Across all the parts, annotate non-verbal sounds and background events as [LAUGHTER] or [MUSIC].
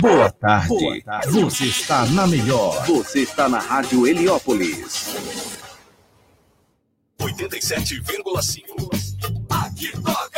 Boa tarde. Boa tarde. Você está na melhor. Você está na Rádio Heliópolis. 87,5. Aqui toca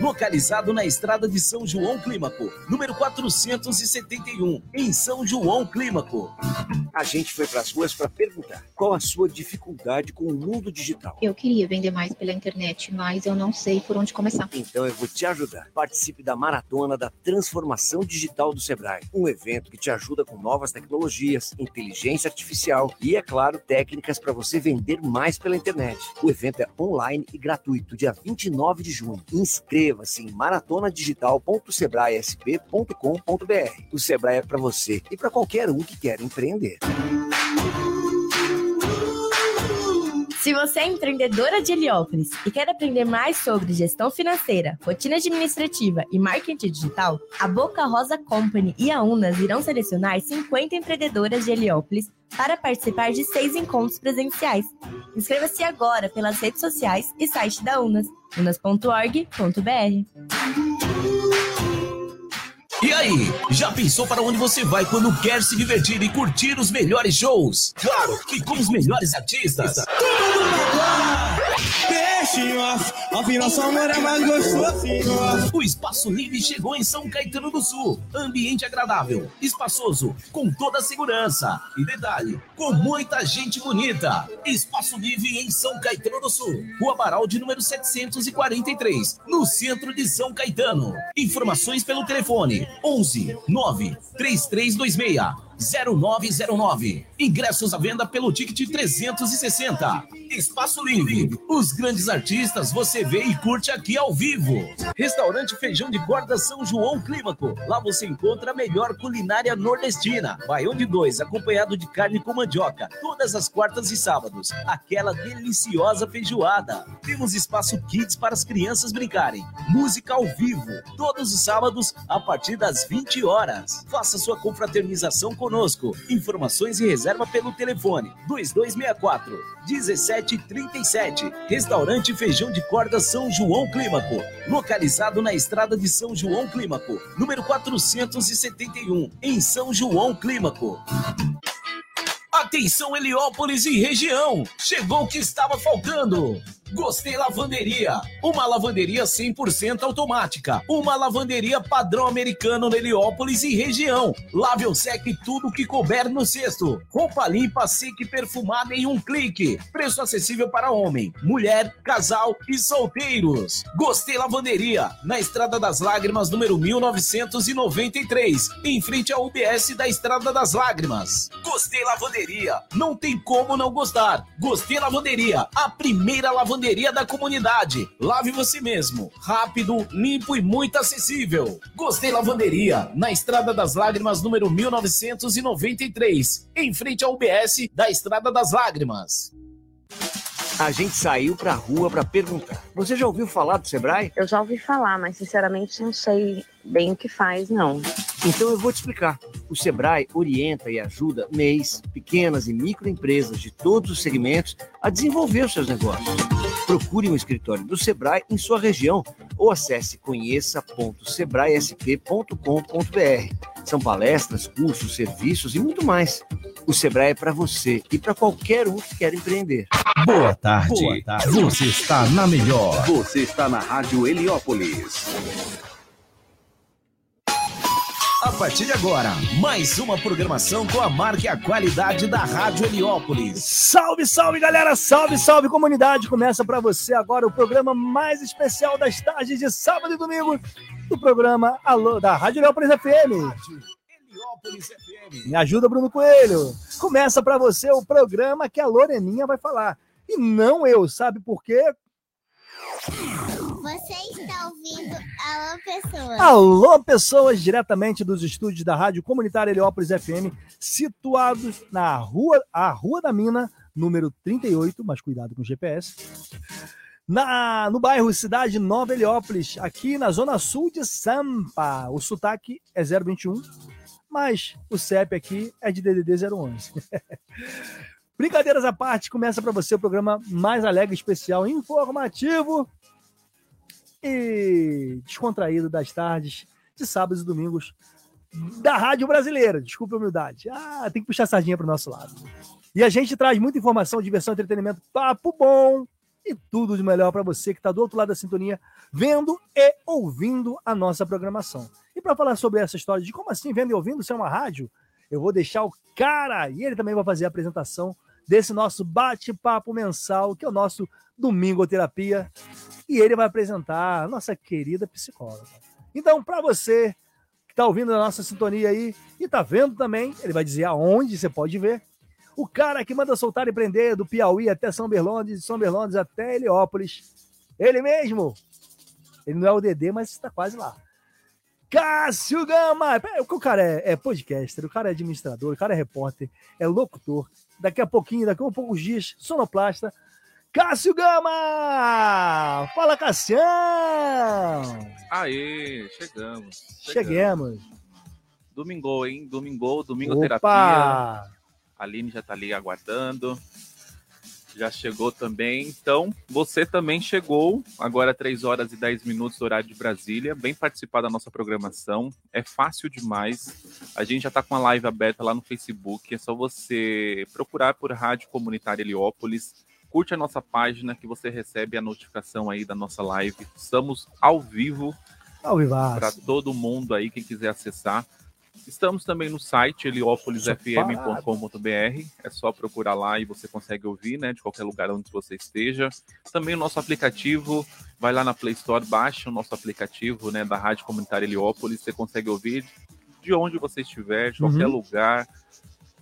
Localizado na estrada de São João Clímaco, número 471, em São João Clímaco. A gente foi para as ruas para perguntar qual a sua dificuldade com o mundo digital. Eu queria vender mais pela internet, mas eu não sei por onde começar. Então eu vou te ajudar. Participe da Maratona da Transformação Digital do Sebrae, um evento que te ajuda com novas tecnologias, inteligência artificial e, é claro, técnicas para você vender mais pela internet. O evento é online e gratuito, dia 29 de junho. Inscreva-se em maratonadigital.sebraesp.com.br. O Sebrae é para você e para qualquer um que quer empreender. Se você é empreendedora de Heliópolis e quer aprender mais sobre gestão financeira, rotina administrativa e marketing digital, a Boca Rosa Company e a Unas irão selecionar 50 empreendedoras de Heliópolis para participar de seis encontros presenciais. Inscreva-se agora pelas redes sociais e site da Unas, unas.org.br. E aí, já pensou para onde você vai quando quer se divertir e curtir os melhores shows? Claro, e com os melhores artistas. Tudo Deixe off, nosso amor é mais gostoso. O Espaço Livre chegou em São Caetano do Sul. Ambiente agradável, espaçoso, com toda a segurança. E detalhe, com muita gente bonita. Espaço Livre em São Caetano do Sul. Rua Baraldi, número 743, no centro de São Caetano. Informações pelo telefone 11 9 3326 0909. Ingressos à venda pelo ticket 360. Espaço Livre. Os grandes artistas você vê e curte aqui ao vivo. Restaurante Feijão de Corda São João Clímaco. Lá você encontra a melhor culinária nordestina. Baião de dois, acompanhado de carne com mandioca. Todas as quartas e sábados. Aquela deliciosa feijoada. Temos espaço kids para as crianças brincarem. Música ao vivo. Todos os sábados, a partir das 20 horas. Faça sua confraternização conosco. Informações e reserva pelo telefone 2264 1737. Restaurante Feijão de Corda São João Clímaco. Localizado na estrada de São João Clímaco, número 471, em São João Clímaco. Atenção Heliópolis e região! Chegou o que estava faltando! Gostei Lavanderia, uma lavanderia 100% automática, uma lavanderia padrão americano no Heliópolis e região. Lave ou seque tudo que couber no cesto. Roupa limpa, seca e perfumada em um clique. Preço acessível para homem, mulher, casal e solteiros. Gostei Lavanderia, na Estrada das Lágrimas, número 1993, em frente ao UBS da Estrada das Lágrimas. Gostei Lavanderia, não tem como não gostar. Gostei Lavanderia, a primeira lavanderia lavanderia da comunidade. Lave você mesmo. Rápido, limpo e muito acessível. Gostei Lavanderia, na Estrada das Lágrimas, número 1993, em frente ao UBS da Estrada das Lágrimas. A gente saiu pra rua para perguntar. Você já ouviu falar do Sebrae? Eu já ouvi falar, mas sinceramente não sei bem o que faz, não. Então eu vou te explicar. O Sebrae orienta e ajuda MEIs, pequenas e microempresas de todos os segmentos a desenvolver os seus negócios. Procure um escritório do Sebrae em sua região ou acesse conheça.sebraesp.com.br. São palestras, cursos, serviços e muito mais. O Sebrae é para você e para qualquer um que quer empreender. Boa tarde. Boa tarde. Você está na melhor. Você está na Rádio Heliópolis. A partir de agora, mais uma programação com a marca e a qualidade da Rádio Heliópolis. Salve, salve, galera! Salve, salve, comunidade! Começa para você agora o programa mais especial das tardes de sábado e domingo do programa Alô da Rádio Heliópolis FM. Me ajuda, Bruno Coelho. Começa para você o programa que a Loreninha vai falar. E não eu, sabe por quê? Você está ouvindo Alô Pessoas. Alô, pessoas, diretamente dos estúdios da Rádio Comunitária Heliópolis FM, situados na rua, a Rua da Mina, número 38, mas cuidado com o GPS. Na, no bairro Cidade Nova Heliópolis, aqui na zona sul de Sampa. O sotaque é 021, mas o CEP aqui é de DDD 011. [LAUGHS] Brincadeiras à parte, começa para você o programa mais alegre, especial, informativo e descontraído das tardes de sábados e domingos da Rádio Brasileira. Desculpa a humildade. Ah, tem que puxar a sardinha para o nosso lado. E a gente traz muita informação, diversão, entretenimento, papo bom e tudo de melhor para você que está do outro lado da sintonia, vendo e ouvindo a nossa programação. E para falar sobre essa história de como assim vendo e ouvindo, se é uma rádio, eu vou deixar o cara e ele também vai fazer a apresentação desse nosso bate-papo mensal, que é o nosso Domingo Terapia, e ele vai apresentar a nossa querida psicóloga. Então, para você que está ouvindo a nossa sintonia aí e está vendo também, ele vai dizer aonde você pode ver. O cara que manda soltar e prender do Piauí até São Berlondes, de São Berlondes até Heliópolis. Ele mesmo. Ele não é o Dedê, mas está quase lá. Cássio Gama! O cara é, é podcaster, o cara é administrador, o cara é repórter, é locutor. Daqui a pouquinho, daqui a poucos dias, sonoplasta. Cássio Gama! Fala, Cassião! Aê, chegamos. Chegamos. Domingo, hein? Domingo, domingo Opa! terapia. A Aline já tá ali aguardando. Já chegou também. Então, você também chegou. Agora, 3 horas e 10 minutos, horário de Brasília. Vem participar da nossa programação. É fácil demais. A gente já tá com a live aberta lá no Facebook. É só você procurar por Rádio Comunitária Heliópolis. Curte a nossa página que você recebe a notificação aí da nossa live. Estamos ao vivo Ao vivaço. para todo mundo aí, quem quiser acessar. Estamos também no site heliopolisfm.com.br. É só procurar lá e você consegue ouvir, né? De qualquer lugar onde você esteja. Também o nosso aplicativo, vai lá na Play Store, baixa o nosso aplicativo, né? Da Rádio Comunitária Heliópolis. Você consegue ouvir de onde você estiver, de qualquer Uhum. lugar,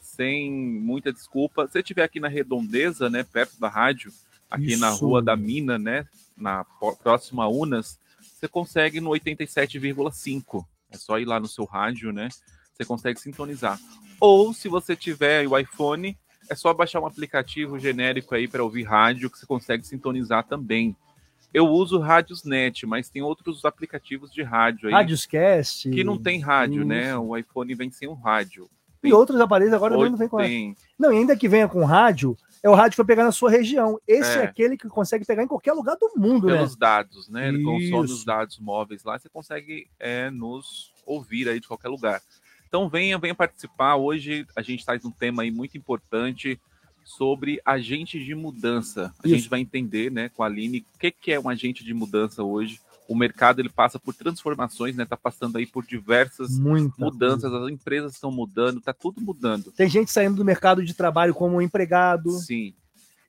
sem muita desculpa. Se você estiver aqui na Redondeza, né? Perto da rádio, aqui na Isso. Rua da Mina, né? Na próxima Unas, você consegue no 87,5. É só ir lá no seu rádio, né? Você consegue sintonizar. Ou se você tiver o iPhone, é só baixar um aplicativo genérico aí para ouvir rádio que você consegue sintonizar também. Eu uso Rádiosnet, mas tem outros aplicativos de rádio aí Radioscast. que não tem rádio, né? Isso. O iPhone vem sem um rádio. E outros aparelhos agora também não vem com tem. Não, e ainda que venha com rádio, é o rádio que vai pegar na sua região. Esse é, É. aquele que consegue pegar em qualquer lugar do mundo, né? pelos dados, né? Ele consome Isso. os dados móveis lá, você consegue é, nos ouvir aí de qualquer lugar. Então venha, venha participar. Hoje a gente traz um tema aí muito importante sobre agentes de mudança. A Isso. gente vai entender, né, com a Aline, o que, que é um agente de mudança hoje. O mercado ele passa por transformações, né? Tá passando aí por diversas Muita mudanças, coisa. as empresas estão mudando, tá tudo mudando. Tem gente saindo do mercado de trabalho como empregado. Sim.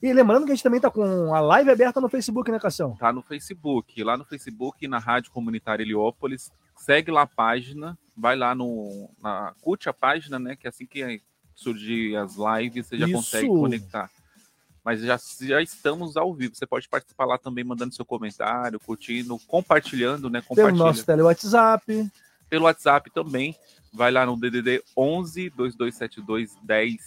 E lembrando que a gente também tá com a live aberta no Facebook, né, Cassião? Tá no Facebook, lá no Facebook, na Rádio Comunitária Heliópolis. Segue lá a página, vai lá no. Na, curte a página, né? Que assim que surgir as lives, você já Isso. consegue conectar. Mas já, já estamos ao vivo. Você pode participar lá também, mandando seu comentário, curtindo, compartilhando, né? Pelo Compartilha nosso tele WhatsApp. pelo WhatsApp também. Vai lá no DDD 11 2272 10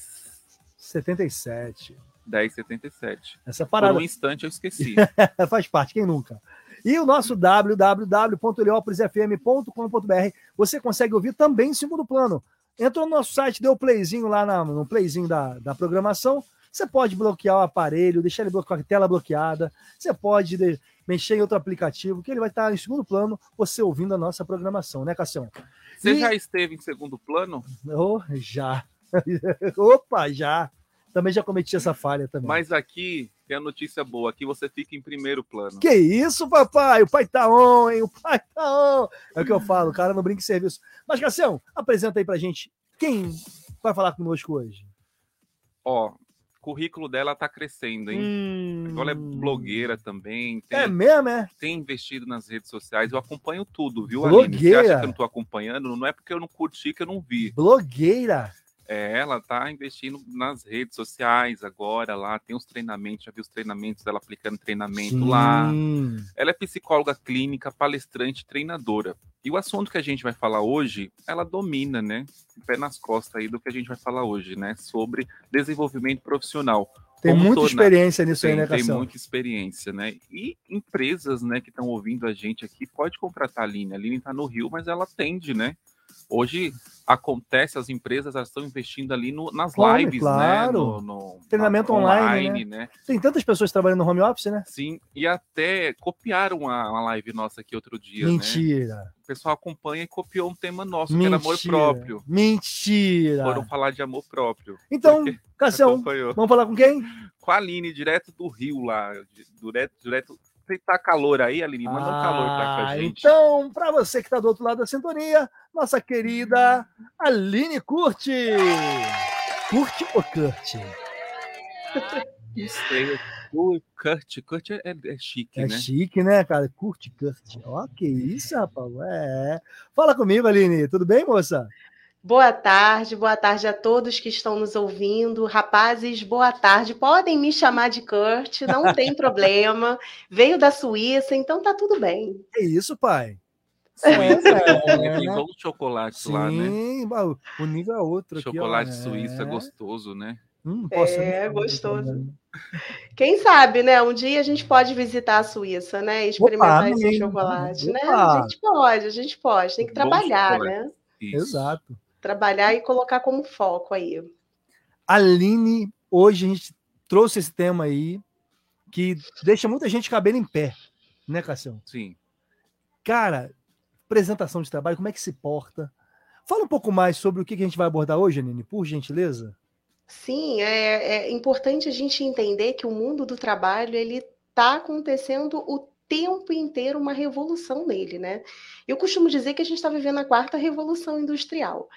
77. 1077. Essa Por parada um instante eu esqueci. [LAUGHS] faz parte, quem nunca? E o nosso www.heliopolisfm.com.br você consegue ouvir também em segundo plano. Entrou no nosso site, deu playzinho lá na- no playzinho da, da programação. Você pode bloquear o aparelho, deixar ele com a tela bloqueada. Você pode de- mexer em outro aplicativo, que ele vai estar em segundo plano, você ouvindo a nossa programação, né, Cassião? Você E- já esteve em segundo plano? Oh, já. [LAUGHS] Opa, já. Também já cometi essa falha também. Mas aqui tem a notícia boa, aqui você fica em primeiro plano. Que isso, papai? O pai tá on, hein? O pai tá on. É o que eu falo, o cara não brinca em serviço. Mas, Cassião, apresenta aí pra gente quem vai falar conosco hoje. Ó, currículo dela tá crescendo, hein? Hum, Ela é blogueira também, tem, É mesmo, é? tem investido nas redes sociais. Eu acompanho tudo, viu, Aline? Você Blogueira? acha que eu não tô acompanhando? Não é porque eu não curti que eu não vi. Blogueira. É, ela está investindo nas redes sociais agora lá, tem os treinamentos, já vi os treinamentos dela aplicando treinamento Sim. lá. Ela é psicóloga clínica, palestrante, treinadora. E o assunto que a gente vai falar hoje, ela domina, né? Pé nas costas aí do que a gente vai falar hoje, né? Sobre desenvolvimento profissional. Tem Como muita tornar- experiência nisso aí, tem, né, Tem muita experiência, né? E empresas, né, que estão ouvindo a gente aqui, pode contratar a Aline. A Aline está no Rio, mas ela atende, né? Hoje acontece, as empresas estão investindo ali no- nas Claro, lives, claro. né? No, no- Treinamento na- online, né? Tem tantas pessoas trabalhando no home office, né? Sim, e até copiaram a, a live nossa aqui outro dia, né? Mentira. O pessoal acompanha e copiou um tema nosso, que era amor Mentira. próprio. Mentira. Foram falar de amor próprio. Então, Cassião, acompanhou. vamos falar com quem? Com a Aline, direto do Rio lá. Direto, direto. Você tá calor aí, Aline? Manda um calor pra, pra Ah, gente. Então, para você que está do outro lado da sintonia, nossa querida Aline Curte. Curte ou curte? O Kurt, Kurt é, é chique, É né? chique, né, cara? Curte, curte. Ó, que isso, rapaz. É. Fala comigo, Aline. Tudo bem, moça? Boa tarde, boa tarde a todos que estão nos ouvindo. Rapazes, boa tarde. Podem me chamar de Kurt, não tem [LAUGHS] problema. Veio da Suíça, então tá tudo bem. Que isso, pai? Suíça, É. tem bons chocolates lá, né? Sim, o- o nível é outro aqui, ó. Chocolate É. suíço é gostoso, né? Hum, posso É, gostoso. Quem sabe, né? Um dia a gente pode visitar a Suíça, né? E experimentar Opa, esse chocolate, né? Opa. A gente pode, a gente pode. Tem que trabalhar, né? Exato. Trabalhar e colocar como foco aí. Aline, hoje a gente trouxe esse tema aí que deixa muita gente cabelo em pé, né, Cassião? Sim. Cara, apresentação de trabalho, como é que se porta? Fala um pouco mais sobre o que a gente vai abordar hoje, Aline, por gentileza. Sim, é, é importante a gente entender que o mundo do trabalho ele está acontecendo o tempo inteiro uma revolução nele, né? Eu costumo dizer que a gente está vivendo a quarta revolução industrial.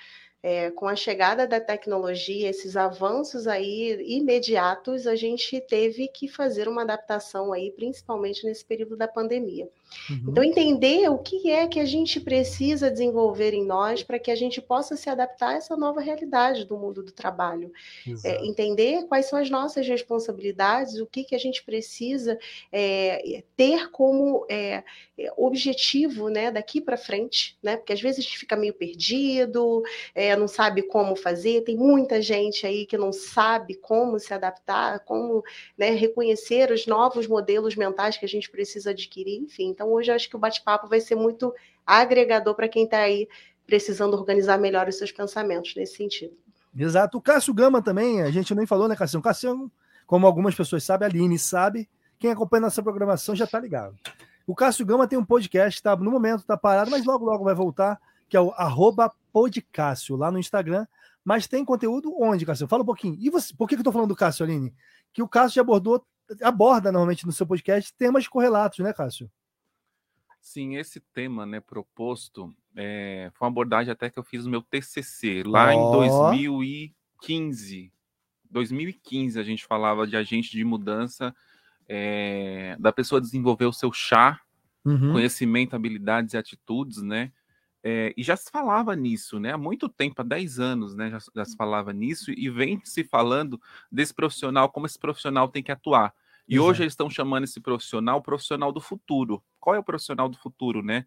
É, com a chegada da tecnologia, esses avanços aí imediatos, a gente teve que fazer uma adaptação aí, principalmente nesse período da pandemia. Então, entender o que é que a gente precisa desenvolver em nós para que a gente possa se adaptar a essa nova realidade do mundo do trabalho. É, entender quais são as nossas responsabilidades, o que, que a gente precisa é, ter como é, é, objetivo né, daqui para frente, né? Porque às vezes a gente fica meio perdido, é, não sabe como fazer, tem muita gente aí que não sabe como se adaptar, como né, reconhecer os novos modelos mentais que a gente precisa adquirir, enfim. Então, hoje eu acho que o bate-papo vai ser muito agregador para quem está aí precisando organizar melhor os seus pensamentos nesse sentido. Exato. O Cássio Gama também, a gente nem falou, né, Cássio? O Cássio, como algumas pessoas sabem, a Aline sabe, quem acompanha nossa programação já tá ligado. O Cássio Gama tem um podcast, tá, no momento tá parado, mas logo, logo vai voltar, que é o arroba podcássio, lá no Instagram. Mas tem conteúdo onde, Cássio? Fala um pouquinho. E você, por que, que eu tô falando do Cássio, Aline? Que o Cássio já abordou, aborda normalmente no seu podcast temas correlatos, né, Cássio? Sim, esse tema, né, proposto, é, foi uma abordagem até que eu fiz no meu TCC, lá em Ó. 2015. 2015 a gente falava de agente de mudança, é, da pessoa desenvolver o seu chá, Uhum. conhecimento, habilidades e atitudes, né? É, e já se falava nisso, né? Há muito tempo, há 10 anos, né? Já, já se falava nisso e vem se falando desse profissional, como esse profissional tem que atuar. E Exato. hoje eles estão chamando esse profissional profissional do futuro. Qual é o profissional do futuro, né?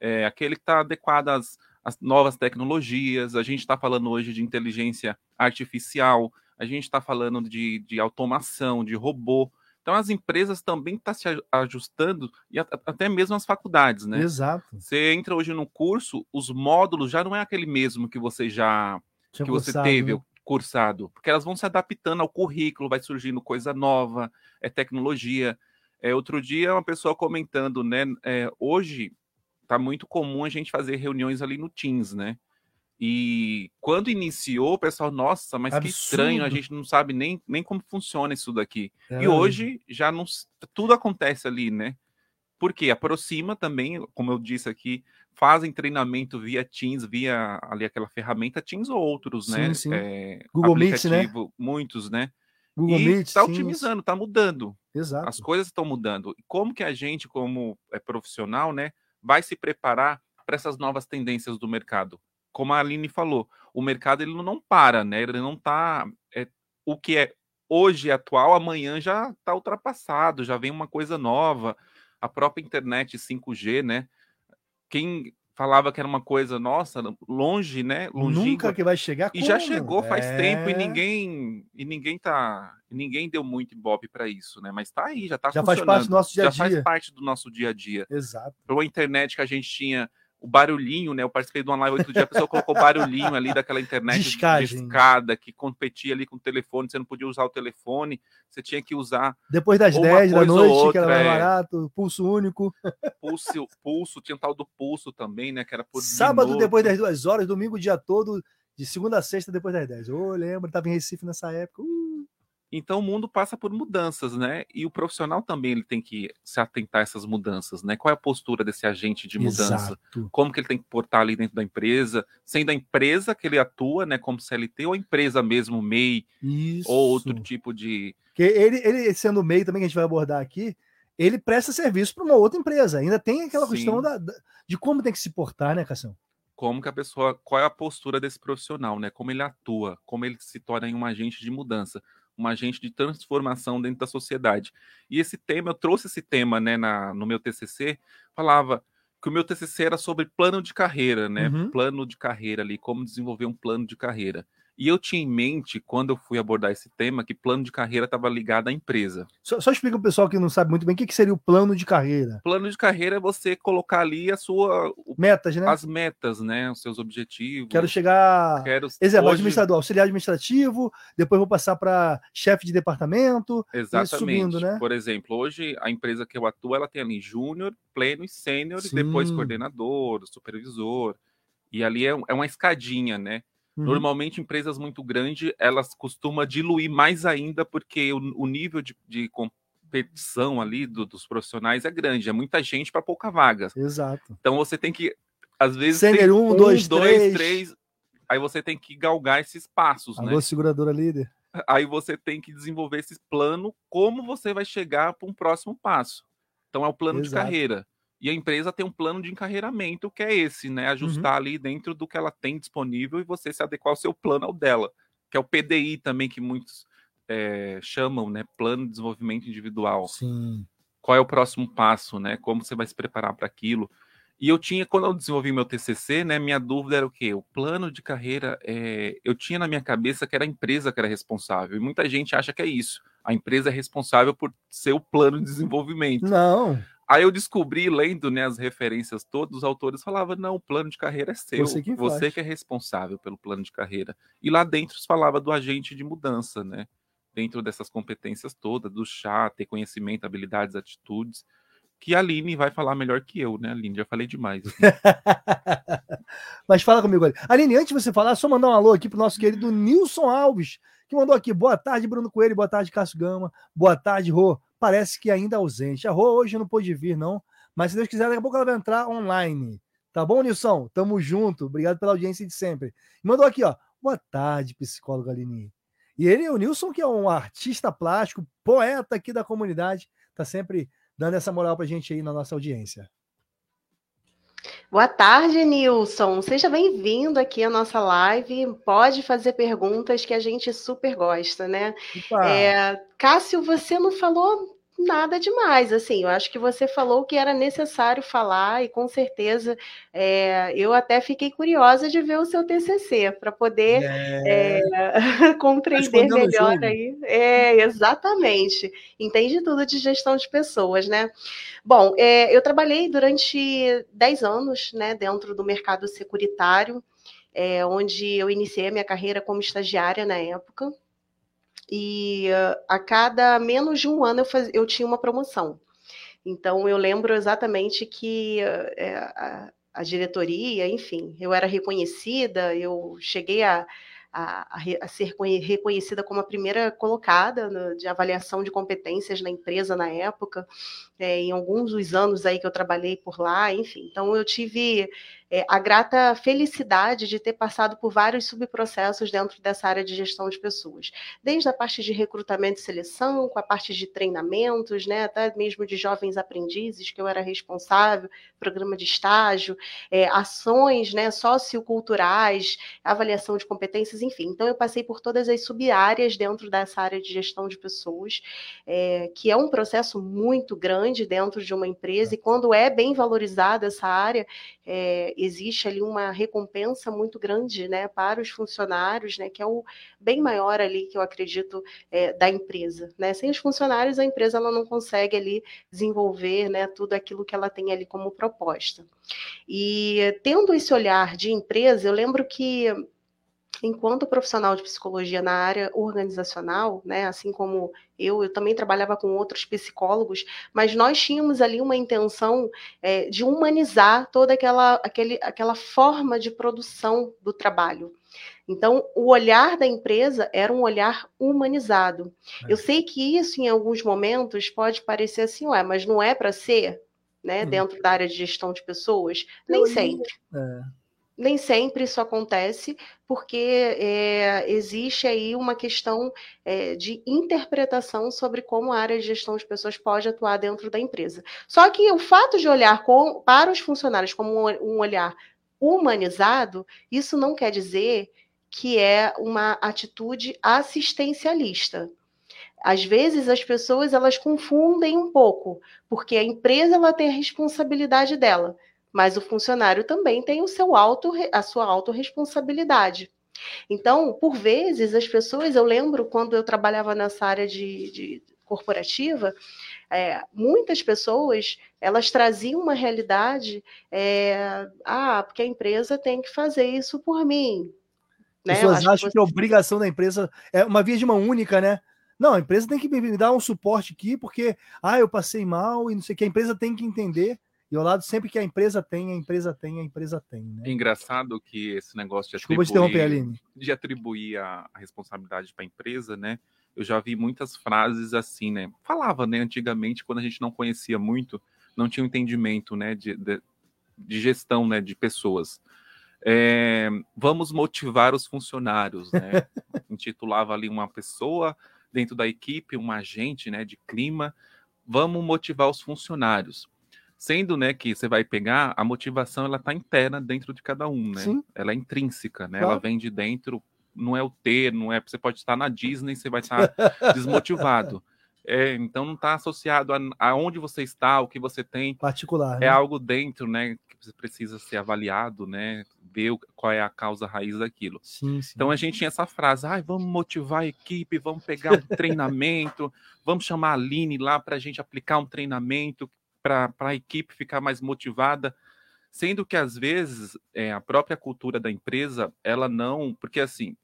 É aquele que está adequado às, às novas tecnologias. A gente está falando hoje de inteligência artificial, a gente está falando de, de automação, de robô. Então as empresas também estão se a- ajustando e até mesmo as faculdades, né? Exato. Você entra hoje no curso, os módulos já não é aquele mesmo que você já Tinha que você cursado, teve né? Cursado, porque elas vão se adaptando ao currículo, vai surgindo coisa nova, é tecnologia. É, outro dia uma pessoa comentando, né? é, hoje tá muito comum a gente fazer reuniões ali no Teams, né? E quando iniciou, o pessoal, nossa, mas que estranho, a Absurdo. gente não sabe nem, nem como funciona isso daqui. É e hoje já não tudo acontece ali, né? Porque aproxima também, como eu disse aqui, fazem treinamento via Teams, via ali aquela ferramenta Teams ou outros, né? Sim, sim. É, Google Meet, né? Muitos, né? Google e Meet, está otimizando, está mudando. Exato. As coisas estão mudando. E como que a gente, como é, profissional, né, vai se preparar para essas novas tendências do mercado? como a Aline falou, o mercado ele não para, né? Ele não tá. É, o que é hoje atual, amanhã já está ultrapassado, já vem uma coisa nova. A própria internet 5G, né? Quem falava que era uma coisa nossa, longe, né? Longínqua, Nunca que vai chegar. E já como? chegou faz É. tempo e ninguém e ninguém tá ninguém deu muito ibope para isso, né? Mas tá aí, já tá Já faz funcionando. parte do nosso dia a Já faz dia. parte do nosso dia a dia. Exato. Pela internet que a gente tinha o barulhinho, né? Eu participei de uma live outro dia, a pessoa colocou barulhinho ali daquela internet Discagem. discada que competia ali com o telefone, você não podia usar o telefone, você tinha que usar Depois das ou uma 10 da ou noite, que era outra, mais é. barato, pulso único. pulso, pulso, tinha tal do pulso também, né? Que era por Sábado minuto. depois das duas horas, domingo o dia todo, de segunda a sexta depois das 10. Ô, lembro, tava em Recife nessa época. Uh, Então o mundo passa por mudanças, né? E o profissional também ele tem que se atentar a essas mudanças, né? Qual é a postura desse agente de mudança? Exato. Como que ele tem que portar ali dentro da empresa, sendo a empresa que ele atua, né, como CLT ou a empresa mesmo MEI Isso. ou outro tipo de Porque ele, ele sendo meio também, que a gente vai abordar aqui, ele presta serviço para uma outra empresa. Ainda tem aquela Sim. questão da, da- de como tem que se portar, né, Cassião? como que a pessoa, qual é a postura desse profissional, né? Como ele atua, como ele se torna um agente de mudança, um agente de transformação dentro da sociedade. E esse tema, eu trouxe esse tema, né, na, no meu TCC, falava que o meu TCC era sobre plano de carreira, né? Uhum. Plano de carreira ali, como desenvolver um plano de carreira. E eu tinha em mente, quando eu fui abordar esse tema, que plano de carreira estava ligado à empresa. Só, só explica o pessoal que não sabe muito bem o que, que seria o plano de carreira. Plano de carreira é você colocar ali a sua, Metas, né? as metas, né? Os seus objetivos. Quero chegar. Quero Exemplo, hoje- administrador, auxiliar administrativo, depois vou passar para chefe de departamento, Exatamente. subindo, né? Por exemplo, hoje a empresa que eu atuo, ela tem ali júnior, pleno e sênior, e depois coordenador, supervisor. E ali é, é uma escadinha, né? Uhum. Normalmente, empresas muito grandes, elas costumam diluir mais ainda, porque o, o nível de, de competição ali do- dos profissionais é grande, é muita gente para pouca vaga. Exato. Então você tem que, às vezes, Sênior tem um, dois, três. três, aí você tem que galgar esses passos, né? Alô, seguradora líder. aí você tem que desenvolver esse plano, como você vai chegar para um próximo passo. Então é o plano de Exato. carreira. E a empresa tem um plano de encarreiramento que é esse, né? Ajustar Uhum. ali dentro do que ela tem disponível e você se adequar ao seu plano ao dela, que é o PDI também que muitos eh, chamam, né? Plano de desenvolvimento individual. Sim. Qual é o próximo passo, né? Como você vai se preparar para aquilo? E eu tinha, quando eu desenvolvi meu TCC, né? Minha dúvida era o quê? O plano de carreira, eh, eu tinha na minha cabeça que era a empresa que era responsável. E muita gente acha que é isso. A empresa é responsável por ser o plano de desenvolvimento. Não. Aí eu descobri, lendo né, as referências todas, os autores falavam, não, o plano de carreira é seu. Você que você que é responsável pelo plano de carreira. E lá dentro se falava do agente de mudança, né? Dentro dessas competências todas, do chá, ter conhecimento, habilidades, atitudes, que a Aline vai falar melhor que eu, né, Aline? Já falei demais. [LAUGHS] Mas fala comigo ali. Aline, antes de você falar, só mandar um alô aqui pro nosso querido Nilson Alves, que mandou aqui. Boa tarde, Bruno Coelho. Boa tarde, Cássio Gama. Boa tarde, Rô. Parece que ainda ausente. A Rô hoje não pôde vir, não. Mas se Deus quiser, daqui a pouco ela vai entrar online. Tá bom, Nilson? Tamo junto. Obrigado pela audiência de sempre. Mandou aqui, ó. Boa tarde, psicólogo Aline. E ele, o Nilson, que é um artista plástico, poeta aqui da comunidade, tá sempre dando essa moral pra gente aí na nossa audiência. Boa tarde, Nilson. Seja bem-vindo aqui à nossa live. Pode fazer perguntas que a gente super gosta, né? É, Cássio, você não falou nada demais, assim, eu acho que você falou o que era necessário falar e com certeza é, eu até fiquei curiosa de ver o seu TCC para poder é, [LAUGHS] compreender escondendo o melhor aí. É, exatamente. Entende tudo de gestão de pessoas, né? Bom, é, eu trabalhei durante 10 anos, né, dentro do mercado securitário, é, onde eu iniciei a minha carreira como estagiária na época e uh, a cada menos de um ano eu, faz... eu tinha uma promoção. Então eu lembro exatamente que uh, a, a, diretoria, enfim, eu era reconhecida, eu cheguei a, a, a ser reconhecida como a primeira colocada no, de avaliação de competências na empresa na época, é, em alguns dos anos aí que eu trabalhei por lá, enfim. Então eu tive é, a grata felicidade de ter passado por vários subprocessos dentro dessa área de gestão de pessoas, desde a parte de recrutamento e seleção, com a parte de treinamentos, né, até mesmo de jovens aprendizes, que eu era responsável, programa de estágio, é, ações né, socioculturais, avaliação de competências, enfim. Então, eu passei por todas as sub-áreas dentro dessa área de gestão de pessoas, é, que é um processo muito grande dentro de uma empresa, e quando é bem valorizada essa área, é, existe ali uma recompensa muito grande né, para os funcionários, né, que é o bem maior ali que eu acredito é, da empresa. Né? Sem os funcionários, a empresa ela não consegue ali desenvolver né, tudo aquilo que ela tem ali como proposta. E tendo esse olhar de empresa, eu lembro que enquanto profissional de psicologia na área organizacional, né, assim como eu, eu também trabalhava com outros psicólogos, mas nós tínhamos ali uma intenção é, de humanizar toda aquela, aquele, aquela forma de produção do trabalho. Então, o olhar da empresa era um olhar humanizado. É. Eu sei que isso, em alguns momentos, pode parecer assim, ué, mas não é para ser, né, hum. dentro da área de gestão de pessoas? Nem sempre. É nem sempre isso acontece, porque é, existe aí uma questão é, de interpretação sobre como a área de gestão de pessoas pode atuar dentro da empresa. Só que o fato de olhar com, para os funcionários como um, um olhar humanizado, isso não quer dizer que é uma atitude assistencialista. Às vezes as pessoas elas confundem um pouco, porque a empresa ela tem a responsabilidade dela mas o funcionário também tem o seu auto, a sua autorresponsabilidade. Então, por vezes, as pessoas, eu lembro quando eu trabalhava nessa área de, de corporativa, é, muitas pessoas elas traziam uma realidade, é, ah, porque a empresa tem que fazer isso por mim. Né? Pessoas acham que, que a obrigação da empresa é uma via de mão única, né? Não, a empresa tem que me dar um suporte aqui, porque ah, eu passei mal e não sei o que. A empresa tem que entender e ao lado, sempre que a empresa tem, a empresa tem, a empresa tem. Né? É engraçado que esse negócio de Desculpa atribuir, de atribuir a, a responsabilidade para a empresa, né? Eu já vi muitas frases assim, né? Falava, né, antigamente, quando a gente não conhecia muito, não tinha um entendimento, né, de, de, de gestão, né, de pessoas. É, vamos motivar os funcionários, né? [LAUGHS] Intitulava ali uma pessoa dentro da equipe, um agente, né, de clima. Vamos motivar os funcionários. Sendo, né, que você vai pegar, a motivação ela tá interna dentro de cada um, né? Sim. Ela é intrínseca, né? Claro. Ela vem de dentro, não é o ter, não é. Você pode estar na Disney, você vai estar [LAUGHS] desmotivado. É, então não está associado a, a, onde você está, o que você tem. Particular. É né? algo dentro, né? Que precisa ser avaliado, né? Ver qual é a causa raiz daquilo. Sim, sim. Então a gente tinha essa frase: ah, vamos motivar a equipe, vamos pegar um treinamento, [LAUGHS] vamos chamar a Aline lá para a gente aplicar um treinamento para a equipe ficar mais motivada, sendo que às vezes é, a própria cultura da empresa, ela não, porque assim,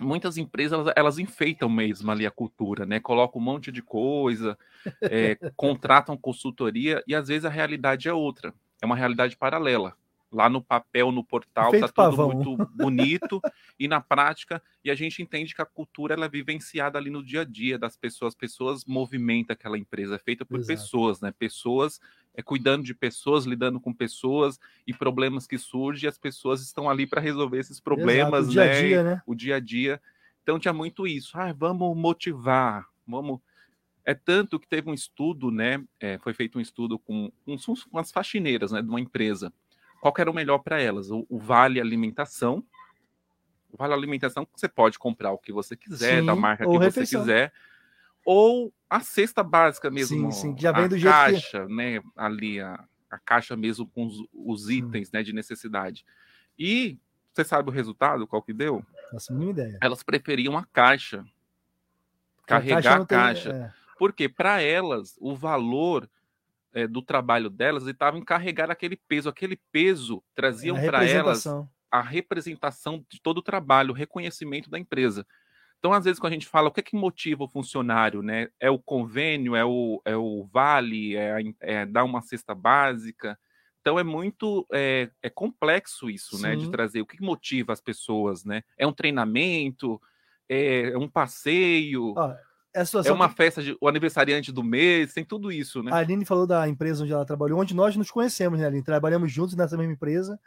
muitas empresas elas, elas, enfeitam mesmo ali a cultura, né? Colocam um monte de coisa, é, [LAUGHS] contratam consultoria e às vezes a realidade é outra, é uma realidade paralela lá no papel, no portal, Feito tá tudo pavão. muito [LAUGHS] bonito e na prática, e a gente entende que a cultura ela é vivenciada ali no dia a dia das pessoas, pessoas movimentam aquela empresa, é feita por Exato. pessoas, né? Pessoas é, cuidando de pessoas, lidando com pessoas e problemas que surgem, e as pessoas estão ali para resolver esses problemas, Exato. O dia né? a dia, né? O dia a dia. Então tinha muito isso. Ah, vamos motivar, vamos é tanto que teve um estudo, né? É, foi feito um estudo com, com, com as faxineiras, né? De uma empresa qual era o melhor para elas? O, o, vale alimentação. O vale alimentação você pode comprar o que você quiser, Sim, da marca que refeição. você quiser. Ou a cesta básica mesmo. Sim, sim, já vem do jeito caixa, que... né? Ali, a, a caixa mesmo com os, os itens né, de necessidade. E você sabe o resultado, qual que deu? Nossa, mínima ideia. Elas preferiam a caixa. Carregar a caixa. A caixa. É. Porque para elas, o valor é, do trabalho delas e estavam carregar aquele peso. Aquele peso traziam para elas a representação de todo o trabalho, o reconhecimento da empresa. Então, às vezes, quando a gente fala o que, é que motiva o funcionário, né? É o convênio, é o, é o vale, é, é dar uma cesta básica. Então é muito é, é complexo isso, Sim. né? De trazer o que motiva as pessoas, né? É um treinamento, é, é um passeio. É, é uma que... festa de o aniversariante do mês, tem tudo isso, né? A Aline falou da empresa onde ela trabalhou, onde nós nos conhecemos, né, Aline? Trabalhamos juntos nessa mesma empresa.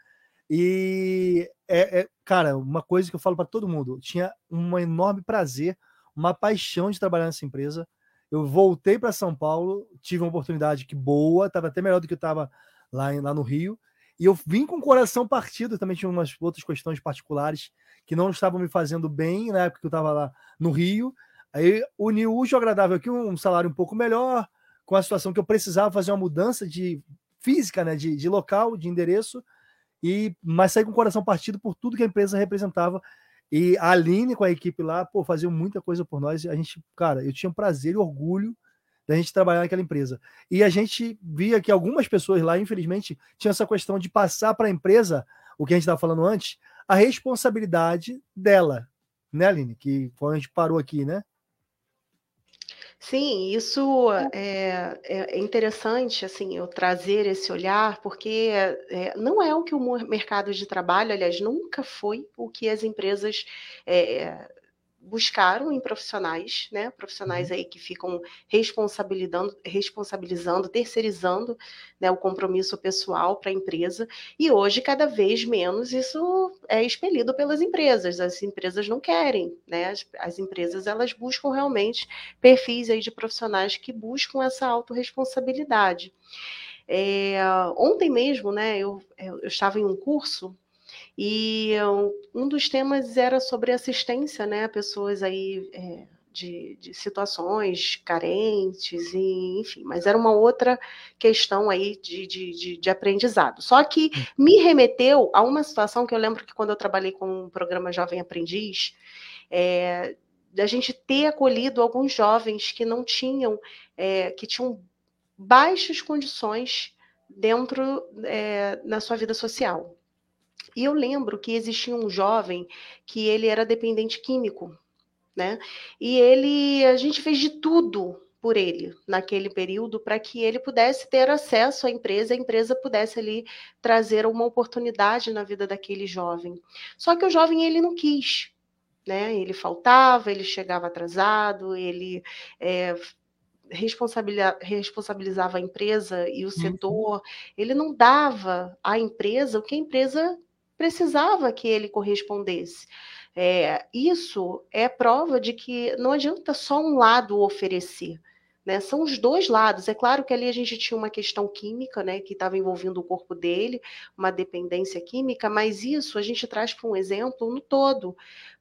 E é, é cara, uma coisa que eu falo para todo mundo, tinha um enorme prazer, uma paixão de trabalhar nessa empresa. Eu voltei para São Paulo, tive uma oportunidade que boa, estava até melhor do que eu estava lá, lá no Rio. E eu vim com o coração partido, também tinha umas outras questões particulares que não estavam me fazendo bem na época que eu estava lá no Rio. Aí uni o útil agradável aqui, um salário um pouco melhor, com a situação que eu precisava fazer uma mudança de física, né, de, de local, de endereço, e mas saí com o coração partido por tudo que a empresa representava. E a Aline com a equipe lá, pô, fazia muita coisa por nós. A gente, cara, eu tinha um prazer e orgulho da gente trabalhar naquela empresa. E a gente via que algumas pessoas lá, infelizmente, tinham essa questão de passar para a empresa, o que a gente estava falando antes, a responsabilidade dela, né, Aline? Que foi onde a gente parou aqui, né? Sim, isso é, é, interessante, assim, eu trazer esse olhar, porque é, não é o que o mercado de trabalho, aliás, nunca foi o que as empresas é, buscaram em profissionais, né? Profissionais uhum. aí que ficam responsabilizando, responsabilizando, terceirizando né, o compromisso pessoal para a empresa. E hoje, cada vez menos, isso é expelido pelas empresas. As empresas não querem, né? As, as empresas elas buscam realmente perfis aí de profissionais que buscam essa autorresponsabilidade. É, ontem mesmo, né, eu, eu estava em um curso e um dos temas era sobre assistência, né, a pessoas aí é, de, de, situações carentes, e, enfim, mas era uma outra questão aí de, de, de, aprendizado. Só que me remeteu a uma situação que eu lembro que quando eu trabalhei com o programa Jovem Aprendiz, é, da gente ter acolhido alguns jovens que não tinham, é, que tinham baixas condições dentro é, na sua vida social. E eu lembro que existia um jovem que ele era dependente químico, né? E ele, a gente fez de tudo por ele naquele período para que ele pudesse ter acesso à empresa, a empresa pudesse ali trazer uma oportunidade na vida daquele jovem. Só que o jovem ele não quis, né? Ele faltava, ele chegava atrasado, ele é, responsabilizava a empresa e o uhum. setor, ele não dava à empresa o que a empresa precisava que ele correspondesse. É, isso é prova de que não adianta só um lado oferecer. Né? São os dois lados. É claro que ali a gente tinha uma questão química, né, que estava envolvendo o corpo dele, uma dependência química, mas isso a gente traz para um exemplo no todo,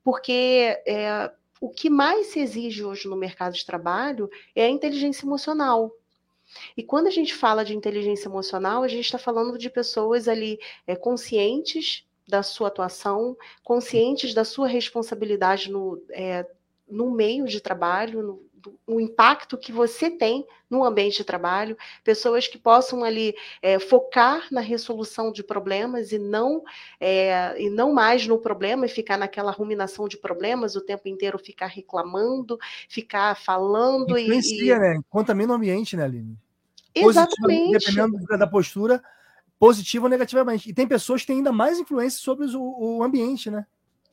porque é, o que mais se exige hoje no mercado de trabalho é a inteligência emocional. E quando a gente fala de inteligência emocional, a gente está falando de pessoas ali é, conscientes da sua atuação, conscientes da sua responsabilidade no, é, no meio de trabalho, no, o impacto que você tem no ambiente de trabalho, pessoas que possam ali é, focar na resolução de problemas e não é, e não mais no problema e ficar naquela ruminação de problemas o tempo inteiro ficar reclamando, ficar falando Influencia, e, e... né? Contamina o ambiente, né, Aline? Exatamente. Dependendo da postura, positiva ou negativamente. E tem pessoas que têm ainda mais influência sobre o, o ambiente, né?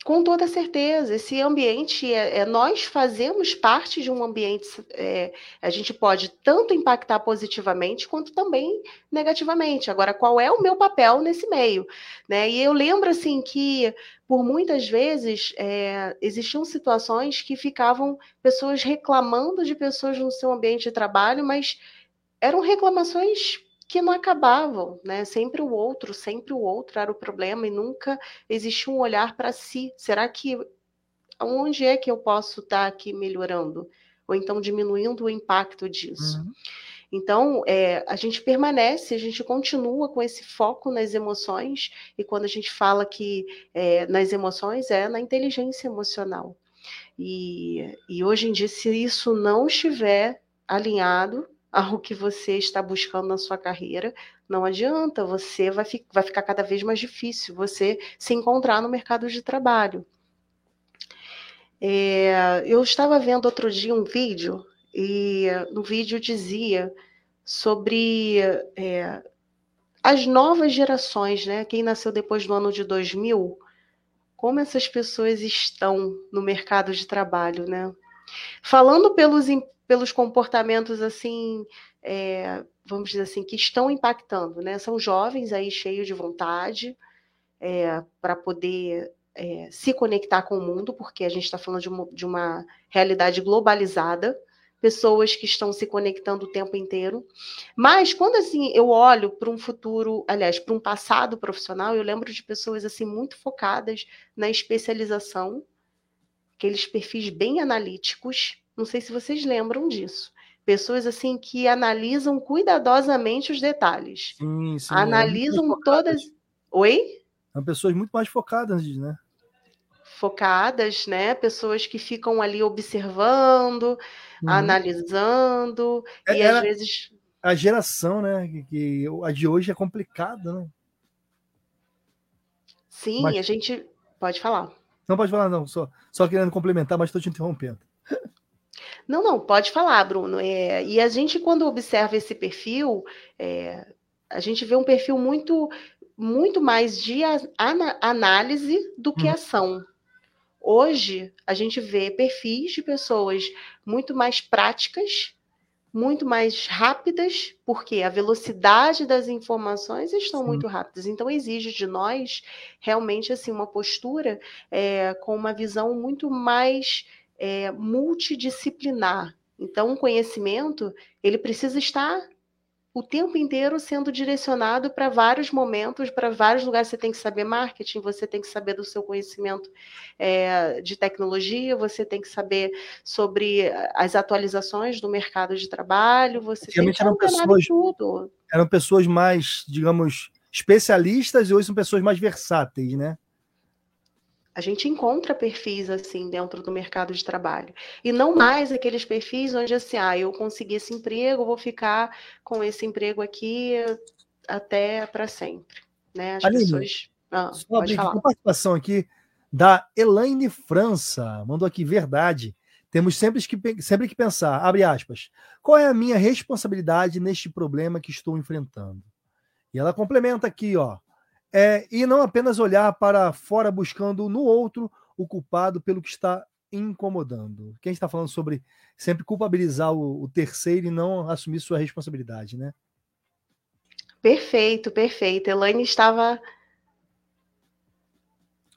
Com toda certeza, esse ambiente é, é, nós fazemos parte de um ambiente. É, a gente pode tanto impactar positivamente quanto também negativamente. Agora, qual é o meu papel nesse meio? Né? E eu lembro assim que por muitas vezes é, existiam situações que ficavam pessoas reclamando de pessoas no seu ambiente de trabalho, mas eram reclamações que não acabavam, né? Sempre o outro, sempre o outro era o problema e nunca existia um olhar para si. Será que onde é que eu posso estar tá aqui melhorando? Ou então diminuindo o impacto disso? Uhum. Então, é, a gente permanece, a gente continua com esse foco nas emoções, e quando a gente fala que é, nas emoções, é na inteligência emocional. E, e hoje em dia, se isso não estiver alinhado, ao que você está buscando na sua carreira, não adianta, você vai, fi vai ficar cada vez mais difícil você se encontrar no mercado de trabalho. É, eu estava vendo outro dia um vídeo, e no vídeo dizia sobre é, as novas gerações, né? Quem nasceu depois do ano de 2000, como essas pessoas estão no mercado de trabalho, né? Falando pelos, pelos comportamentos assim, é, vamos dizer assim, que estão impactando, né? São jovens aí cheios de vontade é, para poder é, se conectar com o mundo, porque a gente está falando de uma, de uma realidade globalizada, pessoas que estão se conectando o tempo inteiro. Mas quando assim eu olho para um futuro, aliás, para um passado profissional, eu lembro de pessoas assim muito focadas na especialização, aqueles perfis bem analíticos. Não sei se vocês lembram disso. Pessoas assim que analisam cuidadosamente os detalhes. Sim, sim, analisam é todas. Oi? São pessoas muito mais focadas, né? Focadas, né? Pessoas que ficam ali observando, uhum. analisando, é, e às vezes. A geração, né? Que, que, a de hoje é complicada, né? Sim, mas... a gente. Pode falar. Não pode falar, não. Só, só querendo complementar, mas estou te interrompendo. [LAUGHS] Não, não, pode falar, Bruno. É, e a gente, quando observa esse perfil, é, a gente vê um perfil muito, muito mais de análise do que hum. ação. Hoje, a gente vê perfis de pessoas muito mais práticas, muito mais rápidas, porque a velocidade das informações estão Sim. muito rápidas. Então, exige de nós realmente assim uma postura é, com uma visão muito mais é, multidisciplinar. Então, o conhecimento ele precisa estar o tempo inteiro sendo direcionado para vários momentos, para vários lugares. Você tem que saber marketing, você tem que saber do seu conhecimento é, de tecnologia, você tem que saber sobre as atualizações do mercado de trabalho, você tem que eram pessoas, tudo. Eram pessoas mais, digamos, especialistas e hoje são pessoas mais versáteis, né? A gente encontra perfis assim dentro do mercado de trabalho. E não mais aqueles perfis onde assim, ah, eu consegui esse emprego, vou ficar com esse emprego aqui até para sempre. Né? As Aline, pessoas. Ah, pode falar. Uma participação aqui da Elaine França. Mandou aqui verdade. Temos sempre que, sempre que pensar, abre aspas, qual é a minha responsabilidade neste problema que estou enfrentando? E ela complementa aqui, ó. É, e não apenas olhar para fora buscando no outro o culpado pelo que está incomodando. Quem está falando sobre sempre culpabilizar o, o, terceiro e não assumir sua responsabilidade, né? Perfeito, perfeito. Elaine estava.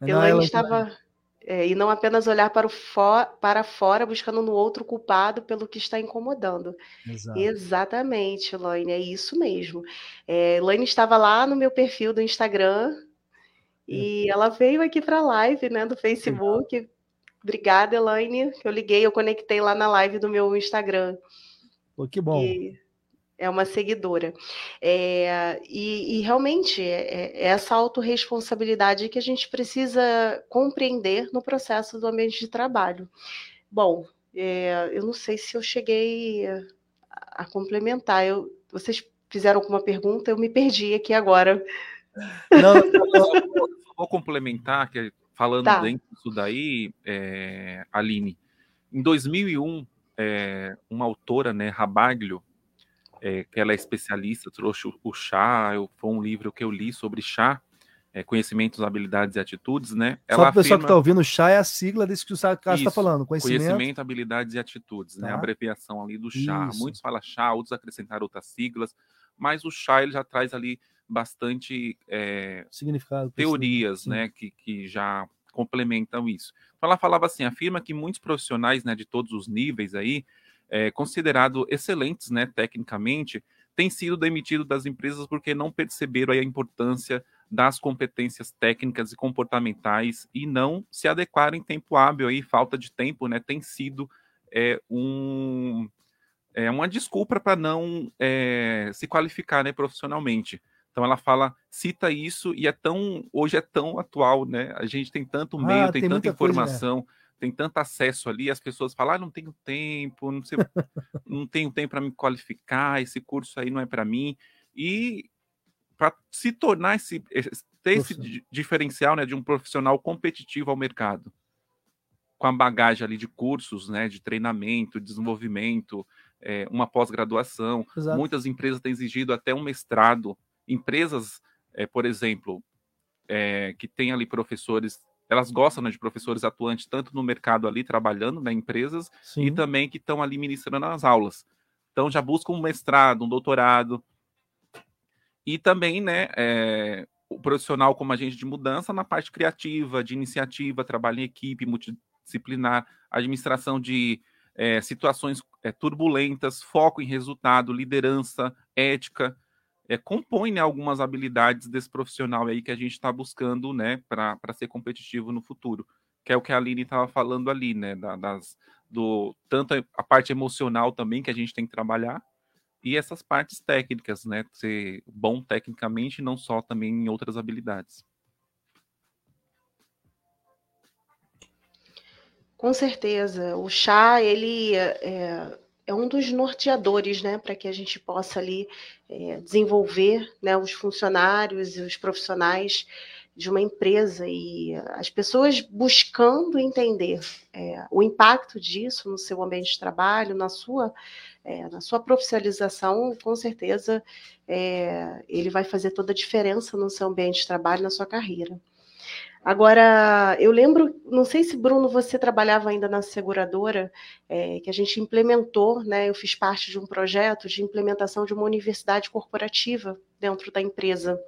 Não, Elaine ela... estava. É, e não apenas olhar para, o for, para fora buscando no outro culpado pelo que está incomodando. Exato. Exatamente, Elaine, é isso mesmo. É, Elaine estava lá no meu perfil do Instagram e ela veio aqui para a live né, do Facebook. Obrigada, Elaine. Eu liguei, eu conectei lá na live do meu Instagram. Pô, que bom. E é uma seguidora. É, e, e, realmente é, é essa autorresponsabilidade que a gente precisa compreender no processo do ambiente de trabalho. Bom, é, eu não sei se eu cheguei a, a complementar. Eu, vocês fizeram alguma pergunta? Eu me perdi aqui agora. Não, vou, vou complementar, que falando tá. dentro disso daí, é, Aline, em 2001, é, uma autora, né, Rabaglio, é, que ela é especialista, trouxe o, o chá, eu, foi um livro que eu li sobre chá, é, conhecimentos, habilidades e atitudes, né? Ela Só o pessoal que está ouvindo, chá é a sigla desse que o Cássio está falando, conhecimento. Conhecimento, habilidades e atitudes, né? tá. né? A abreviação ali do chá. Isso. Muitos falam chá, outros acrescentaram outras siglas, mas o chá ele já traz ali bastante é, significado teorias, né? Que, que já complementam isso. Então ela falava assim, afirma que muitos profissionais, né, de todos os níveis aí, é, considerado excelentes, né, tecnicamente, têm sido demitidos das empresas porque não perceberam a importância das competências técnicas e comportamentais e não se adequaram em tempo hábil aí, falta de tempo, né, tem sido é, um, é uma desculpa para não é, se qualificar, né, profissionalmente. Então ela fala, cita isso e é tão, hoje é tão atual, né? A gente tem tanto meio, ah, tem, tem tanta informação. Coisa, né? Tem tanto acesso ali, as pessoas falam, ah, não tenho tempo, não, sei, [LAUGHS] não tenho tempo para me qualificar, esse curso aí não é para mim. E para se tornar esse, ter esse diferencial né, de um profissional competitivo ao mercado, com a bagagem ali de cursos, né, de treinamento, desenvolvimento, é, uma pós-graduação. Muitas empresas têm exigido até um mestrado. Empresas, é, por exemplo, é, que têm ali professores elas gostam né, de professores atuantes tanto no mercado ali trabalhando, né, empresas, Sim. e também que estão ali ministrando as aulas. Então já buscam um mestrado, um doutorado. E também, né, é, o profissional como agente de mudança na parte criativa, de iniciativa, trabalho em equipe, multidisciplinar, administração de é, situações é, turbulentas, foco em resultado, liderança, ética, é, compõe né, algumas habilidades desse profissional aí que a gente está buscando né, para ser competitivo no futuro, que é o que a Aline estava falando ali, né? Da, das, do, tanto a parte emocional também que a gente tem que trabalhar, e essas partes técnicas, né? Ser bom tecnicamente, não só também em outras habilidades. Com certeza. O chá, ele é, é um dos norteadores, né, para que a gente possa ali é, desenvolver né, os funcionários e os profissionais de uma empresa e as pessoas buscando entender é, o impacto disso no seu ambiente de trabalho, na sua, é, na sua profissionalização, com certeza é, ele vai fazer toda a diferença no seu ambiente de trabalho, na sua carreira. Agora, eu lembro, não sei se, Bruno, você trabalhava ainda na seguradora, é, que a gente implementou, né? Eu fiz parte de um projeto de implementação de uma universidade corporativa dentro da empresa.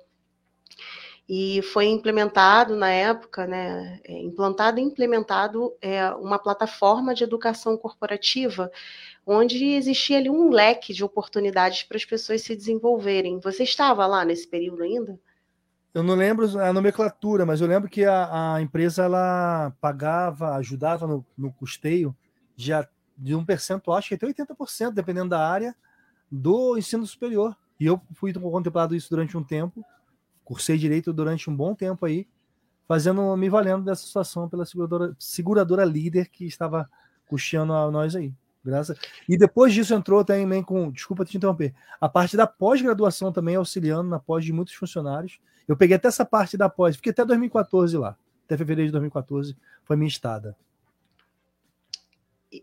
E foi implementado na época, né? É, implantado e implementado é, uma plataforma de educação corporativa, onde existia ali um leque de oportunidades para as pessoas se desenvolverem. Você estava lá nesse período ainda? Eu não lembro a nomenclatura, mas eu lembro que a, a empresa ela pagava, ajudava no, no custeio de, de um percentual, acho que até 80%, dependendo da área, do ensino superior. E eu fui contemplado isso durante um tempo, cursei direito durante um bom tempo aí, fazendo, me valendo dessa situação pela seguradora, seguradora líder que estava custeando a nós aí. Graças. E depois disso entrou também com, desculpa te interromper, a parte da pós-graduação também auxiliando na pós de muitos funcionários. Eu peguei até essa parte da pós, fiquei até 2014 lá. Até fevereiro de 2014 foi minha estada.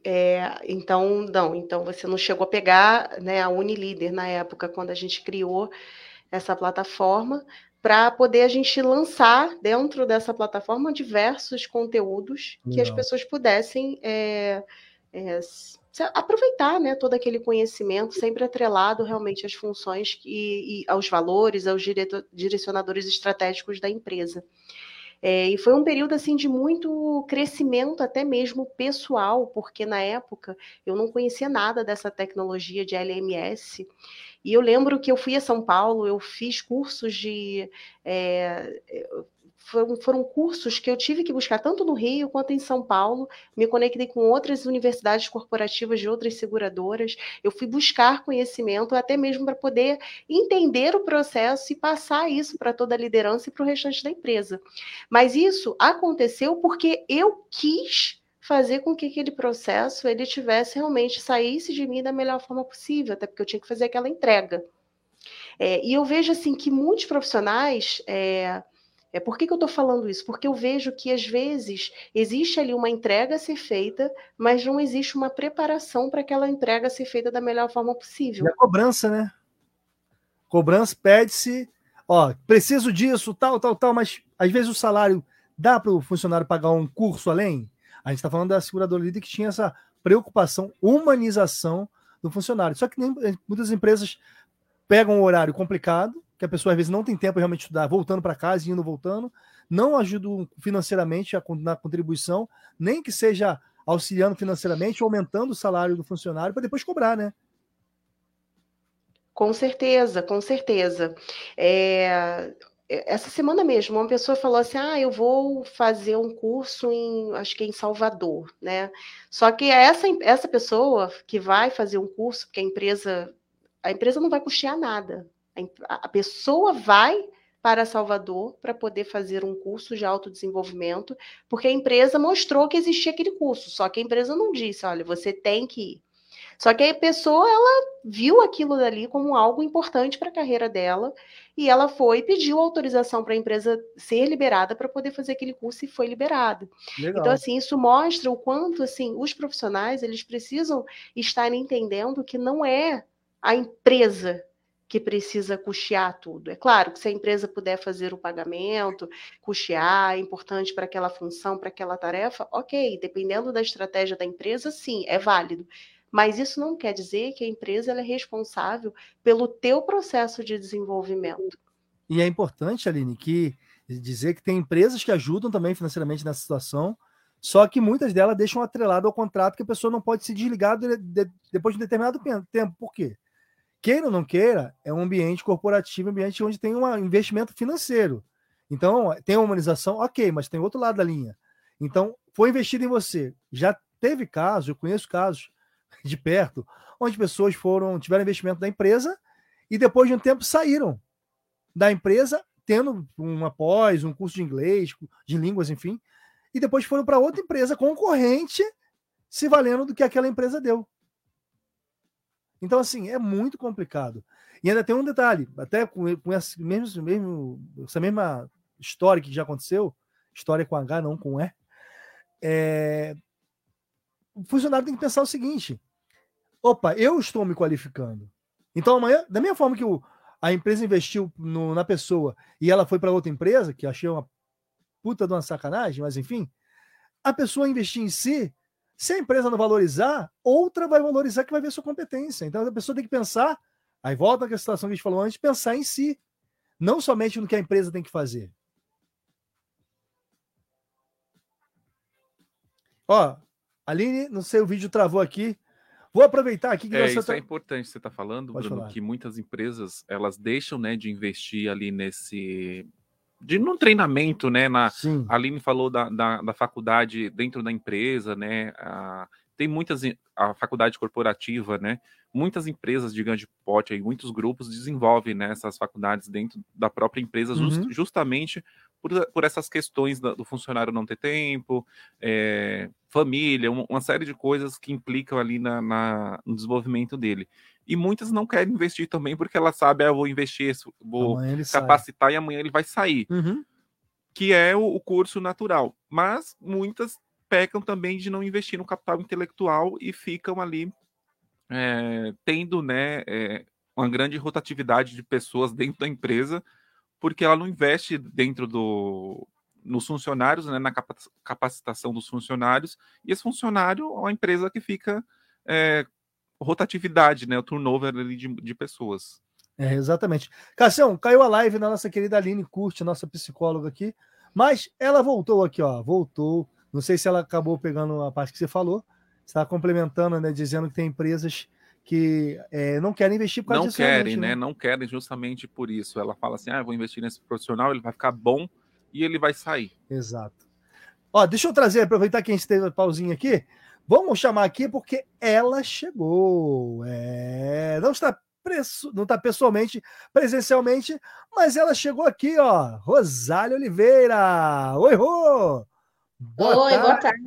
É, então, não, então você não chegou a pegar né, a Unilíder na época, quando a gente criou essa plataforma, para poder a gente lançar dentro dessa plataforma diversos conteúdos que as pessoas pudessem é, é, aproveitar né, todo aquele conhecimento, sempre atrelado realmente às funções e, e aos valores, aos direcionadores estratégicos da empresa. É, e foi um período assim de muito crescimento, até mesmo pessoal, porque na época eu não conhecia nada dessa tecnologia de LMS. E eu lembro que eu fui a São Paulo, eu fiz cursos de. É, foram, foram cursos que eu tive que buscar tanto no Rio quanto em São Paulo. Me conectei com outras universidades corporativas de outras seguradoras. Eu fui buscar conhecimento, até mesmo para poder entender o processo e passar isso para toda a liderança e para o restante da empresa. Mas isso aconteceu porque eu quis fazer com que aquele processo ele tivesse realmente saísse de mim da melhor forma possível, até porque eu tinha que fazer aquela entrega. É, e eu vejo assim que muitos profissionais é, é, por que, que eu estou falando isso? Porque eu vejo que, às vezes, existe ali uma entrega a ser feita, mas não existe uma preparação para aquela entrega ser feita da melhor forma possível. E a cobrança, né? Cobrança pede-se, ó, preciso disso, tal, tal, tal, mas às vezes o salário dá para o funcionário pagar um curso além? A gente está falando da seguradora líder que tinha essa preocupação, humanização do funcionário. Só que nem, muitas empresas pegam um horário complicado, que a pessoa às vezes não tem tempo realmente de estudar, voltando para casa indo voltando, não ajudam financeiramente na contribuição, nem que seja auxiliando financeiramente, aumentando o salário do funcionário para depois cobrar, né? Com certeza, com certeza. É, essa semana mesmo, uma pessoa falou assim: ah, eu vou fazer um curso em, acho que é em Salvador, né? Só que essa, essa pessoa que vai fazer um curso, porque a empresa, a empresa não vai custear nada, a pessoa vai para Salvador para poder fazer um curso de autodesenvolvimento, porque a empresa mostrou que existia aquele curso, só que a empresa não disse, olha, você tem que ir. Só que a pessoa, ela viu aquilo dali como algo importante para a carreira dela, e ela foi e pediu autorização para a empresa ser liberada para poder fazer aquele curso e foi liberado. Legal. Então, assim, isso mostra o quanto, assim, os profissionais, eles precisam estar entendendo que não é a empresa que precisa custear tudo. É claro que se a empresa puder fazer o pagamento, custear, é importante para aquela função, para aquela tarefa, ok, dependendo da estratégia da empresa, sim, é válido. Mas isso não quer dizer que a empresa é responsável pelo teu processo de desenvolvimento. E é importante, Aline, que dizer que tem empresas que ajudam também financeiramente nessa situação, só que muitas delas deixam atrelado ao contrato que a pessoa não pode se desligar de, de, depois de um determinado tempo. Por quê? Queira ou não queira, é um ambiente corporativo, um ambiente onde tem um investimento financeiro. Então, tem uma humanização, ok, mas tem outro lado da linha. Então, foi investido em você. Já teve casos, eu conheço casos [LAUGHS] de perto, onde pessoas foram, tiveram investimento da empresa e depois de um tempo saíram da empresa, tendo um após, um curso de inglês, de línguas, enfim, e depois foram para outra empresa concorrente, se valendo do que aquela empresa deu. Então, assim, é muito complicado. E ainda tem um detalhe, até com, com essa, mesmo, mesmo, essa mesma história que já aconteceu, história com H, não com E, é, o funcionário tem que pensar o seguinte: opa, eu estou me qualificando. Então amanhã, da mesma forma que o, a empresa investiu no, na pessoa e ela foi para outra empresa, que achei uma puta de uma sacanagem, mas enfim, a pessoa investir em si, se a empresa não valorizar, outra vai valorizar que vai ver sua competência. Então a pessoa tem que pensar, aí volta a situação que a gente falou antes, pensar em si, não somente no que a empresa tem que fazer. Ó, Aline, não sei, o vídeo travou aqui. Vou aproveitar aqui que é, isso tá... é importante você está falando, Pode Bruno, falar. que muitas empresas elas deixam né, de investir ali nesse de no treinamento, né? Na, Sim. a Aline falou da, da, da, faculdade dentro da empresa, né? A, tem muitas a faculdade corporativa, né? Muitas empresas de grande porte, aí, muitos grupos desenvolvem né, essas faculdades dentro da própria empresa, uhum. just, justamente por, por essas questões do funcionário não ter tempo, é, família, uma, uma, série de coisas que implicam ali na, na, no desenvolvimento dele. E muitas não querem investir também porque ela sabe, ah, eu vou investir, vou capacitar sai. e amanhã ele vai sair. Uhum. Que é o, o curso natural. Mas muitas pecam também de não investir no capital intelectual e ficam ali é, tendo né, é, uma grande rotatividade de pessoas dentro da empresa porque ela não investe dentro do nos funcionários, né, na capacitação dos funcionários, e esse funcionário é uma empresa que fica é, rotatividade, né, o turnover de, de pessoas. É, exatamente. Cassião, caiu a live da nossa querida Aline Curte, nossa psicóloga aqui, mas ela voltou aqui, ó, voltou. Não sei se ela acabou pegando a parte que você falou, está complementando, né, dizendo que tem empresas que é, não querem investir por causa Não querem, né? né? Não querem justamente por isso. Ela fala assim: ah, vou investir nesse profissional, ele vai ficar bom e ele vai sair. Exato. Ó, deixa eu trazer, aproveitar que a gente teve a pausinha aqui. Vamos chamar aqui porque ela chegou. É, não está não está pessoalmente, presencialmente, mas ela chegou aqui, ó. Rosália Oliveira. Oi, Rô! Boa Oi, tarde. boa tarde,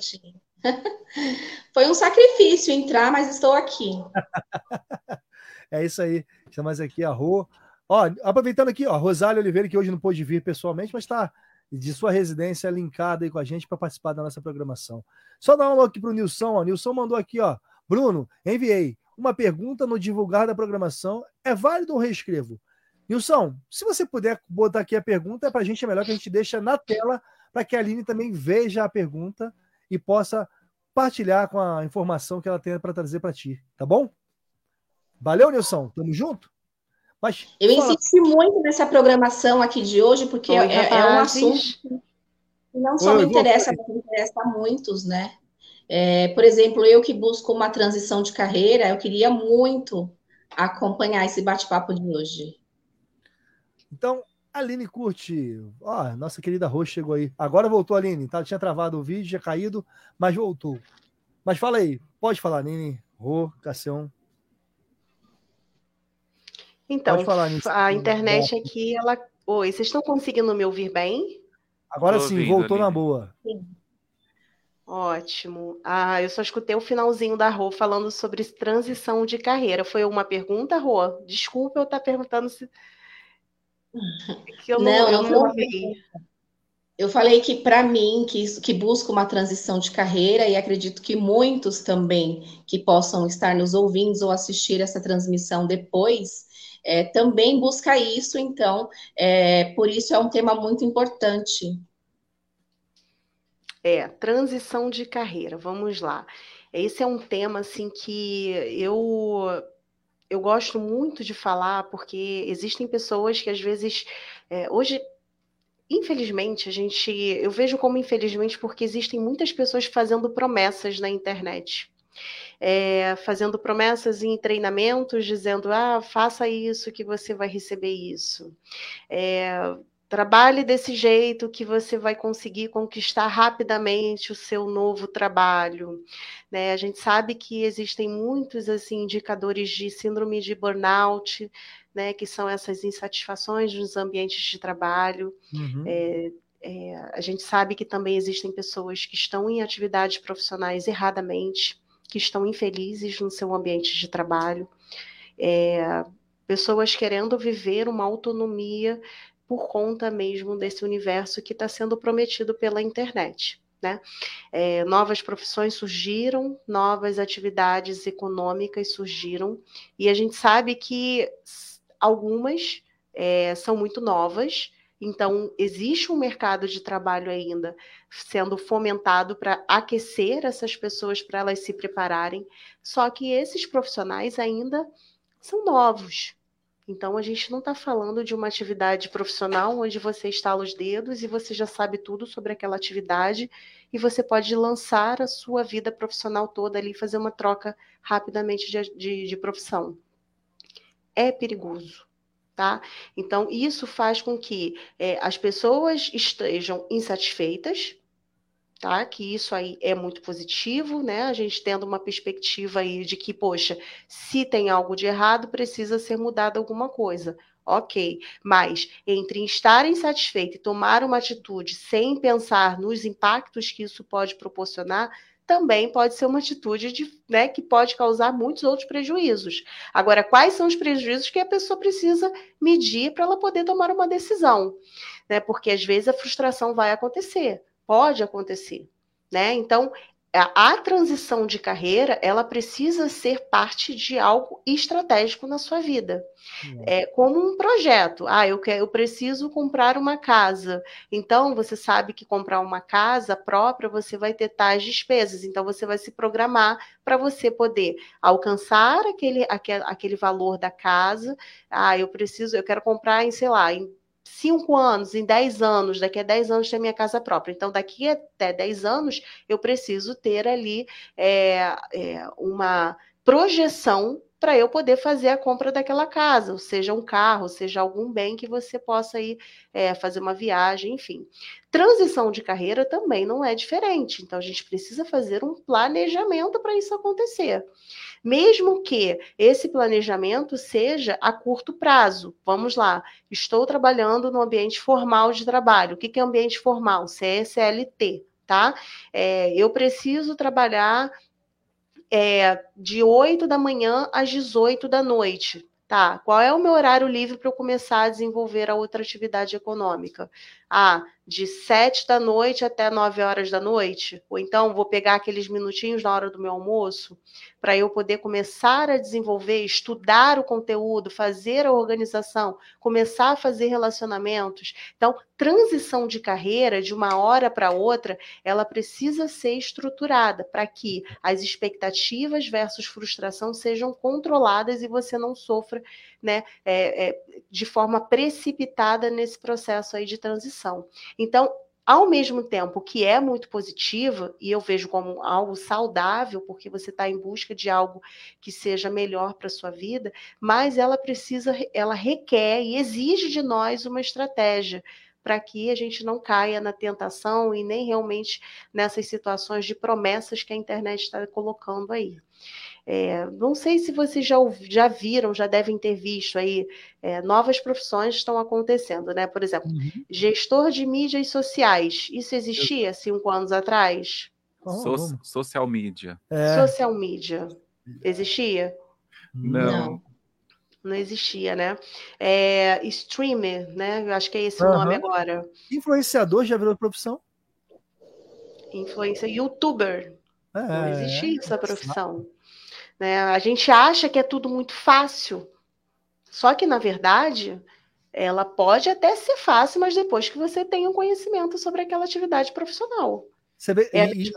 gente. [LAUGHS] Foi um sacrifício entrar, mas estou aqui. [LAUGHS] é isso aí. Estamos aqui a Rô. Ó, aproveitando aqui, ó, Rosália Oliveira, que hoje não pôde vir pessoalmente, mas está de sua residência linkada aí com a gente para participar da nossa programação. Só dar uma aqui para o Nilson. O Nilson mandou aqui, ó. Bruno, enviei uma pergunta no divulgar da programação. É válido ou reescrevo? Nilson, se você puder botar aqui a pergunta, para a gente é melhor que a gente deixa na tela para que a Aline também veja a pergunta e possa partilhar com a informação que ela tem para trazer para ti, tá bom? Valeu, Nilson. Tamo junto? Mas, eu fala... insisti muito nessa programação aqui de hoje, porque Oi, é, é, um assunto que não só Oi, me interessa, mas interessa a muitos, né? É, por exemplo, eu que busco uma transição de carreira, eu queria muito acompanhar esse bate-papo de hoje. Então, Aline curte. Ó, nossa querida Rô chegou aí. Agora voltou, Aline. Tá? Tinha travado o vídeo, tinha caído, mas voltou. Mas fala aí, pode falar, Aline, Rô, Cassião. Então, falar, a internet aqui, ela. Oi, vocês estão conseguindo me ouvir bem? Agora Tô sim, ouvindo, voltou Aline. na boa. Sim. Ótimo. Ah, eu só escutei o finalzinho da Rô falando sobre transição de carreira. Foi uma pergunta, Rô? Desculpa eu estar perguntando se que eu não, não, eu não ouvi. Eu falei que para mim, que, que busco uma transição de carreira, e acredito que muitos também que possam estar nos ouvindo ou assistir essa transmissão depois, é, também busca isso, então, é, por isso é um tema muito importante. É, transição de carreira, vamos lá. Esse é um tema assim que eu eu gosto muito de falar porque existem pessoas que às vezes é, hoje infelizmente a gente eu vejo como infelizmente porque existem muitas pessoas fazendo promessas na internet. É, fazendo promessas em treinamentos dizendo ah faça isso que você vai receber isso. É, Trabalhe desse jeito que você vai conseguir conquistar rapidamente o seu novo trabalho. Né? A gente sabe que existem muitos assim indicadores de síndrome de burnout, né? que são essas insatisfações nos ambientes de trabalho. Uhum. É, é, a gente sabe que também existem pessoas que estão em atividades profissionais erradamente, que estão infelizes no seu ambiente de trabalho. É, pessoas querendo viver uma autonomia por conta mesmo desse universo que está sendo prometido pela internet. Né? É, novas profissões surgiram, novas atividades econômicas surgiram, e a gente sabe que algumas é, são muito novas, então existe um mercado de trabalho ainda sendo fomentado para aquecer essas pessoas para elas se prepararem, só que esses profissionais ainda são novos, então, a gente não está falando de uma atividade profissional onde você estala os dedos e você já sabe tudo sobre aquela atividade e você pode lançar a sua vida profissional toda ali, fazer uma troca rapidamente de, de, de profissão. É perigoso. Tá? Então, isso faz com que é, as pessoas estejam insatisfeitas, tá? Que isso aí é muito positivo, né? A gente tendo uma perspectiva aí de que, poxa, se tem algo de errado, precisa ser mudada alguma coisa. Ok, mas entre estar insatisfeito e tomar uma atitude sem pensar nos impactos que isso pode proporcionar, também pode ser uma atitude de, né, que pode causar muitos outros prejuízos. Agora, quais são os prejuízos que a pessoa precisa medir para ela poder tomar uma decisão? Né? Porque às vezes a frustração vai acontecer pode acontecer, né? Então, a, a, transição de carreira, ela precisa ser parte de algo estratégico na sua vida. É, como um projeto. Ah, eu, quero, eu preciso comprar uma casa. Então, você sabe que comprar uma casa própria, você vai ter tais despesas. Então, você vai se programar para você poder alcançar aquele, aquele, aquele valor da casa. Ah, eu preciso, eu quero comprar em, sei lá, em cinco anos, em dez anos, daqui a dez anos ter minha casa própria. Então, daqui até dez anos, eu preciso ter ali é, é, uma projeção para eu poder fazer a compra daquela casa, ou seja, um carro, seja algum bem que você possa ir é, fazer uma viagem, enfim. Transição de carreira também não é diferente, então a gente precisa fazer um planejamento para isso acontecer mesmo que esse planejamento seja a curto prazo. Vamos lá, estou trabalhando no ambiente formal de trabalho. O que é ambiente formal? CSLT, tá? É, eu preciso trabalhar é, de 8 da manhã às 18 da noite. Tá, qual é o meu horário livre para eu começar a desenvolver a outra atividade econômica? Ah, de 7 da noite até 9 horas da noite? Ou então vou pegar aqueles minutinhos na hora do meu almoço para eu poder começar a desenvolver, estudar o conteúdo, fazer a organização, começar a fazer relacionamentos. Então, transição de carreira de uma hora para outra, ela precisa ser estruturada para que as expectativas versus frustração sejam controladas e você não sofra né, é, é, de forma precipitada nesse processo aí de transição. Então, ao mesmo tempo que é muito positiva, e eu vejo como algo saudável, porque você está em busca de algo que seja melhor para a sua vida, mas ela precisa, ela requer e exige de nós uma estratégia para que a gente não caia na tentação e nem realmente nessas situações de promessas que a internet está colocando aí. É, não sei se vocês já, já viram, já devem ter visto aí, é, novas profissões estão acontecendo, né? Por exemplo, uhum. gestor de mídias sociais. Isso existia cinco anos atrás? So social media. É. Social media. Existia? Não. Não existia, né? É, streamer, né? Eu acho que é esse uhum. o nome agora. Influenciador já virou profissão? Influência, youtuber. É, não existia essa profissão. Né? A gente acha que é tudo muito fácil, Só que, na verdade, ela pode até ser fácil, mas depois que você tem um conhecimento sobre aquela atividade profissional. Você vê, é... e,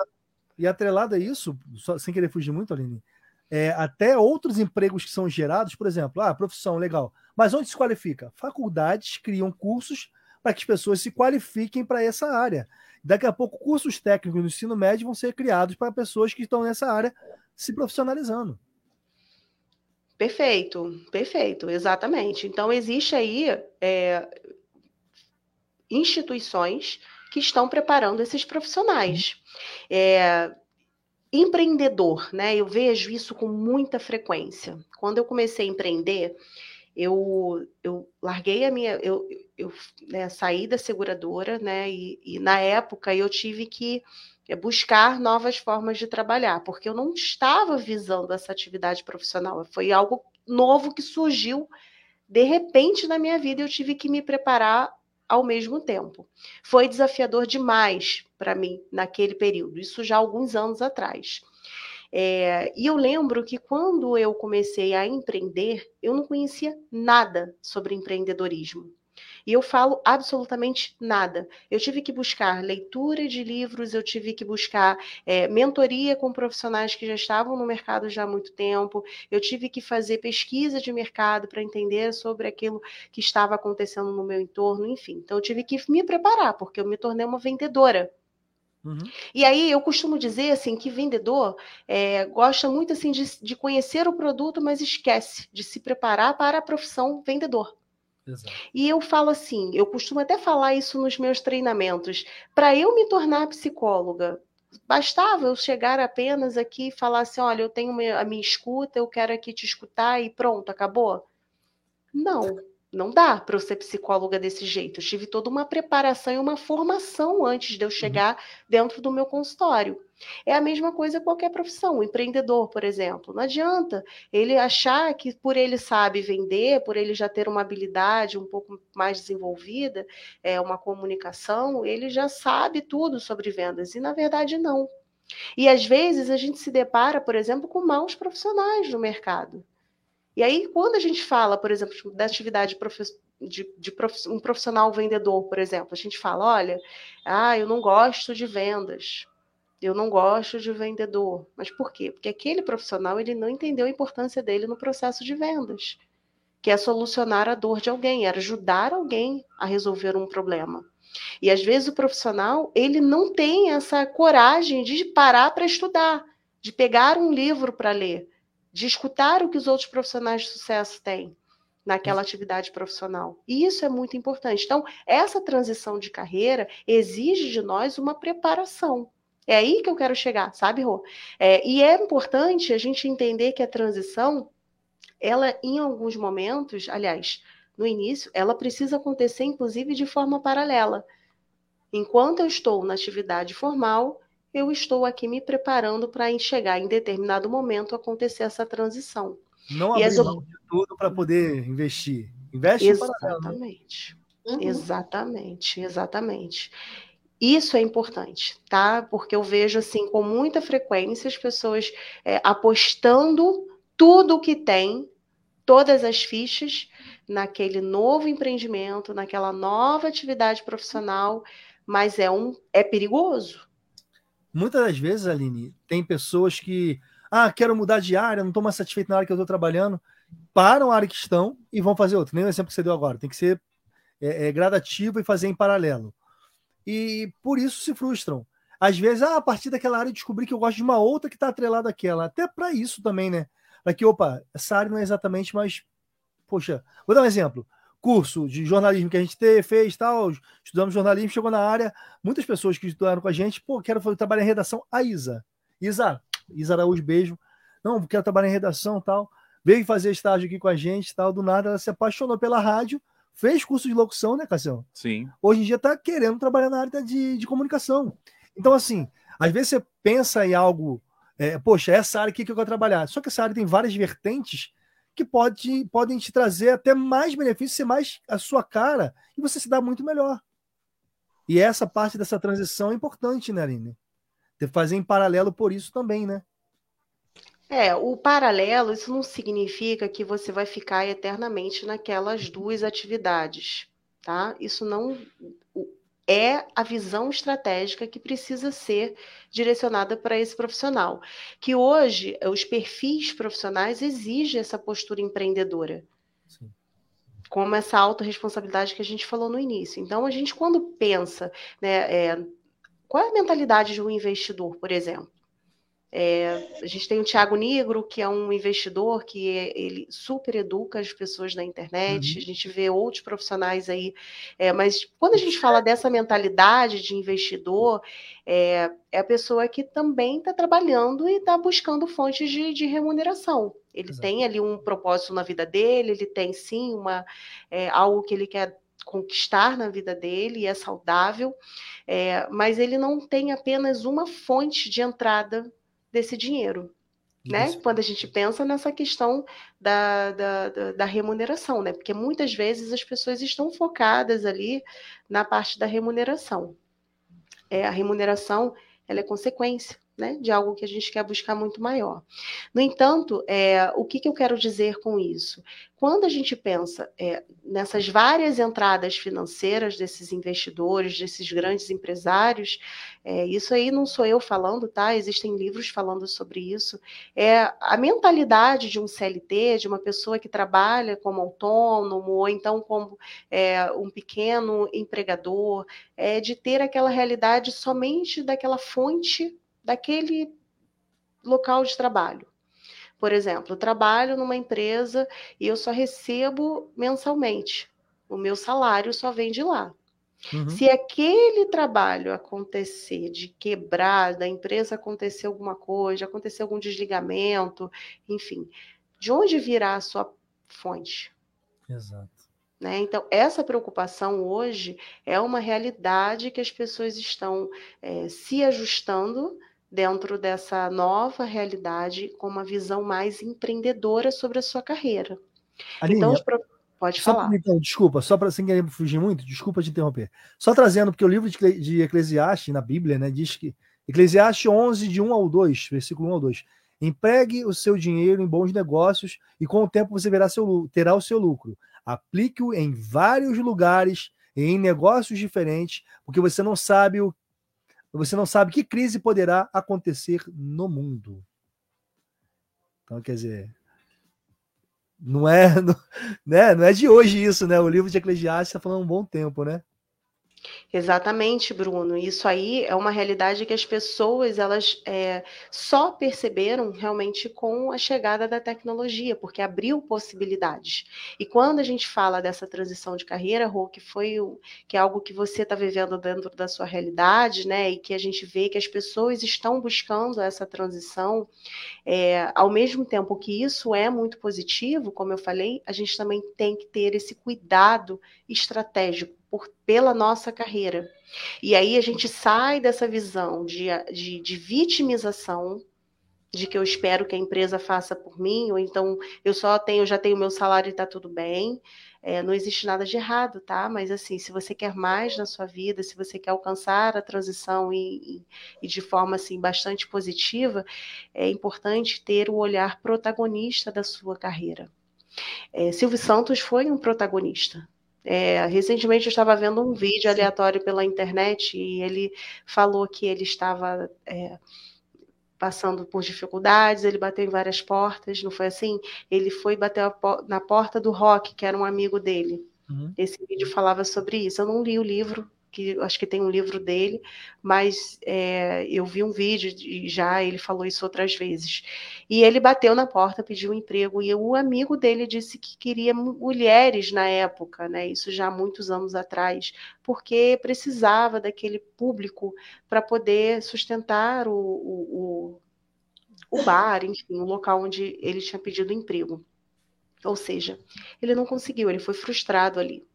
e atrelado a isso, só, sem querer fugir muito, Aline, é, até outros empregos que são gerados, por exemplo, ah, profissão, legal. Mas onde se qualifica? Faculdades criam cursos para que as pessoas se qualifiquem para essa área. Daqui a pouco, cursos técnicos no ensino médio vão ser criados para pessoas que estão nessa área se profissionalizando. Perfeito, perfeito, exatamente. Então, existe aí é, instituições que estão preparando esses profissionais. É, empreendedor, né? Eu vejo isso com muita frequência. Quando eu comecei a empreender, eu, eu larguei a minha. Eu, eu né, saí da seguradora, né? E, e, na época eu tive que é, buscar novas formas de trabalhar, porque eu não estava visando essa atividade profissional. Foi algo novo que surgiu de repente na minha vida. Eu tive que me preparar ao mesmo tempo. Foi desafiador demais para mim naquele período, isso já alguns anos atrás. É, e eu lembro que quando eu comecei a empreender, eu não conhecia nada sobre empreendedorismo. E eu falo absolutamente nada. Eu tive que buscar leitura de livros, eu tive que buscar é, mentoria com profissionais que já estavam no mercado já há muito tempo, eu tive que fazer pesquisa de mercado para entender sobre aquilo que estava acontecendo no meu entorno, enfim. Então, eu tive que me preparar, porque eu me tornei uma vendedora. Uhum. E aí eu costumo dizer assim que vendedor é, gosta muito assim de, de, conhecer o produto, mas esquece de se preparar para a profissão vendedor. Exato. E eu falo assim, eu costumo até falar isso nos meus treinamentos. Para eu me tornar psicóloga, bastava eu chegar apenas aqui e falar assim: olha, eu tenho a minha escuta, eu quero aqui te escutar e pronto, acabou? Não. Não dá para eu ser psicóloga desse jeito. Eu tive toda uma preparação e uma formação antes de eu uhum. chegar dentro do meu consultório. É a mesma coisa qualquer profissão. Empreendedor, por exemplo, não adianta ele achar que por ele sabe vender, por ele já ter uma habilidade um pouco mais desenvolvida, é uma comunicação, ele já sabe tudo sobre vendas. E na verdade não. E às vezes a gente se depara, por exemplo, com maus profissionais no mercado. E aí, quando a gente fala, por exemplo, da atividade de, de prof, um profissional vendedor, por exemplo, a gente fala: olha, ah, eu não gosto de vendas, eu não gosto de vendedor. Mas por quê? Porque aquele profissional ele não entendeu a importância dele no processo de vendas, que é solucionar a dor de alguém, era ajudar alguém a resolver um problema. E às vezes o profissional ele não tem essa coragem de parar para estudar, de pegar um livro para ler de escutar o que os outros profissionais de sucesso têm naquela atividade profissional. E isso é muito importante. Então, essa transição de carreira exige de nós uma preparação. É aí que eu quero chegar, sabe, Rô? É, e é importante a gente entender que a transição, ela, em alguns momentos, aliás, no início, ela precisa acontecer, inclusive, de forma paralela. Enquanto eu estou na atividade formal, eu estou aqui me preparando para chegar em determinado momento acontecer essa transição. Não abrir as... mão de tudo para poder investir. Investe Exatamente. Uhum. Exatamente, exatamente. Isso é importante, tá? Porque eu vejo assim com muita frequência as pessoas é, apostando tudo o que tem, todas as fichas naquele novo empreendimento, naquela nova atividade profissional, mas é um é perigoso, Muitas das vezes, Aline, tem pessoas que, ah, quero mudar de área, não estou mais satisfeito na área que eu estou trabalhando, param a área que estão e vão fazer outra. Nem o exemplo que você deu agora. Tem que ser é, é, gradativo e fazer em paralelo. E por isso se frustram. Às vezes, ah, a partir daquela área descobri que eu gosto de uma outra que está atrelada àquela. Até para isso também, né? Para que, opa, essa área não é exatamente, mas, poxa, vou dar um exemplo curso de jornalismo que a gente fez tal, estudamos jornalismo, chegou na área, muitas pessoas que estudaram com a gente, pô, quero trabalhar em redação, a Isa. Isa, Isa Araújo, beijo. Não, quero trabalhar em redação tal. Veio fazer estágio aqui com a gente tal, do nada ela se apaixonou pela rádio, fez curso de locução, né, Cassião? Sim. Hoje em dia está querendo trabalhar na área de, de comunicação. Então, assim, às vezes você pensa em algo, é, poxa, essa área aqui que eu quero trabalhar. Só que essa área tem várias vertentes que pode, podem te trazer até mais benefícios, ser mais a sua cara e você se dá muito melhor. E essa parte dessa transição é importante, né, Aline? De fazer em paralelo por isso também, né? É, o paralelo, isso não significa que você vai ficar eternamente naquelas duas atividades, tá? Isso não é a visão estratégica que precisa ser direcionada para esse profissional. Que hoje os perfis profissionais exigem essa postura empreendedora. Sim. Como essa autorresponsabilidade que a gente falou no início. Então, a gente, quando pensa, né, é, qual é a mentalidade de um investidor, por exemplo? É, a gente tem o Tiago Negro, que é um investidor que ele super educa as pessoas na internet. Uhum. A gente vê outros profissionais aí. É, mas quando a gente fala dessa mentalidade de investidor, é, é a pessoa que também está trabalhando e está buscando fontes de, de remuneração. Ele Exato. tem ali um propósito na vida dele, ele tem sim uma, é, algo que ele quer conquistar na vida dele e é saudável, é, mas ele não tem apenas uma fonte de entrada desse dinheiro. Né? Quando a gente pensa nessa questão da, da, da, da, remuneração, né? Porque muitas vezes as pessoas estão focadas ali na parte da remuneração. É, a remuneração ela é consequência né, de algo que a gente quer buscar muito maior. No entanto, é, o que, que eu quero dizer com isso? Quando a gente pensa é, nessas várias entradas financeiras desses investidores, desses grandes empresários, é, isso aí não sou eu falando, tá? Existem livros falando sobre isso. É a mentalidade de um CLT, de uma pessoa que trabalha como autônomo ou então como é, um pequeno empregador, é de ter aquela realidade somente daquela fonte daquele local de trabalho. Por exemplo, eu trabalho numa empresa e eu só recebo mensalmente. O meu salário só vem de lá. Uhum. Se aquele trabalho acontecer de quebrar, da empresa acontecer alguma coisa, acontecer algum desligamento, enfim, de onde virá a sua fonte? Exato. Né? Então, essa preocupação hoje é uma realidade que as pessoas estão é, se ajustando dentro dessa nova realidade com uma visão mais empreendedora sobre a sua carreira. Aline, então, pro... pode falar. Pra, então, desculpa, só para sem querer fugir muito, desculpa te interromper. Só trazendo, porque o livro de, de Eclesiastes, na Bíblia, né, diz que Eclesiastes 11, de 1 ao 2, versículo 1 ao 2. Empregue o seu dinheiro em bons negócios e com o tempo você verá seu, terá o seu lucro. Aplique-o em vários lugares e em negócios diferentes, porque você não sabe o você não sabe que crise poderá acontecer no mundo. Então, quer dizer, não é, [LAUGHS] não, né, não é de hoje isso, né? O livro de Eclesiastes está falando um bom tempo, né? Exatamente, Bruno. Isso aí é uma realidade que as pessoas elas é, só perceberam realmente com a chegada da tecnologia, porque abriu possibilidades. E quando a gente fala dessa transição de carreira, Rô, que foi o, que é algo que você está vivendo dentro da sua realidade, né? E que a gente vê que as pessoas estão buscando essa transição, é, ao mesmo tempo que isso é muito positivo, como eu falei, a gente também tem que ter esse cuidado estratégico por, pela nossa carreira. E aí a gente sai dessa visão de, de, de vitimização, de que eu espero que a empresa faça por mim, ou então eu só tenho, já tenho meu salário e está tudo bem. É, não existe nada de errado, tá? Mas assim, se você quer mais na sua vida, se você quer alcançar a transição e, e, de forma assim bastante positiva, é importante ter o olhar protagonista da sua carreira. É, Silvio Santos foi um protagonista, é, recentemente eu estava vendo um vídeo aleatório pela internet e ele falou que ele estava é, passando por dificuldades, ele bateu em várias portas, não foi assim? Ele foi bater na porta do Rock, que era um amigo dele. Uhum. Esse vídeo falava sobre isso. Eu não li o livro, que acho que tem um livro dele, mas é, eu vi um vídeo e já ele falou isso outras vezes. E ele bateu na porta, pediu um emprego, e o amigo dele disse que queria mulheres na época, né? Isso já há muitos anos atrás, porque precisava daquele público para poder sustentar o, o, o, o bar, enfim, o local onde ele tinha pedido emprego. Ou seja, ele não conseguiu, ele foi frustrado ali.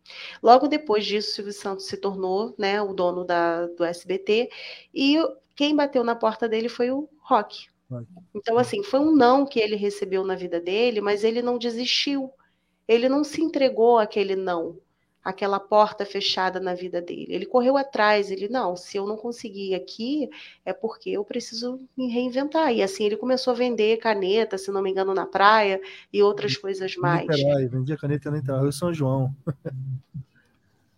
Logo depois disso, Silvio Santos se tornou né, o dono da, do SBT e quem bateu na porta dele foi o Rock. Então, assim, foi um não que ele recebeu na vida dele, mas ele não desistiu. Ele não se entregou àquele não. Aquela porta fechada na vida dele. Ele correu atrás, ele, não, se eu não conseguir aqui, é porque eu preciso me reinventar. E assim ele começou a vender caneta, se não me engano, na praia e outras coisas mais. Niterói, vendia caneta na Niterói, São João.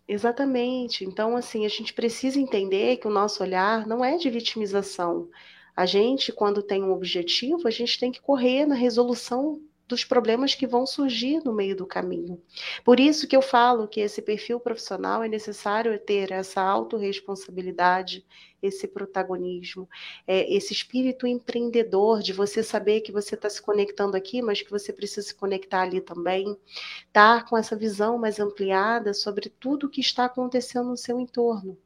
Exatamente. Então, assim, a gente precisa entender que o nosso olhar não é de vitimização. A gente, quando tem um objetivo, a gente tem que correr na resolução dos problemas que vão surgir no meio do caminho. Por isso que eu falo que esse perfil profissional é necessário ter essa autorresponsabilidade, esse protagonismo, é, esse espírito empreendedor de você saber que você está se conectando aqui, mas que você precisa se conectar ali também, estar tá com essa visão mais ampliada sobre tudo o que está acontecendo no seu entorno.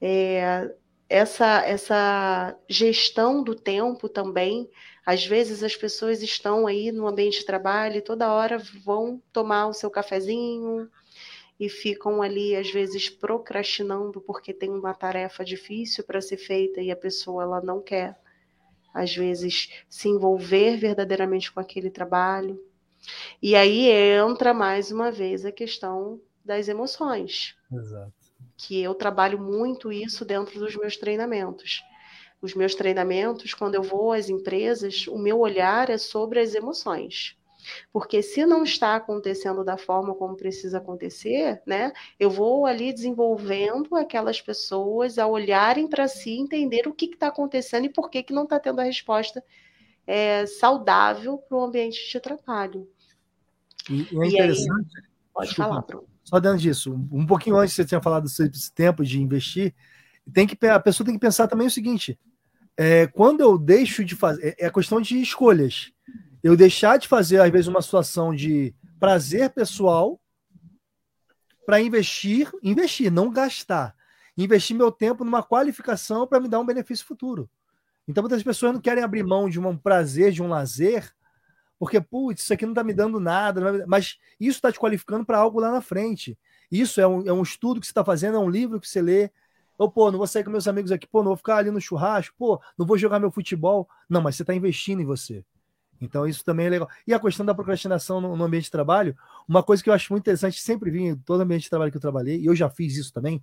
É, essa, essa gestão do tempo também. Às vezes as pessoas estão aí no ambiente de trabalho e toda hora vão tomar o seu cafezinho e ficam ali, às vezes, procrastinando porque tem uma tarefa difícil para ser feita e a pessoa ela não quer, às vezes, se envolver verdadeiramente com aquele trabalho. E aí entra mais uma vez a questão das emoções. Exato que eu trabalho muito isso dentro dos meus treinamentos. Os meus treinamentos, quando eu vou às empresas, o meu olhar é sobre as emoções. Porque se não está acontecendo da forma como precisa acontecer, né, eu vou ali desenvolvendo aquelas pessoas a olharem para si, entender o que está acontecendo e por que, que não está tendo a resposta é, saudável para o ambiente de trabalho. E, é interessante. Aí, pode Desculpa. falar, Bruno só dentro disso, um pouquinho antes você tinha falado desse tempo de investir, tem que a pessoa tem que pensar também o seguinte: é, quando eu deixo de fazer, é, é questão de escolhas. Eu deixar de fazer às vezes uma situação de prazer pessoal para investir, investir, não gastar, investir meu tempo numa qualificação para me dar um benefício futuro. Então muitas pessoas não querem abrir mão de um prazer, de um lazer, porque, putz, isso aqui não está me dando nada, mas isso está te qualificando para algo lá na frente. Isso é um, é um estudo que você está fazendo, é um livro que você lê. Ou, pô, não vou sair com meus amigos aqui, pô, não vou ficar ali no churrasco, pô, não vou jogar meu futebol. Não, mas você está investindo em você. Então, isso também é legal. E a questão da procrastinação no, no, ambiente de trabalho, uma coisa que eu acho muito interessante, sempre vi em todo ambiente de trabalho que eu trabalhei, e eu já fiz isso também.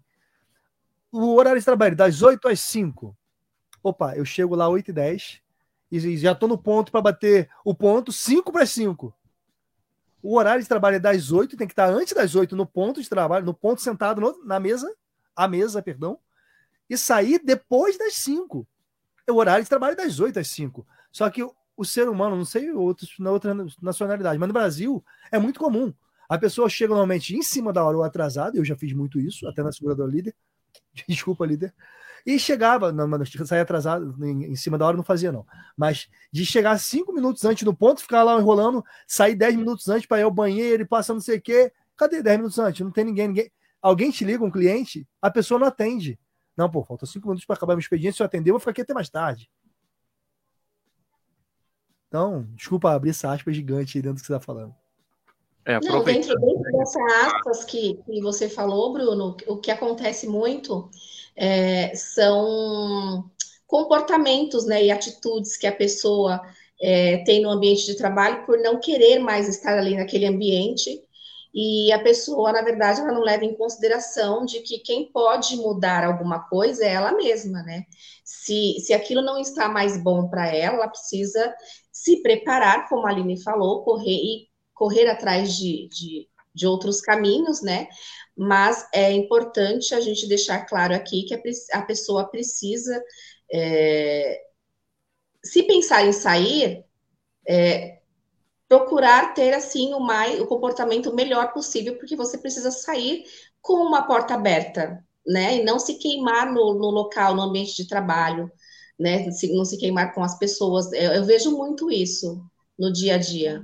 O horário de trabalho, das 8 às 5. Opa, eu chego lá às 8 e 10, e já estou no ponto para bater o ponto 5 para 5. O horário de trabalho é das 8, tem que estar antes das 8 no ponto de trabalho, no ponto sentado no, na mesa, a mesa, perdão, e sair depois das 5. É o horário de trabalho das 8 às 5. Só que o, ser humano, não sei outros na outra nacionalidade, mas no Brasil é muito comum. A pessoa chega normalmente em cima da hora ou atrasada, eu já fiz muito isso, até na seguradora líder. [LAUGHS] Desculpa, líder. E chegava, não, atrasado, em, em, cima da hora não fazia, não. Mas de chegar cinco minutos antes no ponto, ficar lá enrolando, sair dez minutos antes para ir ao banheiro e passar não sei o quê. Cadê dez minutos antes? Não tem ninguém, ninguém. Alguém te liga, um cliente, a pessoa não atende. Não, pô, falta cinco minutos para acabar meu expediente. Se eu atender, eu vou ficar aqui até mais tarde. Então, desculpa abrir essa aspa gigante aí dentro do que você está falando. É, Não, dentro, dentro dessas aspas que, que você falou, Bruno, o que acontece muito é, são comportamentos né, e atitudes que a pessoa é, tem no ambiente de trabalho por não querer mais estar ali naquele ambiente. E a pessoa, na verdade, ela não leva em consideração de que quem pode mudar alguma coisa é ela mesma, né? Se, se aquilo não está mais bom para ela, ela precisa se preparar, como a Aline falou, correr e correr atrás de, de, de outros caminhos, né? mas é importante a gente deixar claro aqui que a, pessoa precisa, é, se pensar em sair, é, procurar ter assim o, mais, o comportamento melhor possível, porque você precisa sair com uma porta aberta, né? E não se queimar no, no local, no ambiente de trabalho, né? Se, não se queimar com as pessoas. Eu, eu vejo muito isso no dia a dia.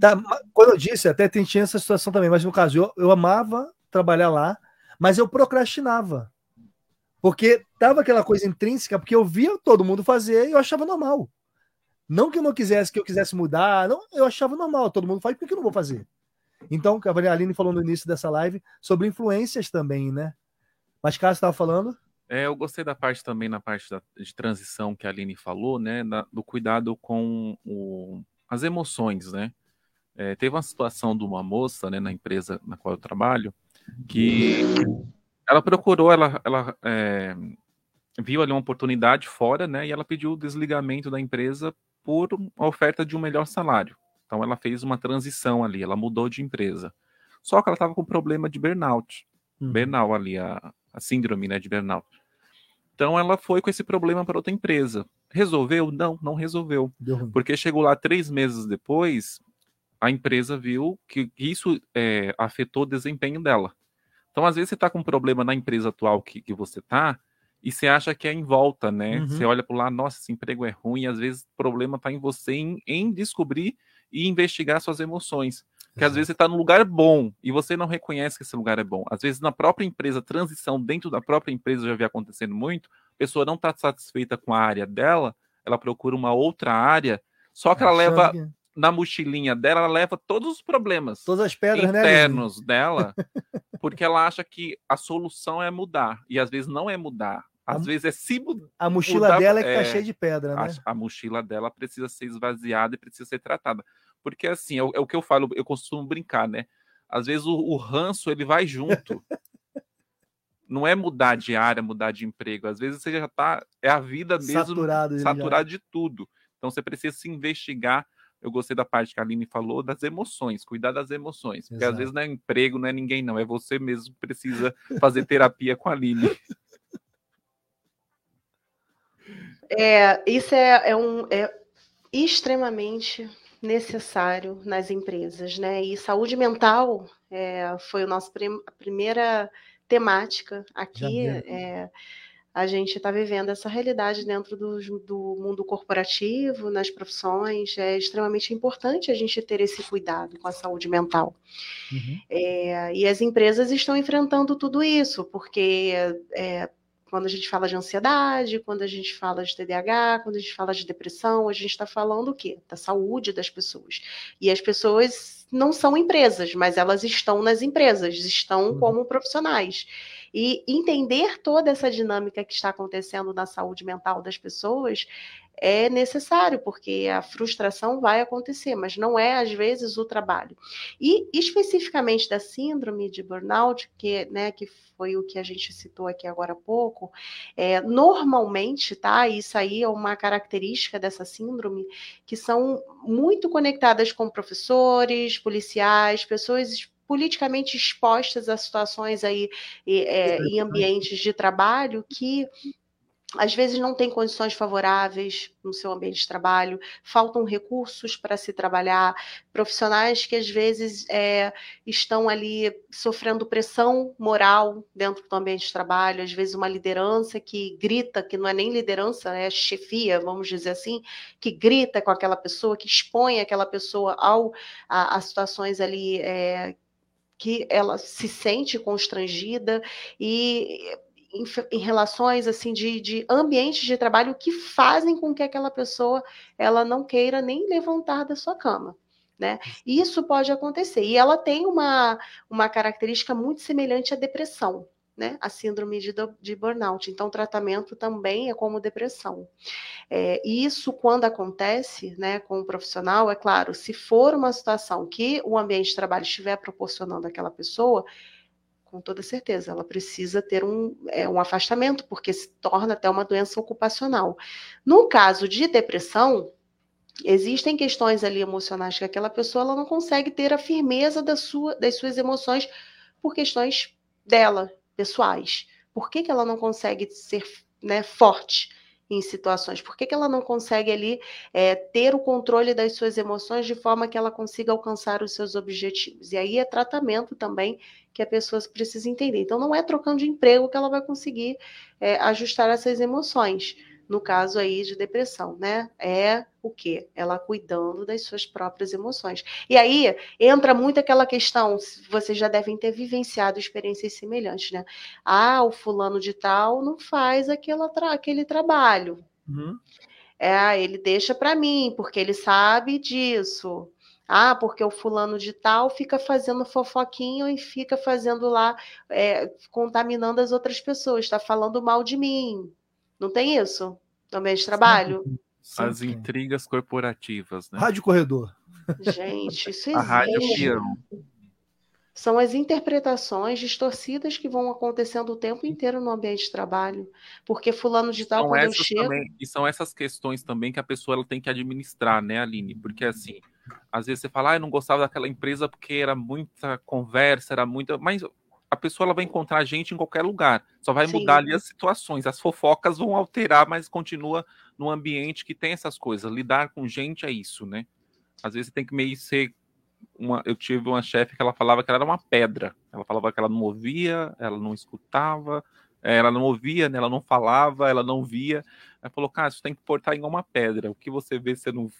Tá, quando eu disse, até tinha essa situação também, mas no caso, eu, eu amava trabalhar lá, mas eu procrastinava. Porque tava aquela coisa intrínseca, porque eu via todo mundo fazer e eu achava normal. Não que eu não quisesse, que eu quisesse mudar, não, eu achava normal, todo mundo faz, por que eu não vou fazer? Então, a Aline falou no início dessa live sobre influências também, né? Mas Cássio estava falando? É, eu gostei da parte também, na parte da, de transição que a Aline falou, né? Da, do cuidado com o, as emoções, né? É, teve uma situação de uma moça, né, na empresa na qual eu trabalho, que ela procurou, ela, ela é, viu ali uma oportunidade fora, né? E ela pediu o desligamento da empresa por a oferta de um melhor salário. Então ela fez uma transição ali, ela mudou de empresa. Só que ela estava com problema de burnout. Uhum. Burnout ali, a, a síndrome né, de burnout. Então ela foi com esse problema para outra empresa. Resolveu? Não, não resolveu. Porque chegou lá três meses depois, a empresa viu que isso é, afetou o desempenho dela. Então, às vezes, você está com um problema na empresa atual que, que você está, e você acha que é em volta, né? Uhum. Você olha para lá, nossa, esse emprego é ruim, e às vezes o problema está em você em, em, descobrir e investigar suas emoções. Que às vezes você está num lugar bom e você não reconhece que esse lugar é bom. Às vezes, na própria empresa, transição dentro da própria empresa já vem acontecendo muito, a pessoa não está satisfeita com a área dela, ela procura uma outra área, só que ela leva na mochilinha dela, ela leva todos os problemas todas as pedras né, internos né, dela, porque ela acha que a solução é mudar e às vezes não é mudar. Às a, vezes é se. A mochila mudar, dela é que tá é, cheia de pedra, né? A, a, mochila dela precisa ser esvaziada e precisa ser tratada. Porque assim, é o, é o que eu falo, eu costumo brincar, né? Às vezes o, o ranço ele vai junto. [LAUGHS] não é mudar de área, mudar de emprego. Às vezes você já está é a vida mesmo saturado, saturado de tudo. Então você precisa se investigar eu gostei da parte que a Aline falou das emoções, cuidar das emoções. Porque Exato. às vezes não é emprego, não é ninguém, não. É você mesmo que precisa fazer terapia com a Aline. [LAUGHS] É, isso é, é, um, é extremamente necessário nas empresas, né? E saúde mental é, foi a nossa prim primeira temática aqui. É, a gente está vivendo essa realidade dentro do, do, mundo corporativo, nas profissões. É extremamente importante a gente ter esse cuidado com a saúde mental. Uhum. É, e as empresas estão enfrentando tudo isso, porque é, quando a gente fala de ansiedade, quando a gente fala de TDAH, quando a gente fala de depressão, a gente está falando o quê? Da saúde das pessoas. E as pessoas não são empresas, mas elas estão nas empresas, estão uhum. como profissionais. E entender toda essa dinâmica que está acontecendo na saúde mental das pessoas é necessário, porque a frustração vai acontecer, mas não é, às vezes, o trabalho. E especificamente da síndrome de burnout, que, né, que foi o que a gente citou aqui agora há pouco, é, normalmente, tá? Isso aí é uma característica dessa síndrome, que são muito conectadas com professores, policiais, pessoas politicamente expostas a situações aí é, em ambientes de trabalho que às vezes não tem condições favoráveis no seu ambiente de trabalho, faltam recursos para se trabalhar, profissionais que às vezes é, estão ali sofrendo pressão moral dentro do ambiente de trabalho, às vezes uma liderança que grita, que não é nem liderança, é chefia, vamos dizer assim, que grita com aquela pessoa, que expõe aquela pessoa ao, a, a situações ali é, que ela se sente constrangida e em, em, relações assim de, de ambientes de trabalho que fazem com que aquela pessoa ela não queira nem levantar da sua cama. Né? Isso pode acontecer. E ela tem uma, uma característica muito semelhante à depressão né, a síndrome de, de burnout. Então, o tratamento também é como depressão. É, isso, quando acontece né, com o profissional, é claro, se for uma situação que o ambiente de trabalho estiver proporcionando àquela pessoa, com toda certeza, ela precisa ter um, é, um afastamento, porque se torna até uma doença ocupacional. No caso de depressão, existem questões ali emocionais que aquela pessoa ela não consegue ter a firmeza da sua, das suas emoções por questões dela, pessoais? Por que, que ela não consegue ser né, forte em situações? Por que, que ela não consegue ali é, ter o controle das suas emoções de forma que ela consiga alcançar os seus objetivos? E aí é tratamento também que a pessoa precisa entender. Então, não é trocando de emprego que ela vai conseguir é, ajustar essas emoções no caso aí de depressão, né? É o quê? Ela cuidando das suas próprias emoções. E aí entra muito aquela questão, vocês já devem ter vivenciado experiências semelhantes, né? Ah, o fulano de tal não faz aquela tra aquele trabalho. Uhum. É, ele deixa para mim, porque ele sabe disso. Ah, porque o fulano de tal fica fazendo fofoquinho e fica fazendo lá, é, contaminando as outras pessoas, está falando mal de mim. Não tem isso no ambiente de trabalho? Sim, As intrigas corporativas, né? Rádio Corredor. Gente, isso existe. A rádio peão. são as interpretações distorcidas que vão acontecendo o tempo inteiro no ambiente de trabalho. Porque fulano de tal, são quando eu chego... Também, e são essas questões também que a pessoa ela tem que administrar, né, Aline? Porque assim, às vezes você fala, ah, eu não gostava daquela empresa porque era muita conversa, era muita... Mas a pessoa ela vai encontrar gente em qualquer lugar. Só vai Sim. mudar ali as situações. As fofocas vão alterar, mas continua num ambiente que tem essas coisas. Lidar com gente é isso, né? Às vezes você tem que meio ser uma, eu tive uma chefe que ela falava que ela era uma pedra. Ela falava que ela não ouvia, ela não escutava, eh, ela não ouvia, né? ela não falava, ela não via. Ela falou, cara, você tem que portar igual uma pedra. O que você vê, você não,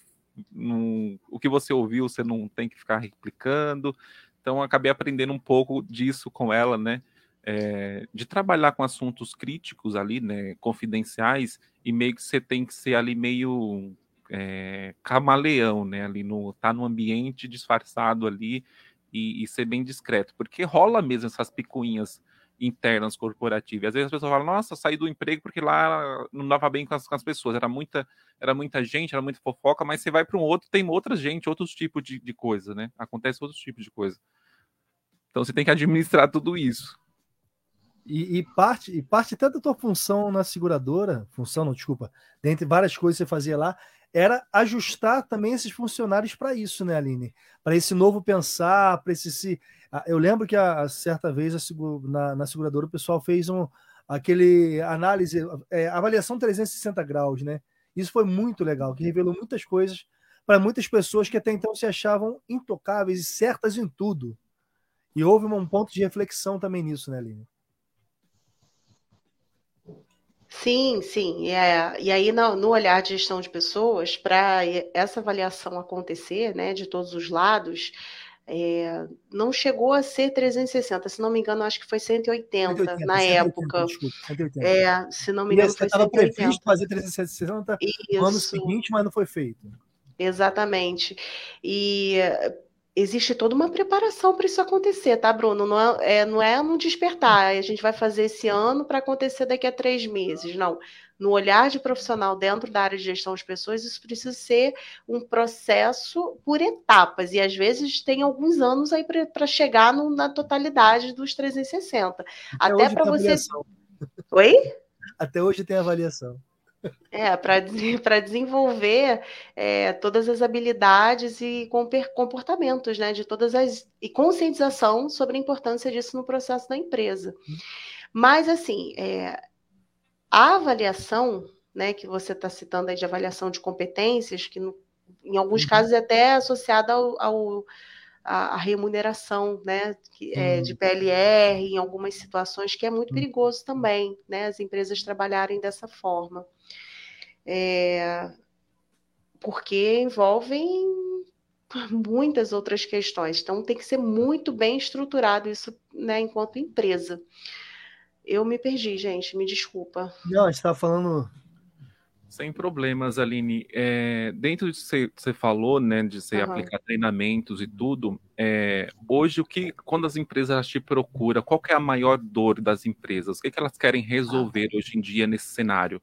não, o que você ouviu, você não tem que ficar replicando. Então, acabei aprendendo um pouco disso com ela, né? É, de trabalhar com assuntos críticos ali, né? Confidenciais, e meio que você tem que ser ali meio é, camaleão, né? Ali no tá no ambiente disfarçado ali e, e, ser bem discreto, porque rola mesmo essas picuinhas internas corporativas. Às vezes as pessoas falam: "Nossa, saí do emprego porque lá não dava bem com as, com as pessoas, era muita era muita gente, era muita fofoca", mas você vai para um outro, tem outra gente, outros tipos de, de coisa, né? Acontece outros tipos de coisa. Então você tem que administrar tudo isso. E, e, parte e parte tanto da tua função na seguradora, função não, desculpa, dentre várias coisas que você fazia lá, era ajustar também esses funcionários para isso, né, Aline? Para esse novo pensar, para esse se. Eu lembro que a, a certa vez a, na, na, seguradora o pessoal fez um aquele análise, é, avaliação 360 graus, né? Isso foi muito legal, que revelou muitas coisas para muitas pessoas que até então se achavam intocáveis e certas em tudo. E houve um ponto de reflexão também nisso, né, Aline? Sim, sim. É, e aí, no, no olhar de gestão de pessoas, para essa avaliação acontecer, né, de todos os lados, é, não chegou a ser 360, se não me engano, acho que foi 180, 180 na 180, época. Desculpa, 180. É, se não me engano, foi estava previsto fazer 360 Isso. no ano seguinte, mas não foi feito. Exatamente. E existe toda uma preparação para isso acontecer, tá, Bruno? Não é, é, não é um despertar, a gente vai fazer esse ano para acontecer daqui a três meses, não. No olhar de profissional dentro da área de gestão de pessoas, isso precisa ser um processo por etapas, e às vezes tem alguns anos aí para chegar no, na totalidade dos 360. Até, Até para você. Avaliação. Oi? Até hoje tem avaliação. É, para desenvolver é, todas as habilidades e comportamentos, né? De todas as. e conscientização sobre a importância disso no processo da empresa. Mas, assim, é, a avaliação, né, que você está citando aí de avaliação de competências, que no, em alguns uhum. casos é até associada ao, ao a, a, remuneração né, que, é, de PLR em algumas situações, que é muito perigoso também, né, as empresas trabalharem dessa forma é, porque envolvem muitas outras questões. Então, tem que ser muito bem estruturado isso né, enquanto empresa. Eu me perdi, gente, me desculpa. Não, a gente estava falando. Sem problemas, Aline. É, dentro de que você falou, né, de você uhum. aplicar treinamentos e tudo, é, hoje o que, quando as empresas te procuram, qual é a maior dor das empresas? O que, que elas querem resolver ah. hoje em dia nesse cenário?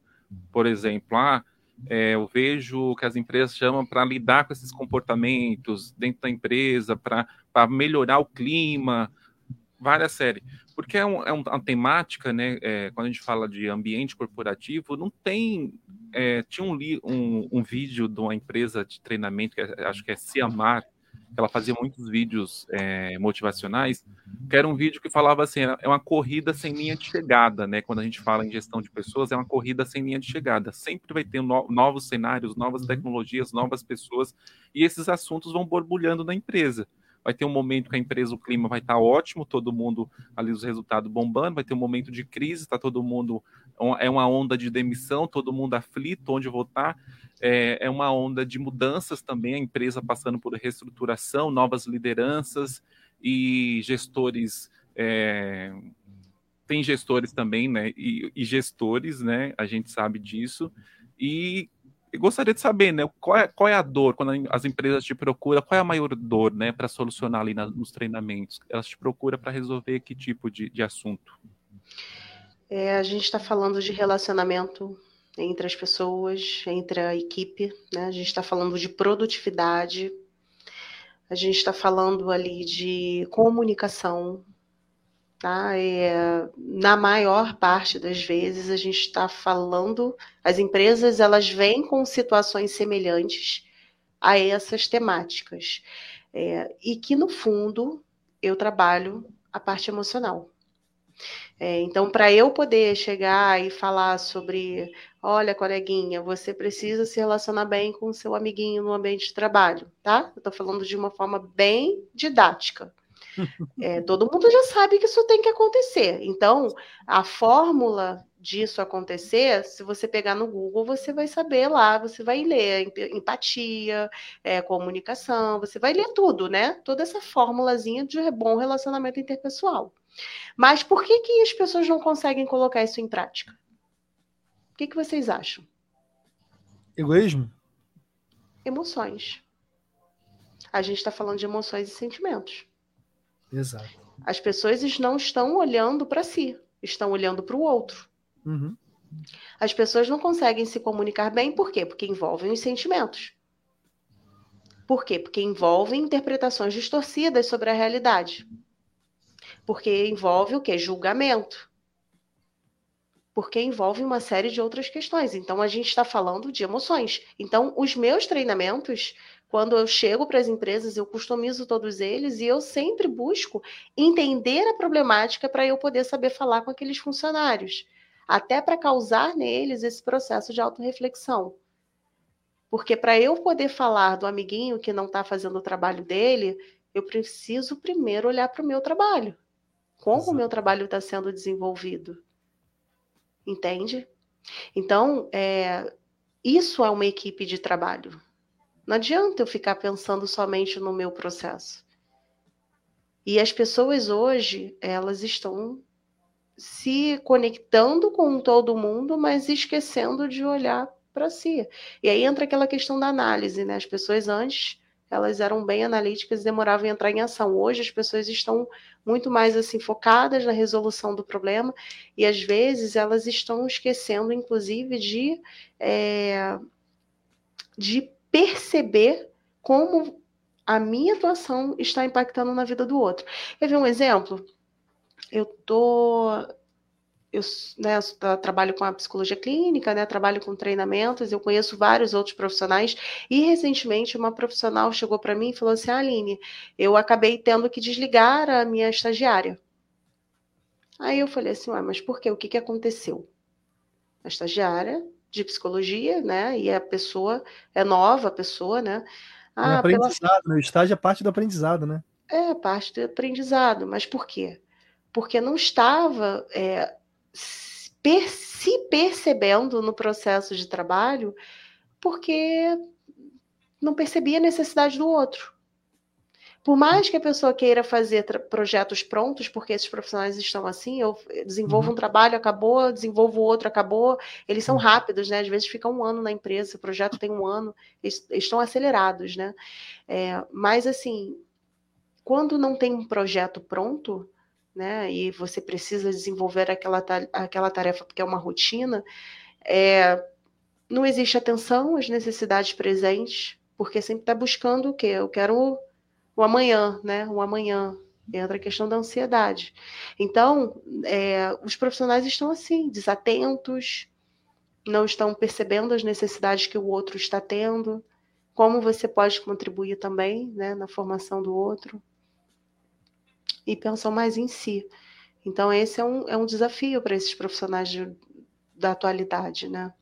Por exemplo, ah, é, eu vejo que as empresas chamam para lidar com esses comportamentos dentro da empresa, para melhorar o clima, várias séries. Porque é, um, é uma temática, né? É, quando a gente fala de ambiente corporativo, não tem. É, tinha um, um, um, vídeo de uma empresa de treinamento, que é, acho que é Ciamar, ela fazia muitos vídeos é, motivacionais, que era um vídeo que falava assim, é uma corrida sem linha de chegada, né? Quando a gente fala em gestão de pessoas, é uma corrida sem linha de chegada. Sempre vai ter no, novos cenários, novas tecnologias, novas pessoas, e esses assuntos vão borbulhando na empresa. Vai ter um momento que a empresa, o clima vai estar ótimo, todo mundo ali os resultados bombando, vai ter um momento de crise, está todo mundo é uma onda de demissão, todo mundo aflito, onde votar é, é uma onda de mudanças também, a empresa passando por reestruturação, novas lideranças e gestores. É, tem gestores também, né? E, e, gestores, né? A gente sabe disso. E gostaria de saber, né? Qual é, qual é a dor quando as empresas te procuram? Qual é a maior dor, né? Para solucionar ali na, nos treinamentos? Elas te procuram para resolver que tipo de, de assunto? É, a gente está falando de relacionamento entre as pessoas, entre a equipe, né? A gente está falando de produtividade, a gente está falando ali de comunicação, tá? É, na maior parte das vezes a gente está falando, as empresas elas vêm com situações semelhantes a essas temáticas é, e que no fundo eu trabalho a parte emocional. É, então, para eu poder chegar e falar sobre, olha, coleguinha, você precisa se relacionar bem com seu amiguinho no ambiente de trabalho, tá? Eu estou falando de uma forma bem didática. É, todo mundo já sabe que isso tem que acontecer. Então, a fórmula disso acontecer, se você pegar no Google, você vai saber lá, você vai ler empatia, é, comunicação, você vai ler tudo, né? Toda essa fórmulazinha de bom relacionamento interpessoal. Mas por que, que as pessoas não conseguem colocar isso em prática? O que, que vocês acham? Egoísmo? Emoções. A gente está falando de emoções e sentimentos. Exato. As pessoas não estão olhando para si, estão olhando para o outro. Uhum. As pessoas não conseguem se comunicar bem, por quê? Porque envolvem os sentimentos. Por quê? Porque envolvem interpretações distorcidas sobre a realidade. Porque envolve o que? Julgamento. Porque envolve uma série de outras questões. Então, a gente está falando de emoções. Então, os meus treinamentos, quando eu chego para as empresas, eu customizo todos eles e eu sempre busco entender a problemática para eu poder saber falar com aqueles funcionários. Até para causar neles esse processo de autorreflexão. Porque para eu poder falar do amiguinho que não está fazendo o trabalho dele, eu preciso primeiro olhar para o meu trabalho como Exato. o meu trabalho está sendo desenvolvido. Entende? Então, é, isso é uma equipe de trabalho. Não adianta eu ficar pensando somente no meu processo. E as pessoas hoje, elas estão se conectando com todo mundo, mas esquecendo de olhar para si. E aí entra aquela questão da análise, né? As pessoas antes elas eram bem analíticas e demoravam a entrar em ação. Hoje as pessoas estão muito mais assim focadas na resolução do problema e às vezes elas estão esquecendo, inclusive, de, é, de perceber como a minha atuação está impactando na vida do outro. Quer ver um exemplo? Eu tô eu né, trabalho com a psicologia clínica, né, trabalho com treinamentos, eu conheço vários outros profissionais, e recentemente uma profissional chegou para mim e falou assim: Aline, eu acabei tendo que desligar a minha estagiária. Aí eu falei assim: mas por quê? O que, que aconteceu? A estagiária de psicologia, né, e a pessoa é nova, a pessoa, né? Ah, é aprendizado, pela... né? O estágio é parte do aprendizado, né? É, parte do aprendizado, mas por quê? Porque não estava é, se percebendo no processo de trabalho porque não percebia a necessidade do outro. Por mais que a pessoa queira fazer projetos prontos, porque esses profissionais estão assim, eu desenvolvo uhum. um trabalho, acabou, desenvolvo outro, acabou. Eles são rápidos, né? Às vezes fica um ano na empresa, o projeto tem um ano, eles, eles estão acelerados, né? É, mas assim, quando não tem um projeto pronto, né? E você precisa desenvolver aquela, aquela tarefa porque é uma rotina. É, não existe atenção às necessidades presentes, porque sempre está buscando o quê? Eu quero o, amanhã, né? O amanhã. Entra a questão da ansiedade. Então, é, os profissionais estão assim, desatentos, não estão percebendo as necessidades que o outro está tendo, como você pode contribuir também né, na formação do outro e pensam mais em si. Então, esse é um, é um desafio para esses profissionais de, da atualidade, né?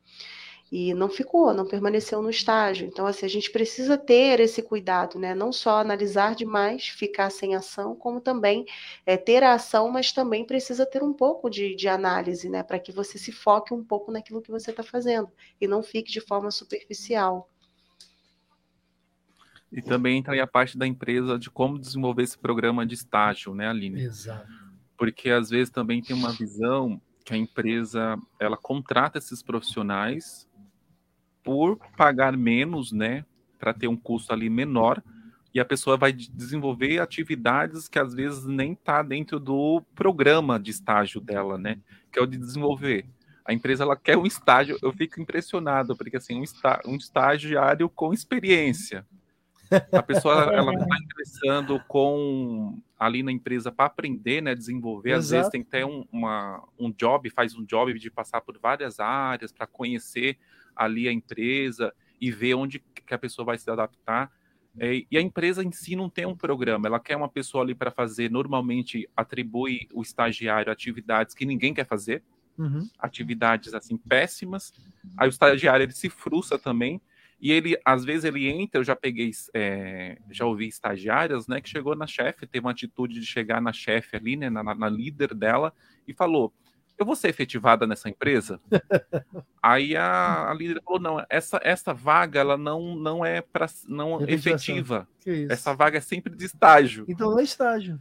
E não ficou, não permaneceu no estágio. Então, assim, a gente precisa ter esse cuidado, né? Não só analisar demais, ficar sem ação, como também é, ter a ação, mas também precisa ter um pouco de, de análise, né? Para que você se foque um pouco naquilo que você está fazendo e não fique de forma superficial. E também entra aí a parte da empresa de como desenvolver esse programa de estágio, né, Aline? Exato. Porque às vezes também tem uma visão que a empresa ela contrata esses profissionais por pagar menos, né, para ter um custo ali menor, e a pessoa vai desenvolver atividades que às vezes nem está dentro do programa de estágio dela, né, que é o de desenvolver. A empresa ela quer um estágio, eu fico impressionado, porque assim, um, está, um estagiário com experiência, A pessoa [LAUGHS] ela está ingressando com ali na empresa para aprender, né, desenvolver. Às vezes tem até um, uma, um job, faz um job de passar por várias áreas para conhecer ali a empresa e ver onde que a pessoa vai se adaptar. É, e a empresa em si não tem um programa, ela quer uma pessoa ali para fazer, normalmente atribui o estagiário atividades que ninguém quer fazer, uhum. atividades assim péssimas. Aí o estagiário ele se frustra também, e ele, às vezes, ele entra, eu já peguei, é, já ouvi estagiárias, né, que chegou na chefe, teve uma atitude de chegar na chefe ali, né, na, na líder dela, e falou: Eu vou ser efetivada nessa empresa? Aí a, a, líder falou: Não, essa, essa vaga ela não, não é para não efetiva. Essa vaga é sempre de estágio. Então não é estágio.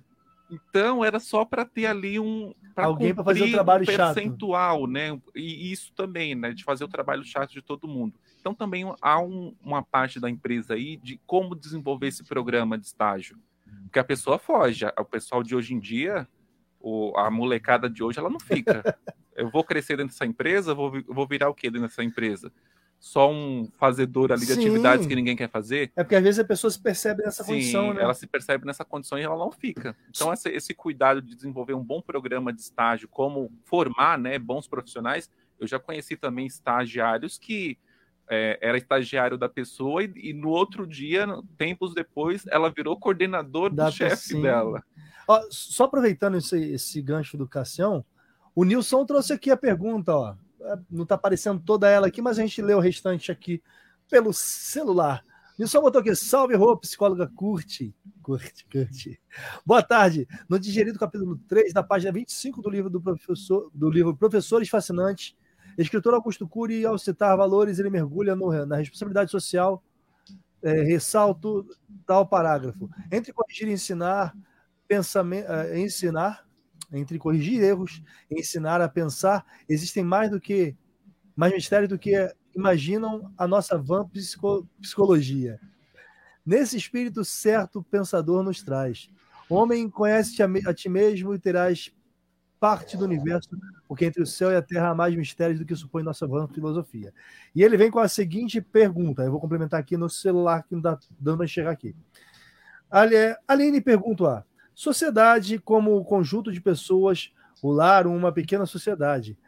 Então era só para ter ali um alguém para fazer o trabalho um percentual, chato. né? E isso também, né? De fazer o trabalho chato de todo mundo. Então também há um, uma parte da empresa aí de como desenvolver esse programa de estágio, porque a pessoa foge. O pessoal de hoje em dia, o, a molecada de hoje, ela não fica. [LAUGHS] Eu vou crescer dentro dessa empresa, vou, vou virar o quê dentro dessa empresa? só um fazedor ali de Sim. atividades que ninguém quer fazer. É porque às vezes a pessoa se percebe nessa Sim, condição, né? Ela se percebe nessa condição e ela não fica. Então, esse, esse, cuidado de desenvolver um bom programa de estágio, como formar né, bons profissionais, eu já conheci também estagiários que é, era estagiário da pessoa e, e, no outro dia, tempos depois, ela virou coordenador da do chefe dela. Ó, só aproveitando esse, esse gancho do Cassião, o Nilson trouxe aqui a pergunta, ó. É, não está aparecendo toda ela aqui, mas a gente lê o restante aqui pelo celular. Nilson botou aqui, salve, Rô, psicóloga curte. Curte, curte. Boa tarde. No digerido capítulo 3, da página 25 do livro do professor, do livro Professores Fascinantes, escritor Augusto Cury, ao citar valores, ele mergulha no, na responsabilidade social. É, ressalto tal parágrafo. Entre corrigir e ensinar, pensamento, é, ensinar entre corrigir erros e ensinar a pensar, existem mais do que mais mistérios do que imaginam a nossa vã psicologia. Nesse espírito certo, o pensador nos traz. Homem, conhece-te a, ti mesmo e terás parte do universo, porque entre o céu e a terra há mais mistérios do que supõe nossa vã filosofia. E ele vem com a seguinte pergunta, eu vou complementar aqui no celular que não está dando para enxergar aqui. Aline pergunta: Sociedade como conjunto de pessoas, o lar, uma pequena sociedade.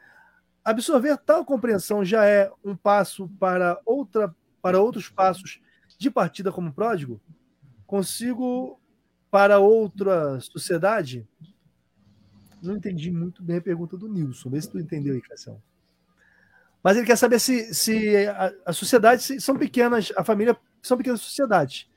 Absorver tal compreensão já é um passo para outra para outros passos de partida como pródigo? Consigo para outra sociedade? Não entendi muito bem a pergunta do Nilson. Vê se tu entendeu aí, Cassião. Mas ele quer saber se, se a, a sociedade se, são pequenas, a família são pequenas sociedades.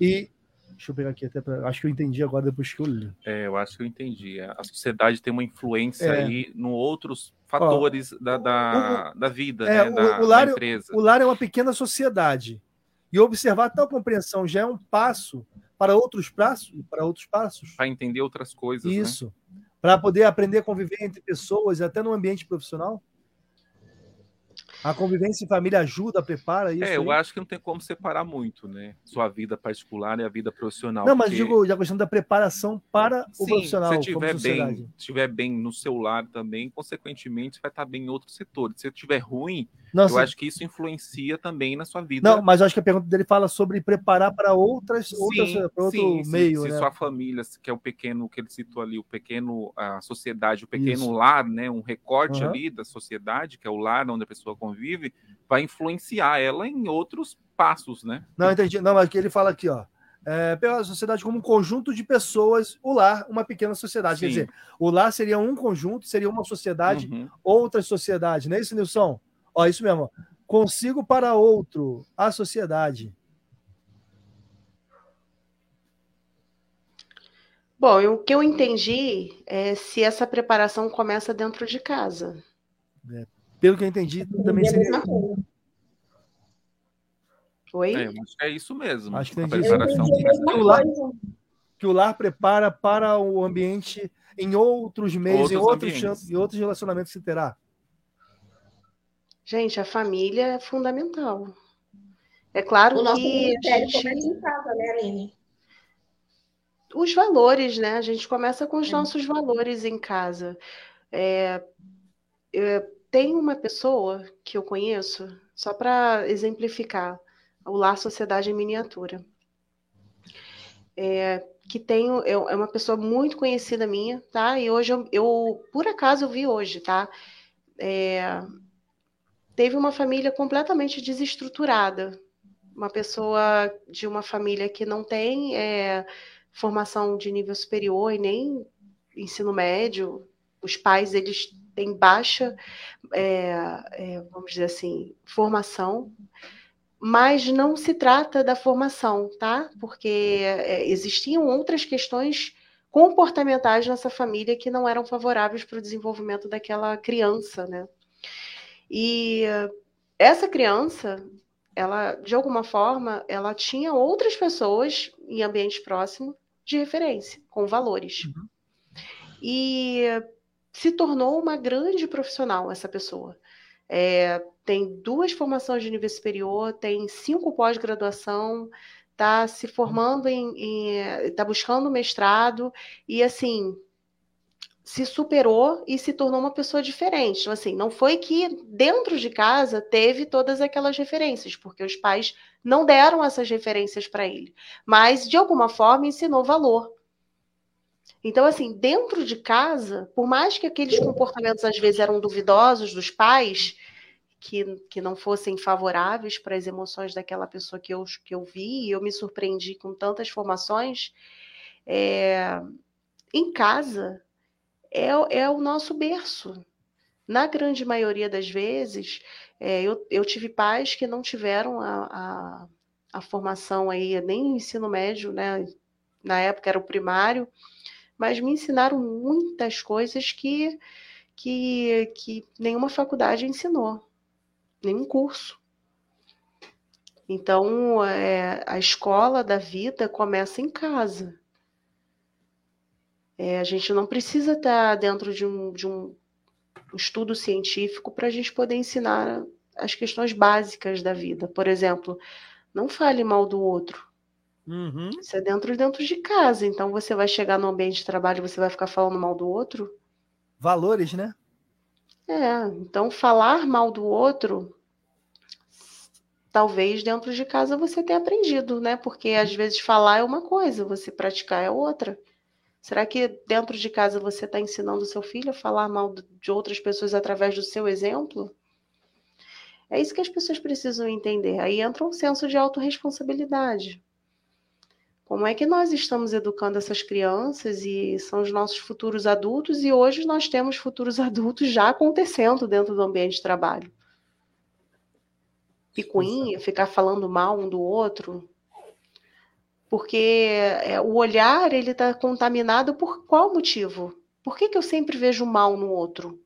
E Deixa eu pegar aqui até para. Acho que eu entendi agora depois que eu li. É, eu acho que eu entendi. A sociedade tem uma influência é. aí no outros fatores Ó, da, da, o, da vida, é, né? O, da, o, lar, da empresa. O lar é uma pequena sociedade. E observar tal compreensão já é um passo para outros passos, para outros passos. Para entender outras coisas. Né? Isso. Né? Para poder aprender a conviver entre pessoas, até no ambiente profissional. A convivência em família ajuda, prepara isso? É, eu aí? acho que não tem como separar muito, né? Sua vida particular e a vida profissional. Não, mas porque... digo a questão da preparação para o Sim, profissional. Se estiver bem, estiver bem no seu lar também, consequentemente, vai estar bem em outros setores. Se estiver ruim, eu acho que isso influencia também na sua vida. Não, mas eu acho que a pergunta dele fala sobre preparar para outras, sim, outras para outro sim, meio. Se, né? se sua família, que é o pequeno que ele citou ali, o pequeno, a sociedade, o pequeno isso. lar, né? Um recorte uhum. ali da sociedade, que é o lar onde a pessoa convive convive, vai influenciar ela em outros passos, né? Não, entendi. Não, mas ele fala aqui, ó. É, pela sociedade como um conjunto de pessoas, o lar, uma pequena sociedade. Sim. Quer dizer, o lar seria um conjunto, seria uma sociedade, uhum. outra sociedade, não é isso, Nilson? Ó, isso mesmo. Consigo para outro, a sociedade. Bom, o que eu entendi é se essa preparação começa dentro de casa. É, pelo que eu entendi, também seria. Oi? É, acho que é isso mesmo. Acho que tem preparação. Que o, lar, que o lar prepara para o ambiente em outros meios, em outros, em outros relacionamentos que terá. Gente, a família é fundamental. É claro o que. a gente... começa em casa, né, Aline? Os valores, né? A gente começa com os é. nossos valores em casa. É, é, tem uma pessoa que eu conheço, só para exemplificar, o Lar Sociedade em Miniatura. é, que tenho, eu, é uma pessoa muito conhecida minha, tá? E hoje eu, eu por acaso eu vi hoje, tá? É, teve uma família completamente desestruturada, uma pessoa de uma família que não tem é, formação de nível superior e nem ensino médio, os pais eles têm baixa, é, é, vamos dizer assim, formação, mas não se trata da formação, tá? Porque é, existiam outras questões comportamentais nessa família que não eram favoráveis para o desenvolvimento daquela criança, né? E essa criança, ela, de alguma forma, ela tinha outras pessoas em ambientes próximos de referência, com valores. Uhum. E se tornou uma grande profissional essa pessoa. É, tem duas formações de nível superior, tem cinco pós-graduação, está se formando em, está buscando mestrado e assim se superou e se tornou uma pessoa diferente. Então, assim, não foi que dentro de casa teve todas aquelas referências, porque os pais não deram essas referências para ele, mas de alguma forma ensinou valor. Então, assim, dentro de casa, por mais que aqueles comportamentos às vezes eram duvidosos dos pais, que, que não fossem favoráveis para as emoções daquela pessoa que eu, que eu vi, e eu me surpreendi com tantas formações, é, em casa é, é o nosso berço. Na grande maioria das vezes, é, eu, eu tive pais que não tiveram a, a, a formação aí, nem o ensino médio, né? Na época era o primário, mas me ensinaram muitas coisas que, que, que nenhuma faculdade ensinou nenhum curso. Então, é, a escola da vida começa em casa. É, a gente não precisa estar dentro de um, de um estudo científico para a gente poder ensinar as questões básicas da vida. Por exemplo, não fale mal do outro. Uhum. Isso é dentro dentro de casa. Então você vai chegar no ambiente de trabalho e você vai ficar falando mal do outro. Valores, né? É, então falar mal do outro, talvez dentro de casa você tenha aprendido, né? Porque às vezes falar é uma coisa, você praticar é outra. Será que dentro de casa você está ensinando o seu filho a falar mal de outras pessoas através do seu exemplo? É isso que as pessoas precisam entender. Aí entra um senso de autorresponsabilidade. Como é que nós estamos educando essas crianças e são os nossos futuros adultos e hoje nós temos futuros [LAUGHS] adultos já acontecendo dentro do ambiente de trabalho. Picuinha, ficar falando mal um do outro, porque é, o olhar ele está contaminado por qual motivo? Por que, que eu sempre vejo mal no outro?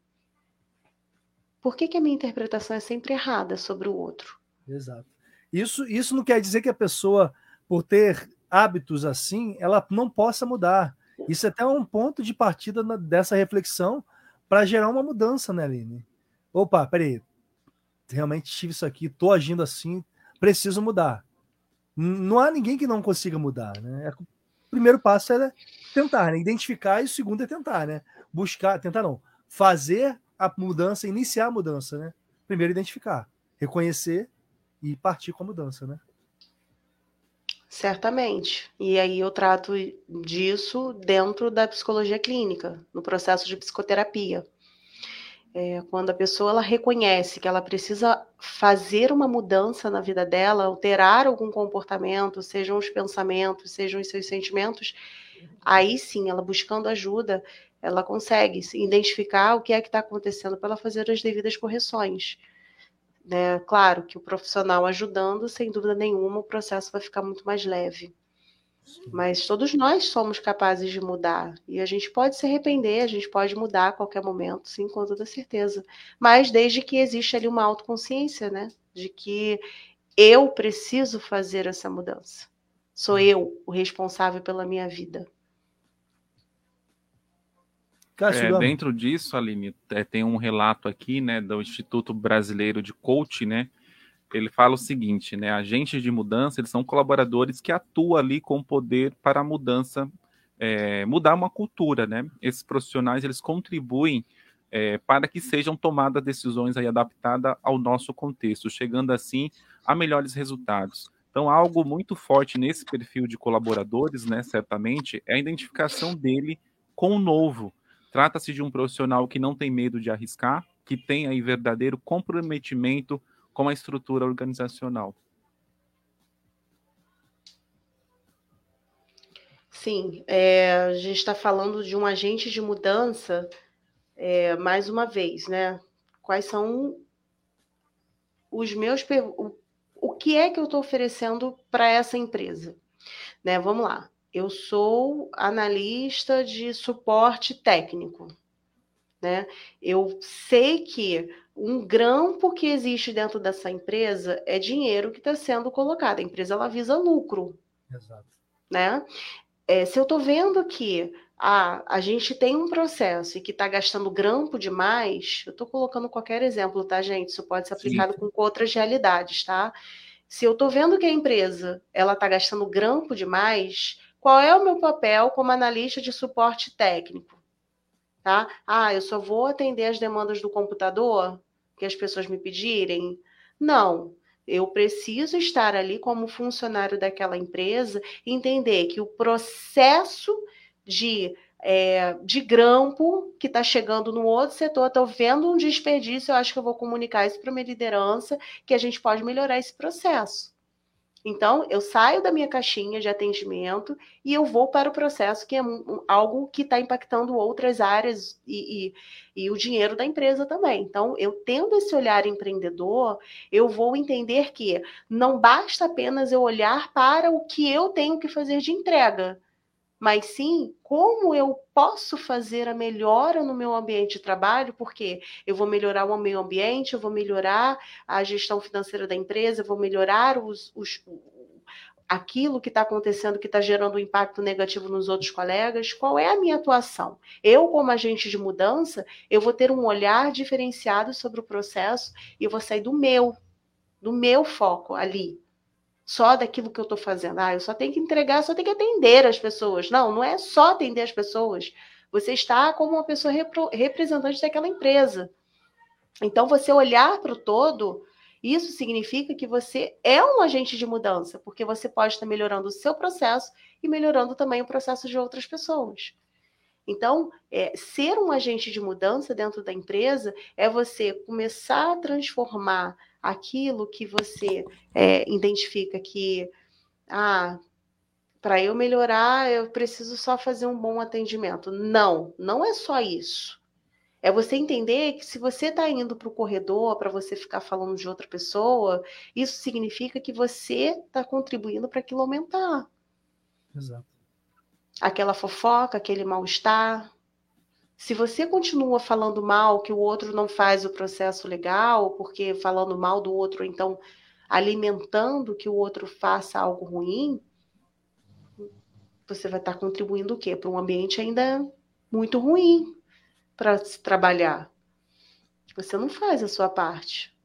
Por que, que a minha interpretação é sempre errada sobre o outro? Exato. Isso, isso não quer dizer que a pessoa, por ter hábitos assim, ela não possa mudar. Isso é até um ponto de partida dessa reflexão para gerar uma mudança, né, Aline? Opa, peraí. Realmente tive isso aqui, estou agindo assim, preciso mudar. Não há ninguém que não consiga mudar, né? É o primeiro passo é tentar, né? identificar, e o segundo é tentar, né? Buscar, tentar não, fazer a mudança, iniciar a mudança, né? Primeiro identificar, reconhecer e partir com a mudança, né? Certamente. E aí eu trato disso dentro da psicologia clínica, no processo de psicoterapia. É, quando a pessoa ela reconhece que ela precisa fazer uma mudança na vida dela, alterar algum comportamento, sejam os pensamentos, sejam os seus sentimentos, aí sim, ela buscando ajuda, ela consegue identificar o que é que está acontecendo para ela fazer as devidas correções. Né? Claro que o profissional ajudando, sem dúvida nenhuma, o processo vai ficar muito mais leve. Mas todos nós somos capazes de mudar. E a gente pode se arrepender, a gente pode mudar a qualquer momento, sim, com toda certeza. Mas desde que existe ali uma autoconsciência, né? De que eu preciso fazer essa mudança. Sou eu o responsável pela minha vida. É, dentro disso, Aline, é, tem um relato aqui, né, do Instituto Brasileiro de Coach, né? Ele fala o seguinte, né? Agentes de mudança, eles são colaboradores que atuam ali com poder para a mudança, é, mudar uma cultura, né? Esses profissionais, eles contribuem é, para que sejam tomadas decisões aí adaptadas ao nosso contexto, chegando assim a melhores resultados. Então, algo muito forte nesse perfil de colaboradores, né, certamente, é a identificação dele com o novo. Trata-se de um profissional que não tem medo de arriscar, que tem aí verdadeiro comprometimento com a estrutura organizacional. Sim, é, a gente está falando de um agente de mudança, é, mais uma vez, né? Quais são os meus. O, o que é que eu estou oferecendo para essa empresa? Né, vamos lá. Eu sou analista de suporte técnico. Né? Eu sei que um grampo que existe dentro dessa empresa é dinheiro que está sendo colocado. A empresa ela visa lucro. Exato. Né? É, se eu estou vendo que ah, a gente tem um processo e que está gastando grampo demais, eu estou colocando qualquer exemplo, tá, gente? Isso pode ser aplicado Sim. com outras realidades, tá? Se eu estou vendo que a empresa ela está gastando grampo demais, qual é o meu papel como analista de suporte técnico? Tá? Ah, eu só vou atender as demandas do computador que as pessoas me pedirem? Não. Eu preciso estar ali como funcionário daquela empresa, entender que o processo de, é, de grampo que está chegando no outro setor, estou vendo um desperdício, eu acho que eu vou comunicar isso para minha liderança, que a gente pode melhorar esse processo. Então, eu saio da minha caixinha de atendimento e eu vou para o processo, que é um, algo que está impactando outras áreas e, e, e, o dinheiro da empresa também. Então, eu tendo esse olhar empreendedor, eu vou entender que não basta apenas eu olhar para o que eu tenho que fazer de entrega, mas sim como eu posso fazer a melhora no meu ambiente de trabalho, porque eu vou melhorar o meio ambiente, eu vou melhorar a gestão financeira da empresa, eu vou melhorar os, os aquilo que está acontecendo, que está gerando um impacto negativo nos outros colegas, qual é a minha atuação? Eu, como agente de mudança, eu vou ter um olhar diferenciado sobre o processo e eu vou sair do meu, do meu foco ali, só daquilo que eu estou fazendo. Ah, eu só tenho que entregar, só tenho que atender as pessoas. Não, não é só atender as pessoas. Você está como uma pessoa repro, representante daquela empresa. Então, você olhar para o todo, isso significa que você é um agente de mudança, porque você pode estar melhorando o seu processo e melhorando também o processo de outras pessoas. Então, é, ser um agente de mudança dentro da empresa é você começar a transformar aquilo que você é, identifica que, ah, para eu melhorar, eu preciso só fazer um bom atendimento. Não, não é só isso. É você entender que se você está indo para o corredor para você ficar falando de outra pessoa, isso significa que você está contribuindo para aquilo aumentar. Exato. Aquela fofoca, aquele mal-estar, se você continua falando mal que o outro não faz o processo legal, porque falando mal do outro, então alimentando que o outro faça algo ruim, você vai estar contribuindo o quê? Para um ambiente ainda muito ruim para se trabalhar. Você não faz a sua parte.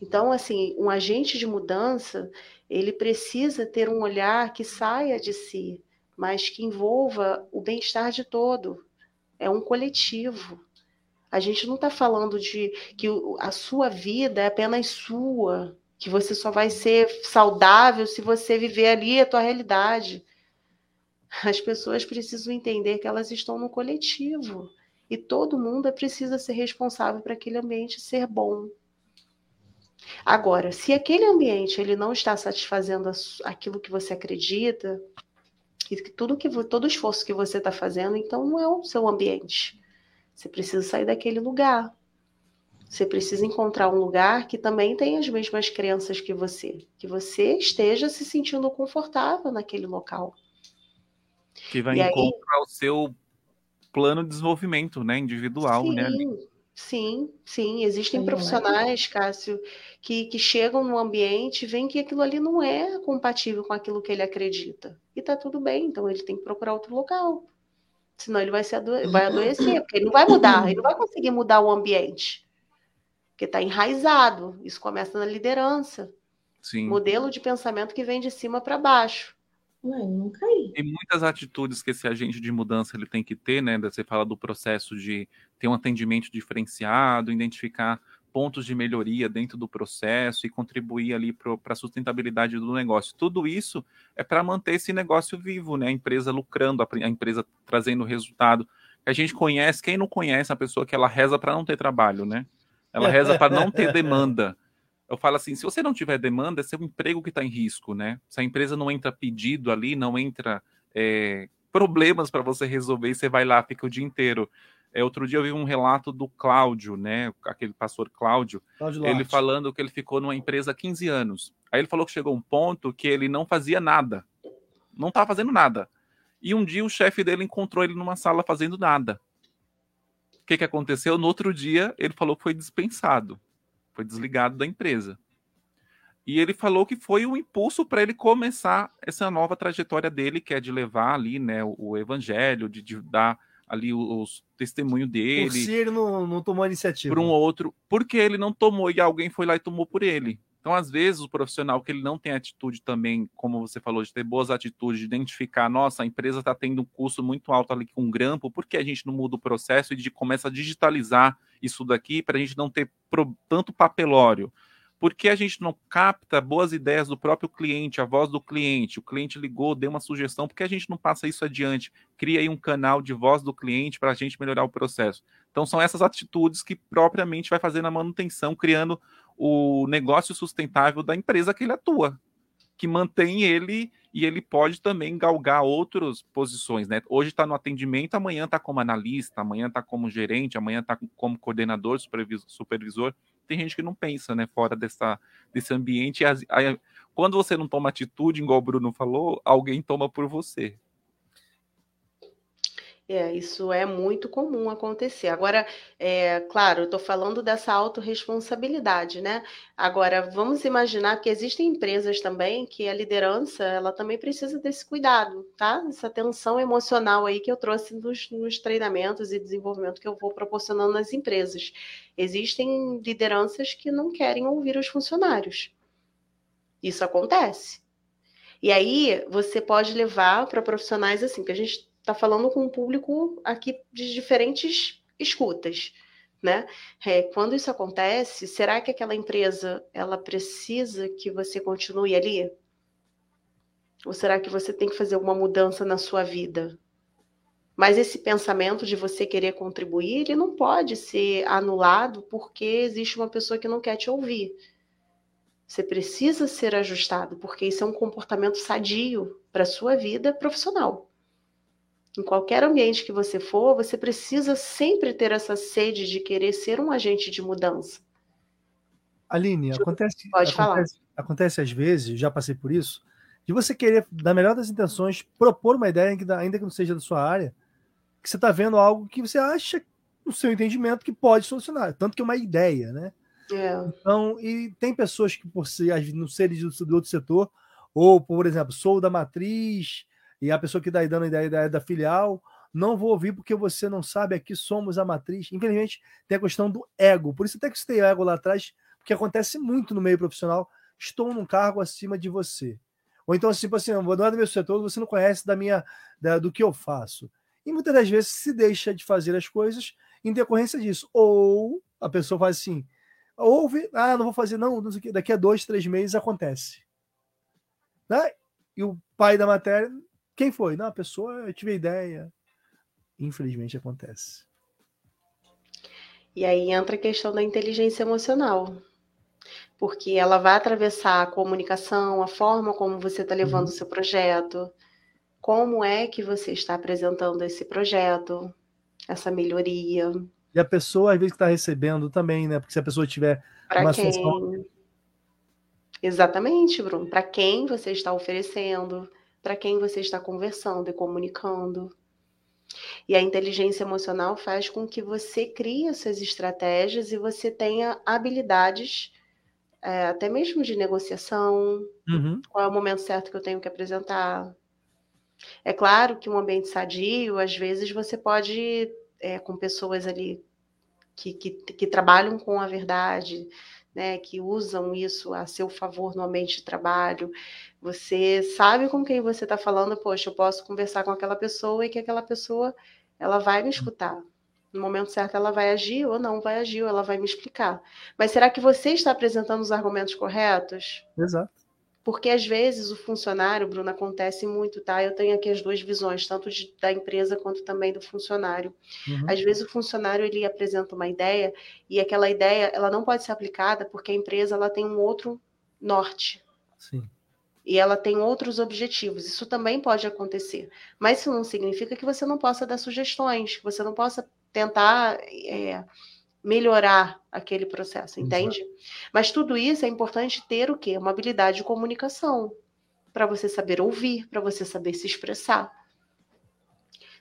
Então, assim, um agente de mudança, ele precisa ter um olhar que saia de si, mas que envolva o bem-estar de todo, é um coletivo. A gente não está falando de que a sua vida é apenas sua, que você só vai ser saudável se você viver ali a tua realidade. As pessoas precisam entender que elas estão no coletivo e todo mundo precisa ser responsável para aquele ambiente ser bom. Agora, se aquele ambiente ele não está satisfazendo aquilo que você acredita, que tudo que todo esforço que você está fazendo, então não é o seu ambiente. Você precisa sair daquele lugar. Você precisa encontrar um lugar que também tenha as mesmas crenças que você, que você esteja se sentindo confortável naquele local. Que vai e encontrar aí... o seu plano de desenvolvimento, né, individual, sim, né? Sim, sim, existem profissionais. Cássio, que, que chegam no ambiente e veem que aquilo ali não é compatível com aquilo que ele acredita. E tá tudo bem, então ele tem que procurar outro local. Senão ele vai, se ado vai adoecer, porque ele não vai mudar, ele não vai conseguir mudar o ambiente. Porque está enraizado. Isso começa na liderança. Sim. Modelo de pensamento que vem de cima para baixo. Tem muitas atitudes que esse agente de mudança ele tem que ter, né? Você fala do processo de ter um atendimento diferenciado, identificar pontos de melhoria dentro do processo e contribuir ali para a sustentabilidade do negócio. Tudo isso é para manter esse negócio vivo, né? A empresa lucrando, a empresa trazendo resultado. A gente conhece, quem não conhece a pessoa que ela reza para não ter trabalho, né? Ela reza para não ter demanda. Eu falo assim, se você não tiver demanda, é seu emprego que está em risco, né? Se a empresa não entra pedido ali, não entra é, problemas para você resolver, e você vai lá, fica o dia inteiro é, outro dia eu vi um relato do Cláudio, né? Aquele pastor Cláudio, Cláudio ele falando que ele ficou numa empresa há 15 anos. Aí ele falou que chegou um ponto que ele não fazia nada. Não estava fazendo nada. E um dia o chefe dele encontrou ele numa sala fazendo nada. O que, que aconteceu? No outro dia, ele falou que foi dispensado. Foi desligado da empresa. E ele falou que foi um impulso para ele começar essa nova trajetória dele, que é de levar ali né, o, o evangelho, de, de dar ali os testemunho dele. Por se ele não, não tomou a iniciativa. Por um outro, porque ele não tomou e alguém foi lá e tomou por ele. Então, às vezes, o profissional que ele não tem atitude também, como você falou, de ter boas atitudes, de identificar, nossa, a empresa está tendo um custo muito alto ali com grampo, por que a gente não muda o processo e de, começa a digitalizar isso daqui para a gente não ter pro, tanto papelório? Por que a gente não capta boas ideias do próprio cliente, a voz do cliente? O cliente ligou, deu uma sugestão, por que a gente não passa isso adiante? Cria aí um canal de voz do cliente para a gente melhorar o processo. Então, são essas atitudes que propriamente vai fazer na manutenção, criando o negócio sustentável da empresa que ele atua, que mantém ele e ele pode também galgar outras posições, né? Hoje está no atendimento, amanhã está como analista, amanhã está como gerente, amanhã está como coordenador, supervisor, tem gente que não pensa, né, fora dessa, desse ambiente. A, quando você não toma atitude, igual o Bruno falou, alguém toma por você. É, isso é muito comum acontecer. Agora, é, claro, estou falando dessa autorresponsabilidade, né? Agora, vamos imaginar que existem empresas também que a liderança, ela também precisa desse cuidado, tá? Essa tensão emocional aí que eu trouxe nos, nos treinamentos e desenvolvimento que eu vou proporcionando nas empresas. Existem lideranças que não querem ouvir os funcionários. Isso acontece. E aí, você pode levar para profissionais assim, que a gente está falando com um público aqui de diferentes escutas, né? É, quando isso acontece, será que aquela empresa ela precisa que você continue ali? Ou será que você tem que fazer alguma mudança na sua vida? Mas esse pensamento de você querer contribuir, ele não pode ser anulado porque existe uma pessoa que não quer te ouvir. Você precisa ser ajustado, porque isso é um comportamento sadio para a sua vida profissional em qualquer ambiente que você for, você precisa sempre ter essa sede de querer ser um agente de mudança. Aline, acontece, Pode acontece, falar. acontece às vezes, já passei por isso, de você querer, na melhor das intenções, propor uma ideia, ainda que não seja da sua área, que você está vendo algo que você acha, no seu entendimento, que pode solucionar. Tanto que é uma ideia, né? É. Então, e tem pessoas que, por ser, não serem do outro setor, ou, por exemplo, sou da matriz, e a pessoa que está aí dando a ideia da, filial, não vou ouvir porque você não sabe, aqui somos a matriz. Infelizmente, tem a questão do ego. Por isso até que tem ego lá atrás, porque acontece muito no meio profissional. Estou num cargo acima de você. Ou então, tipo assim, não é do meu setor, você não conhece da minha, da, do que eu faço. E muitas das vezes se deixa de fazer as coisas em decorrência disso. Ou a pessoa faz assim, ouve, ah, não vou fazer, não, não daqui a dois, três meses acontece. Né? E o pai da matéria quem foi? Não, a pessoa, eu tive a ideia. Infelizmente acontece. E aí entra a questão da inteligência emocional. Porque ela vai atravessar a comunicação, a forma como você está levando uhum. o seu projeto, como é que você está apresentando esse projeto, essa melhoria. E a pessoa, às vezes, está recebendo também, né? Porque se a pessoa tiver pra uma quem? Situação... Exatamente, Bruno. Para quem você está oferecendo, para quem você está conversando e comunicando. E a inteligência emocional faz com que você crie essas estratégias e você tenha habilidades, é, até mesmo de negociação. Uhum. Qual é o momento certo que eu tenho que apresentar? É claro que um ambiente sadio, às vezes você pode, é, com pessoas ali que, que, que trabalham com a verdade, né, que usam isso a seu favor no ambiente de trabalho, você sabe com quem você está falando, poxa, eu posso conversar com aquela pessoa e que aquela pessoa ela vai me escutar. No momento certo ela vai agir ou não vai agir, ou ela vai me explicar. Mas será que você está apresentando os argumentos corretos? Exato. Porque às vezes o funcionário, Bruno, acontece muito, tá? Eu tenho aqui as duas visões, tanto de, da empresa quanto também do funcionário. Uhum. Às vezes o funcionário ele apresenta uma ideia e aquela ideia ela não pode ser aplicada porque a empresa ela tem um outro norte. Sim. E ela tem outros objetivos. Isso também pode acontecer. Mas isso não significa que você não possa dar sugestões, que você não possa tentar é, melhorar aquele processo, entende? Exato. Mas tudo isso é importante ter o quê? Uma habilidade de comunicação, para você saber ouvir, para você saber se expressar.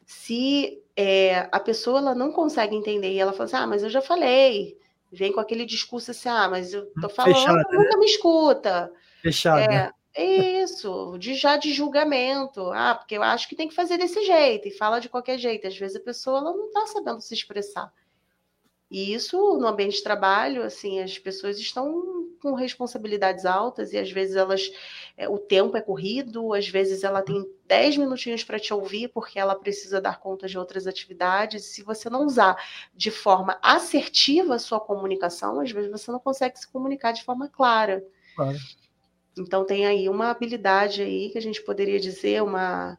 Se é, a pessoa ela não consegue entender e ela fala assim, ah, mas eu já falei, vem com aquele discurso assim, ah, mas eu tô falando, Fechada, nunca né? me escuta. Fechada. É, isso, de já de julgamento. Ah, porque eu acho que tem que fazer desse jeito e fala de qualquer jeito. Às vezes a pessoa ela não está sabendo se expressar. E isso no ambiente de trabalho, assim, as pessoas estão com responsabilidades altas e às vezes elas é, o tempo é corrido, às vezes ela tem 10 minutinhos para te ouvir porque ela precisa dar conta de outras atividades. Se você não usar de forma assertiva a sua comunicação, às vezes você não consegue se comunicar de forma clara. Claro. Então tem aí uma habilidade aí que a gente poderia dizer uma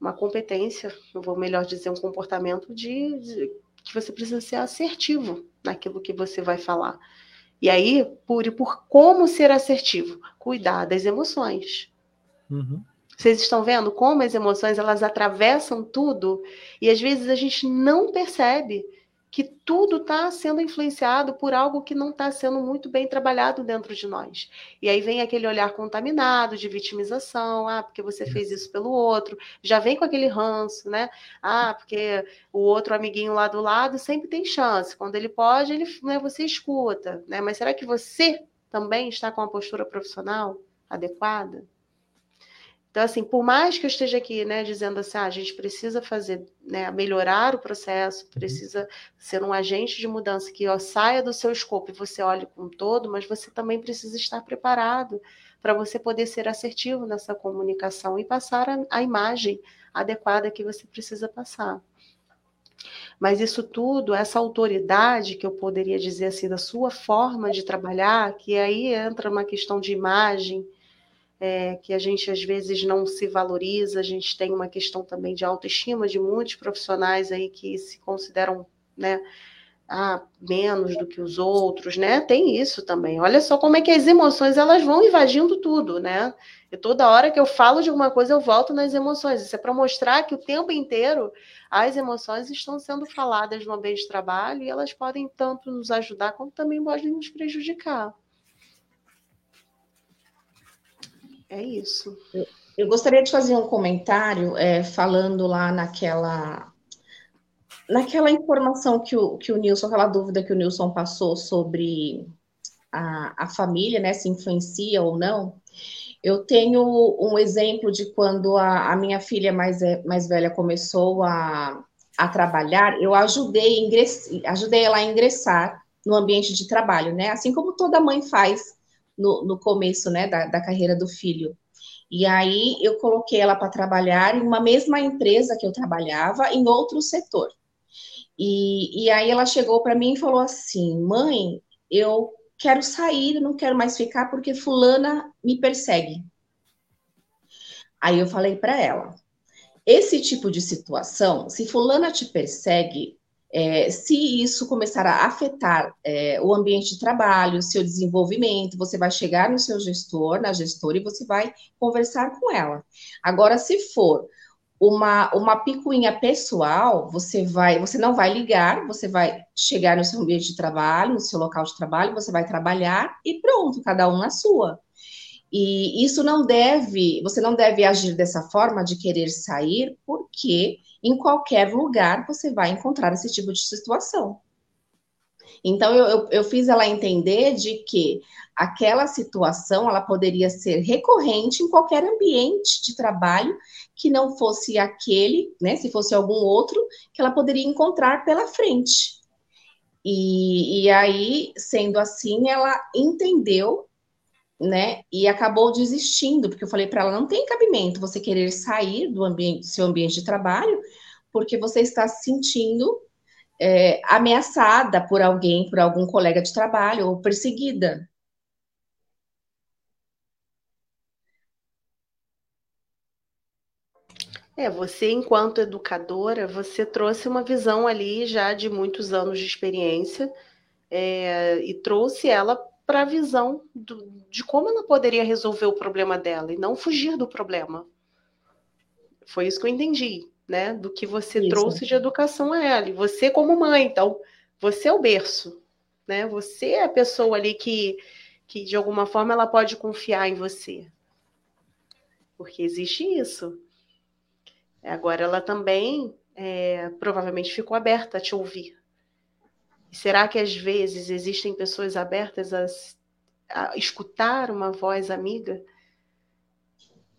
uma competência, eu vou melhor dizer um comportamento de, de que você precisa ser assertivo naquilo que você vai falar. E aí, por, por como ser assertivo? Cuidar das emoções. Uhum. Vocês estão vendo como as emoções elas atravessam tudo e às vezes a gente não percebe que tudo está sendo influenciado por algo que não está sendo muito bem trabalhado dentro de nós. E aí vem aquele olhar contaminado de vitimização, ah, porque você fez isso pelo outro, já vem com aquele ranço, né? Ah, porque o outro amiguinho lá do lado sempre tem chance. Quando ele pode, ele, né, você escuta, né? Mas será que você também está com a postura profissional adequada? Então, assim, por mais que eu esteja aqui, né, dizendo assim, ah, a gente precisa fazer, né, melhorar o processo, uhum. precisa ser um agente de mudança que ó, saia do seu escopo e você olhe com todo, mas você também precisa estar preparado para você poder ser assertivo nessa comunicação e passar a, a imagem adequada que você precisa passar. Mas isso tudo, essa autoridade que eu poderia dizer assim da sua forma de trabalhar, que aí entra uma questão de imagem, é, que a gente às vezes não se valoriza, a gente tem uma questão também de autoestima de muitos profissionais aí que se consideram, né, ah, menos do que os outros, né? Tem isso também. Olha só como é que as emoções elas vão invadindo tudo, né? E toda hora que eu falo de alguma coisa eu volto nas emoções. Isso é para mostrar que o tempo inteiro as emoções estão sendo faladas no ambiente de trabalho e elas podem tanto nos ajudar como também podem nos prejudicar. É isso. Eu, eu gostaria de fazer um comentário é, falando lá naquela naquela informação que o, que o Nilson, aquela dúvida que o Nilson passou sobre a, a família, né, se influencia ou não, eu tenho um exemplo de quando a, a minha filha mais, é, mais velha começou a, a trabalhar, eu ajudei, ingress, ajudei ela a ingressar no ambiente de trabalho, né, assim como toda mãe faz no, no começo, né, da, da carreira do filho. E aí eu coloquei ela para trabalhar em uma mesma empresa que eu trabalhava, em outro setor. E, e aí ela chegou para mim e falou assim: mãe, eu quero sair, não quero mais ficar porque fulana me persegue. Aí eu falei para ela: esse tipo de situação, se fulana te persegue, é, se isso começar a afetar é, o ambiente de trabalho, seu desenvolvimento, você vai chegar no seu gestor, na gestora, e você vai conversar com ela. Agora, se for uma, uma picuinha pessoal, você vai, você não vai ligar, você vai chegar no seu ambiente de trabalho, no seu local de trabalho, você vai trabalhar e pronto, cada um na sua. E isso não deve, você não deve agir dessa forma de querer sair, porque em qualquer lugar você vai encontrar esse tipo de situação. Então, eu, eu, eu, fiz ela entender de que aquela situação ela poderia ser recorrente em qualquer ambiente de trabalho que não fosse aquele, né? Se fosse algum outro, que ela poderia encontrar pela frente. E, e aí, sendo assim, ela entendeu, né? E acabou desistindo, porque eu falei para ela: não tem cabimento você querer sair do ambiente, seu ambiente de trabalho porque você está se sentindo é, ameaçada por alguém, por algum colega de trabalho, ou perseguida. É, você, enquanto educadora, você trouxe uma visão ali já de muitos anos de experiência é, e trouxe ela para a visão do, de como ela poderia resolver o problema dela e não fugir do problema. Foi isso que eu entendi, né? Do que você isso. trouxe de educação a ela. E você, como mãe, então, você é o berço, né? Você é a pessoa ali que, que de alguma forma, ela pode confiar em você. Porque existe isso. Agora, ela também é, provavelmente ficou aberta a te ouvir. E será que às vezes existem pessoas abertas a, a escutar uma voz amiga?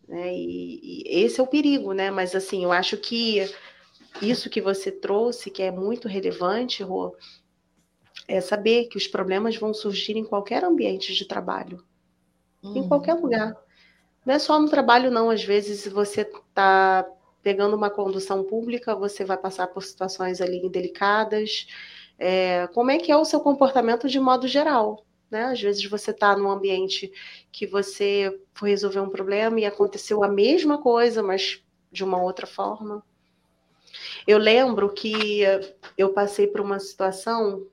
É, e, e, esse é o perigo, né? Mas assim, eu acho que isso que você trouxe, que é muito relevante, Rô, é saber que os problemas vão surgir em qualquer ambiente de trabalho, uhum. em qualquer lugar. Não é só no trabalho, não. Às vezes você está pegando uma condução pública, você vai passar por situações ali delicadas. É, como é que é o seu comportamento de modo geral? Né? Às vezes você está num ambiente que você foi resolver um problema e aconteceu a mesma coisa, mas de uma outra forma. Eu lembro que eu passei por uma situação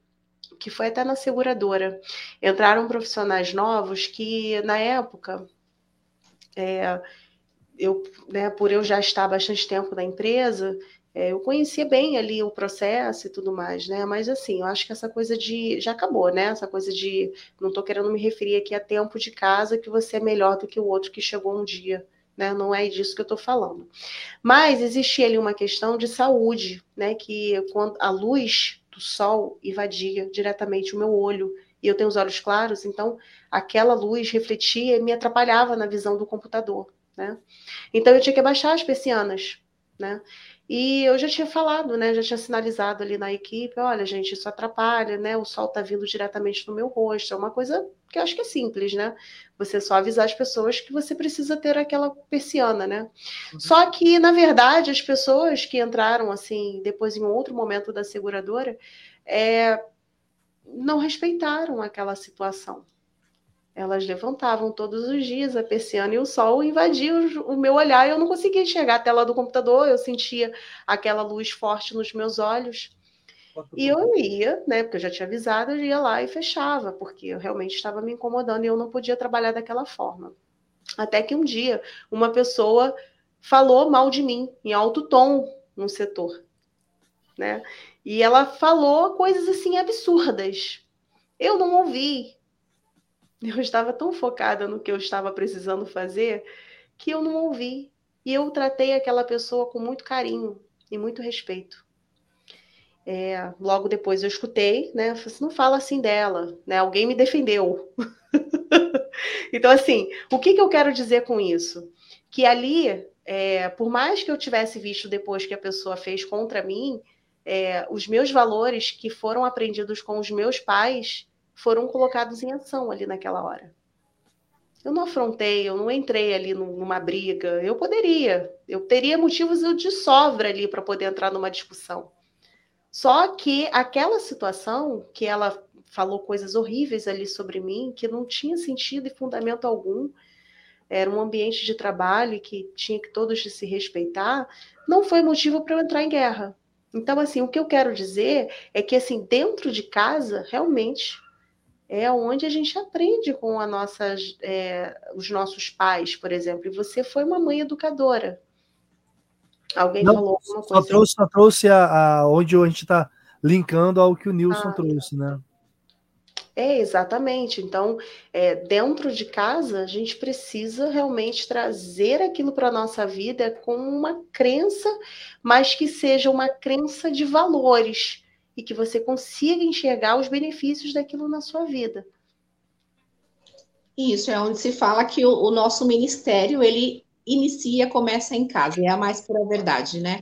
que foi até na seguradora. Entraram profissionais novos que, na época, é, eu, né, por eu já estar bastante tempo na empresa, eu conhecia bem ali o processo e tudo mais, né? Mas assim, eu acho que essa coisa de. Já acabou, né? Essa coisa de. Não estou querendo me referir aqui a tempo de casa, que você é melhor do que o outro que chegou um dia. Né? Não é disso que eu estou falando. Mas existia ali uma questão de saúde, né? Que quando a luz do sol invadia diretamente o meu olho, e eu tenho os olhos claros, então aquela luz refletia e me atrapalhava na visão do computador né? Então eu tinha que abaixar as persianas, né? E eu já tinha falado, né? Já tinha sinalizado ali na equipe, olha, gente, isso atrapalha, né? O sol tá vindo diretamente no meu rosto. É uma coisa que eu acho que é simples, né? Você só avisar as pessoas que você precisa ter aquela persiana, né? Uhum. Só que, na verdade, as pessoas que entraram assim, depois em outro momento da seguradora, é, não respeitaram aquela situação. Elas levantavam todos os dias a persiana e o sol invadia o meu olhar. Eu não conseguia enxergar a tela do computador, eu sentia aquela luz forte nos meus olhos. E eu ia, né, porque eu já tinha avisado, eu ia lá e fechava, porque eu realmente estava me incomodando e eu não podia trabalhar daquela forma. Até que um dia uma pessoa falou mal de mim, em alto tom, no setor, né? E ela falou coisas assim absurdas. Eu não ouvi, [LAUGHS] eu estava tão focada no que eu estava precisando fazer que eu não ouvi. E eu tratei aquela pessoa com muito carinho e muito respeito. É, logo depois eu escutei, né? Falei assim, não fala assim dela, né? Alguém me defendeu. [LAUGHS] então, assim, o que, que eu quero dizer com isso? Que ali, é, por mais que eu tivesse visto depois que a pessoa fez contra mim, é, os meus valores que foram aprendidos com os meus pais foram colocados em ação ali naquela hora. Eu não afrontei, eu não entrei ali numa briga. Eu poderia, eu teria motivos de sobra ali para poder entrar numa discussão. Só que aquela situação que ela falou coisas horríveis ali sobre mim, que não tinha sentido e fundamento algum, era um ambiente de trabalho que tinha que todos se respeitar, não foi motivo para eu entrar em guerra. Então, assim, o que eu quero dizer é que, assim, dentro de casa, realmente, é onde a gente aprende com a nossas, é, os nossos pais, por exemplo. E você foi uma mãe educadora. Alguém Não, falou alguma coisa? Só trouxe, só trouxe a, a, onde a gente está linkando ao que o Nilson ah, trouxe, né? É, exatamente. Então, é, dentro de casa, a gente precisa realmente trazer aquilo para a nossa vida com uma crença, mas que seja uma crença de valores e que você consiga enxergar os benefícios daquilo na sua vida. Isso é onde se fala que o, o nosso ministério ele inicia, começa em casa, é a mais pura verdade, né?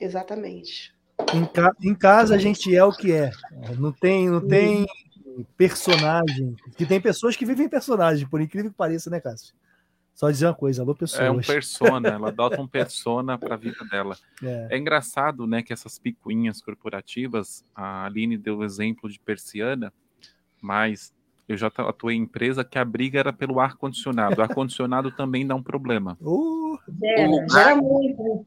Exatamente. Em, ca em, casa a gente é o que é. Não tem, não tem personagem. Que tem pessoas que vivem personagem, por incrível que pareça, né, Cássio? Só dizer uma coisa, alô, pessoas. É um persona, ela [LAUGHS] adota um persona para a vida dela. É. é. engraçado, né, que essas picuinhas corporativas, a Aline deu o exemplo de persiana, mas eu já atuei em empresa que a briga era pelo ar-condicionado. O ar-condicionado também dá um problema. [LAUGHS] Uh, é, muito.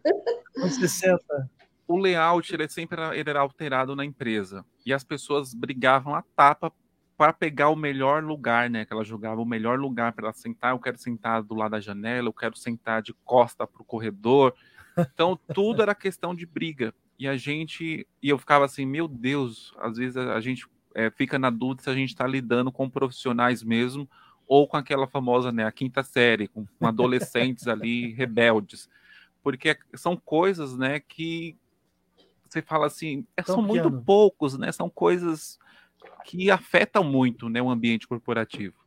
60. O layout ele é sempre ele era alterado na empresa. E as pessoas brigavam a tapa para pegar o melhor lugar, né? Que ela jogava o melhor lugar para ela sentar. Eu quero sentar do lado da janela, eu quero sentar de costa para o corredor. Então, tudo era questão de briga. E a gente. E eu ficava assim, meu Deus, às vezes a gente é, fica na dúvida se a gente está lidando com profissionais mesmo ou com aquela famosa, né, a quinta série, com, com adolescentes ali rebeldes. Porque são coisas, né, que você fala assim, é, são muito poucos, né? São coisas que afetam muito, né, o ambiente corporativo.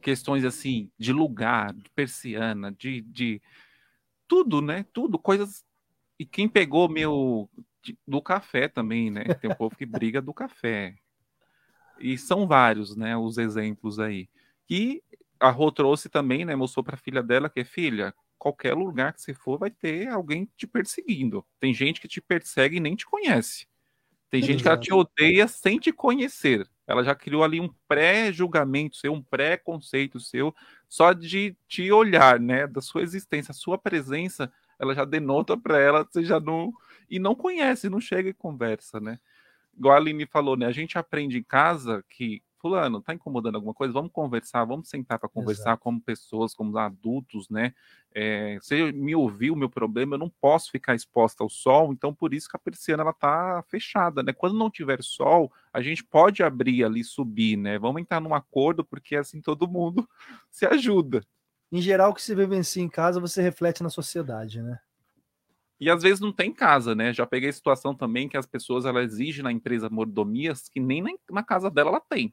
Questões assim de lugar, de persiana, de, de tudo, né? Tudo, coisas. E quem pegou meu do café também, né? Tem um povo que briga do café. E são vários, né, os exemplos aí. E a Rô trouxe também, né, mostrou para a filha dela que, filha, qualquer lugar que você for vai ter alguém te perseguindo. Tem gente que te persegue e nem te conhece. Tem Exato. gente que ela te odeia sem te conhecer. Ela já criou ali um pré-julgamento seu, um pré-conceito seu, só de te olhar, né, da sua existência, a sua presença, ela já denota para ela, você já não e não conhece, não chega e conversa, né? igual a Aline falou, né? A gente aprende em casa que fulano, tá incomodando alguma coisa? Vamos conversar, vamos sentar para conversar Exato. como pessoas, como adultos, né? É, se me ouviu o meu problema, eu não posso ficar exposta ao sol, então por isso que a persiana ela tá fechada, né? Quando não tiver sol, a gente pode abrir ali, subir, né? Vamos entrar num acordo, porque assim todo mundo [LAUGHS] se ajuda. Em geral, o que se vivencia em casa, você reflete na sociedade, né? E às vezes não tem casa, né? Já peguei situação também que as pessoas ela exigem na empresa mordomias que nem na casa dela ela tem.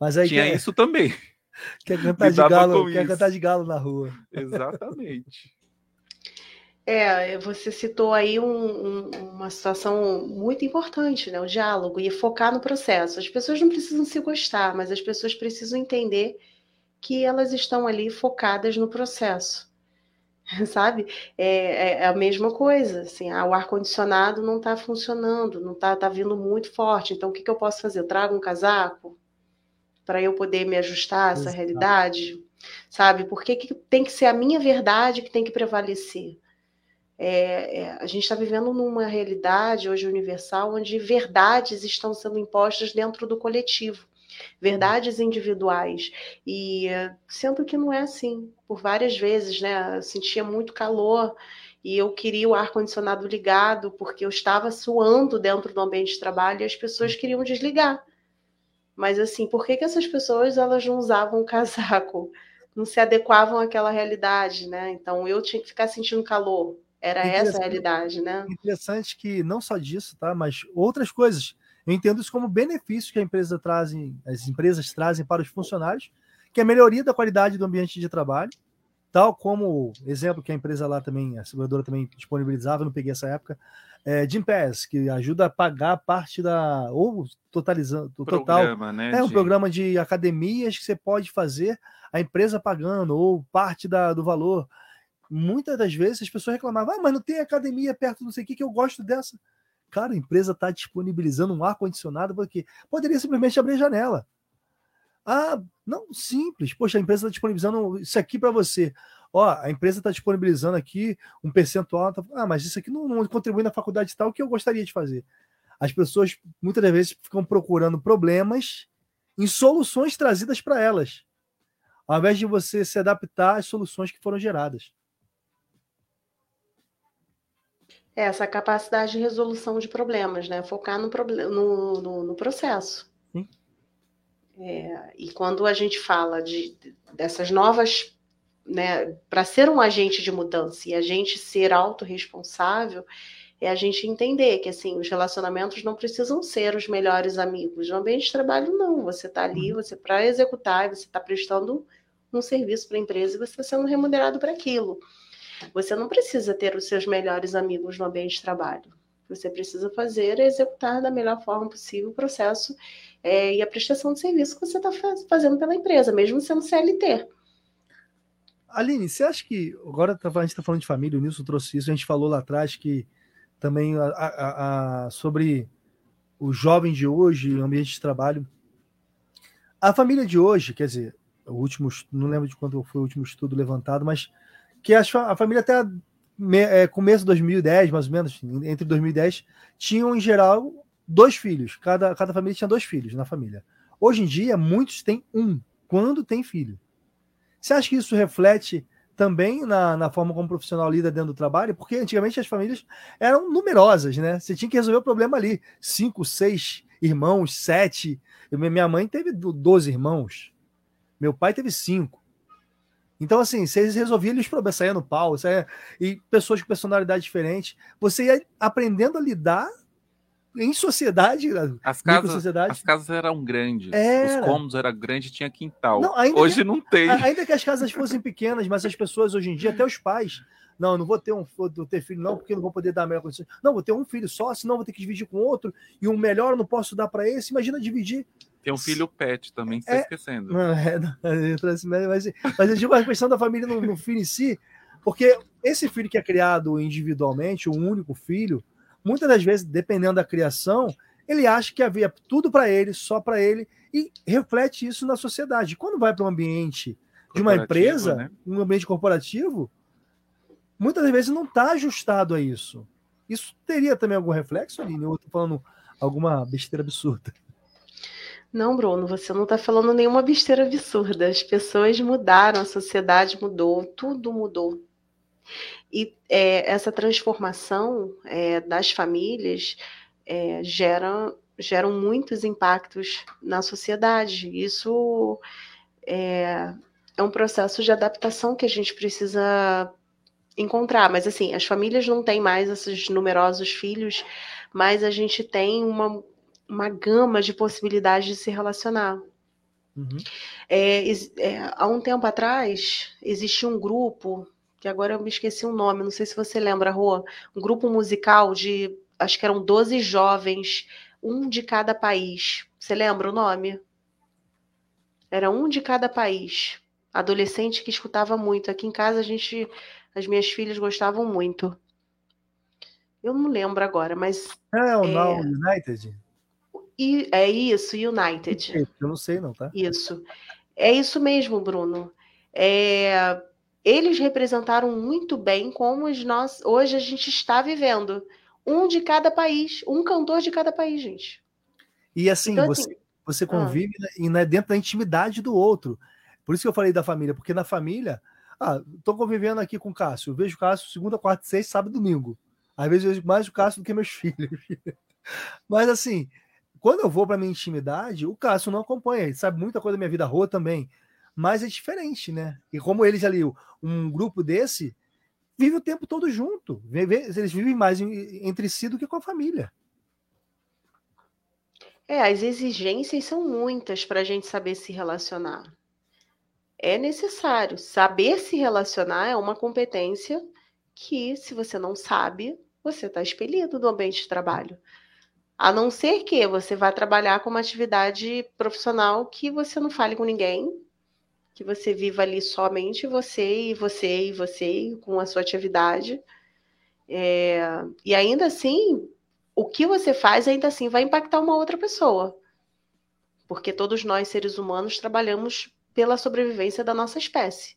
Mas aí tinha quer... isso também. [LAUGHS] Quer cantar de galo, quer cantar de galo na rua. Exatamente. [LAUGHS] É, você citou aí um, um, uma situação muito importante, né? O diálogo e focar no processo. As pessoas não precisam se gostar, mas as pessoas precisam entender que elas estão ali focadas no processo. [LAUGHS] sabe? É, é, a mesma coisa, assim, ah, o ar-condicionado não está funcionando, não está tá vindo muito forte, então o que, que eu posso fazer? Eu trago um casaco para eu poder me ajustar a essa Exato. realidade, sabe? Porque que tem que ser a minha verdade que tem que prevalecer. É, é, a gente está vivendo numa realidade hoje universal onde verdades estão sendo impostas dentro do coletivo verdades individuais. E sendo que não é assim. Por várias vezes, né? Eu sentia muito calor e eu queria o ar-condicionado ligado porque eu estava suando dentro do ambiente de trabalho e as pessoas queriam desligar. Mas assim, por que, que essas pessoas elas não usavam casaco? Não se adequavam àquela realidade, né? Então eu tinha que ficar sentindo calor. Era essa a realidade, né? Interessante que não só disso, tá? Mas outras coisas. Eu entendo isso como benefício que a empresa trazem, as empresas trazem para os funcionários, que é a melhoria da qualidade do ambiente de trabalho, tal como exemplo que a empresa lá também, a seguradora também disponibilizava, não peguei essa época, é, Jim Pass, que ajuda a pagar parte da ou totalizando o total, né, é um de... programa de academias que você pode fazer a empresa pagando ou parte da, do valor. Muitas das vezes as pessoas reclamavam, ah, mas não tem academia perto, não sei o que, que eu gosto dessa. Cara, a empresa está disponibilizando um ar-condicionado porque poderia simplesmente abrir a janela. Ah, não, simples. Poxa, a empresa está disponibilizando isso aqui para você. Ó, a empresa está disponibilizando aqui um percentual. Tá... Ah, mas isso aqui não, não contribui na faculdade tal que eu gostaria de fazer. As pessoas muitas das vezes ficam procurando problemas em soluções trazidas para elas, ao invés de você se adaptar às soluções que foram geradas. É essa capacidade de resolução de problemas, né? Focar no, no, no, no processo. É, e quando a gente fala de, dessas novas, né, para ser um agente de mudança e a gente ser autorresponsável, é a gente entender que assim os relacionamentos não precisam ser os melhores amigos. No ambiente de trabalho, não. Você está ali, uhum. você para executar, você está prestando um serviço para a empresa e você está sendo remunerado para aquilo. Você não precisa ter os seus melhores amigos no ambiente de trabalho. Você precisa fazer e executar da melhor forma possível o processo é, e a prestação de serviço que você está fazendo pela empresa, mesmo sendo CLT. Aline, você acha que. Agora tá, a gente está falando de família, o Nilson trouxe isso, a gente falou lá atrás que também a, a, a, sobre o jovem de hoje, o ambiente de trabalho. A família de hoje, quer dizer, o último, não lembro de quando foi o último estudo levantado, mas que a, a família até é, começo de 2010, mais ou menos, entre 2010, tinham em geral dois filhos. Cada, cada família tinha dois filhos na família. Hoje em dia, muitos têm um, quando tem filho. Você acha que isso reflete também na, na forma como o profissional lida dentro do trabalho? Porque antigamente as famílias eram numerosas, né? Você tinha que resolver o problema ali. Cinco, seis irmãos, sete. Eu, minha mãe teve 12 irmãos. Meu pai teve cinco. Então, assim, vocês resolviam os problemas, saia no pau, saia, e pessoas com personalidade diferente. Você ia aprendendo a lidar em sociedade, as casas, sociedade. as casas eram grandes, era. os cômodos eram grandes, tinha quintal. Não, hoje que, não tem. Ainda que as casas fossem pequenas, mas as pessoas hoje em dia, até os pais, não, não vou ter um vou ter filho não, porque não vou poder dar a melhor condição. Não, vou ter um filho só, senão vou ter que dividir com outro e um melhor não posso dar para esse. Imagina dividir. Tem um filho pet também, você é, está esquecendo. Não, é, não, [LAUGHS] mas, mas eu digo a questão da família no, no filho em si, porque esse filho que é criado individualmente, um único filho, muitas das vezes, dependendo da criação, ele acha que havia tudo para ele, só para ele, e reflete isso na sociedade. Quando vai para um ambiente de uma empresa, né? um ambiente corporativo, muitas das vezes não está ajustado a isso. Isso teria também algum reflexo, Aline? Ou eu estou falando alguma besteira absurda? Não, Bruno, você não está falando nenhuma besteira absurda. As pessoas mudaram, a sociedade mudou, tudo mudou. E é, essa transformação é, das famílias é, gera, geram muitos impactos na sociedade. Isso é, é um processo de adaptação que a gente precisa encontrar. Mas assim, as famílias não têm mais esses numerosos filhos, mas a gente tem uma, uma gama de possibilidades de se relacionar. Uhum. É, é, há um tempo atrás, existia um grupo, que agora eu me esqueci o nome, não sei se você lembra, Rô, um grupo musical de, acho que eram 12 jovens, um de cada país. Você lembra o nome? Era um de cada país. Adolescente que escutava muito. Aqui em casa a gente as minhas filhas gostavam muito. Eu não lembro agora, mas. É o é... United? E, é isso, United. Eu não sei, não, tá? Isso. É isso mesmo, Bruno. É... Eles representaram muito bem como nós, hoje a gente está vivendo. Um de cada país, um cantor de cada país, gente. E assim, então, você, assim, você convive ah. e não é dentro da intimidade do outro. Por isso que eu falei da família, porque na família ah, tô convivendo aqui com o Cássio. Eu vejo o Cássio segunda, quarta, sexta, sábado e domingo. Às vezes eu vejo mais o Cássio do que meus [LAUGHS] filhos. Mas assim, quando eu vou para minha intimidade, o Cássio não acompanha. Ele sabe muita coisa da minha vida rua também. Mas é diferente, né? E como eles ali, um grupo desse, vive o tempo todo junto. Eles vivem mais entre si do que com a família. É, as exigências são muitas para a gente saber se relacionar é necessário. Saber se relacionar é uma competência que, se você não sabe, você está expelido do ambiente de trabalho. A não ser que você vá trabalhar com uma atividade profissional que você não fale com ninguém, que você viva ali somente você e você e você com a sua atividade. É, e ainda assim, o que você faz ainda assim vai impactar uma outra pessoa. Porque todos nós, seres humanos, trabalhamos pela sobrevivência da nossa espécie.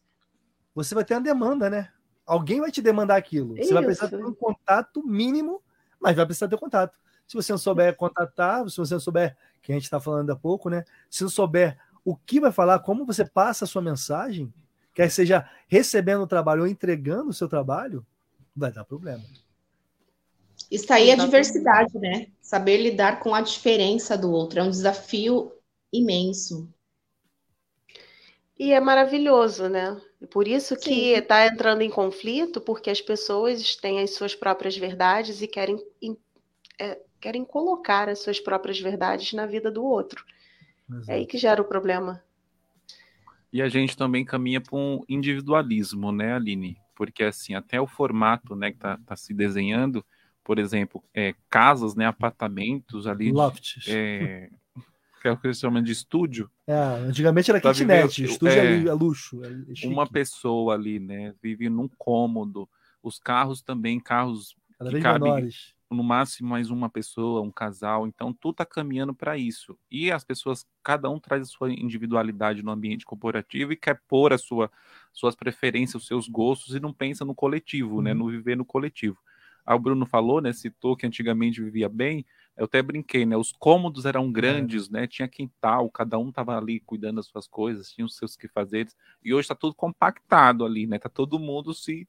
Você vai ter uma demanda, né? Alguém vai te demandar aquilo. Você vai precisar ter um contato mínimo, mas vai precisar ter contato. Se você não souber contatar, se você não souber, que a gente está falando há pouco, né? Se não souber o que vai falar, como você passa a sua mensagem, quer seja recebendo o trabalho ou entregando o seu trabalho, vai dar problema. Está aí a diversidade, né? Saber lidar com a diferença do outro é um desafio imenso. E é maravilhoso, né? Por isso que está entrando em conflito, porque as pessoas têm as suas próprias verdades e querem, é, querem colocar as suas próprias verdades na vida do outro. Exato. É aí que gera o problema. E a gente também caminha para um individualismo, né, Aline? Porque assim, até o formato né, que está tá se desenhando, por exemplo, é, casas, né, apartamentos ali. Lofts. É, que é o que eles chamam de estúdio. É, antigamente era kitnet, estúdio é, é, luxo. É uma pessoa ali, né, vive num cômodo. Os carros também, carros Cada que cabem menores. No máximo mais uma pessoa, um casal. Então, tudo está caminhando para isso. E as pessoas, cada um traz a sua individualidade no ambiente corporativo e quer pôr a sua, suas preferências, os seus gostos e não pensa no coletivo, né, uhum. no viver no coletivo. Aí o Bruno falou, né, citou que antigamente vivia bem. Eu até brinquei, né? Os cômodos eram grandes, é. né? Tinha quintal, cada um tava ali cuidando das suas coisas, tinha os seus quefazeres. E hoje está tudo compactado ali, né? Tá todo mundo se,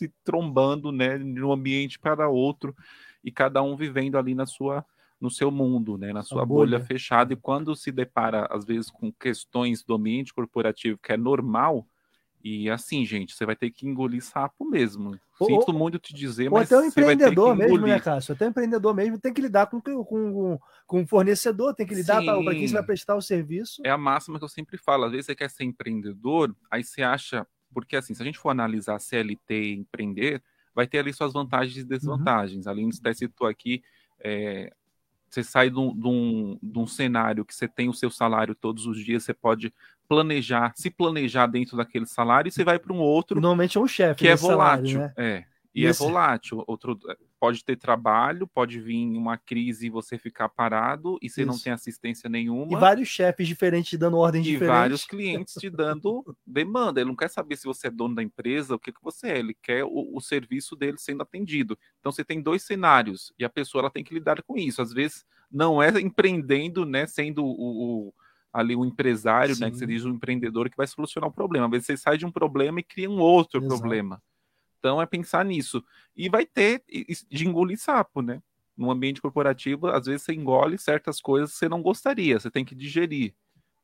se trombando, né? De um ambiente para outro e cada um vivendo ali na sua no seu mundo, né, na sua bolha. bolha fechada, e quando se depara, às vezes, com questões do ambiente corporativo que é normal, e assim, gente, você vai ter que engolir sapo mesmo. Sinto muito te dizer, mas. Ou até um empreendedor mesmo, né, Cássio? Até um empreendedor mesmo tem que lidar com, com, com, com um fornecedor, tem que lidar para quem você vai prestar o serviço. É a máxima que eu sempre falo. Às vezes você quer ser empreendedor, aí você acha. Porque assim, se a gente for analisar CLT e empreender, vai ter ali suas vantagens e desvantagens. Uhum. Aline até citou aqui é, você sai de um, de, um, de um, cenário que você tem o seu salário todos os dias, você pode planejar, se planejar dentro daquele salário, e você vai para um outro. Normalmente é um chefe. Que é volátil. Salário, né? É. E é Esse... é volátil. Outro, pode ter trabalho, pode vir uma crise e você ficar parado e você Isso. não tem assistência nenhuma. E vários chefes diferentes dando ordem e diferentes. E vários clientes te dando [LAUGHS] demanda. Ele não quer saber se você é dono da empresa, o que, que você é. Ele quer o, o serviço dele sendo atendido. Então você tem dois cenários e a pessoa ela tem que lidar com isso. Às vezes não é empreendendo, né, sendo o, o ali o empresário, Sim. né, que você diz o empreendedor que vai solucionar o problema. Às vezes você sai de um problema e cria um outro Exato. problema. Então é pensar nisso. E vai ter de engolir sapo, né? No ambiente corporativo, às vezes você engole certas coisas que você não gostaria, você tem que digerir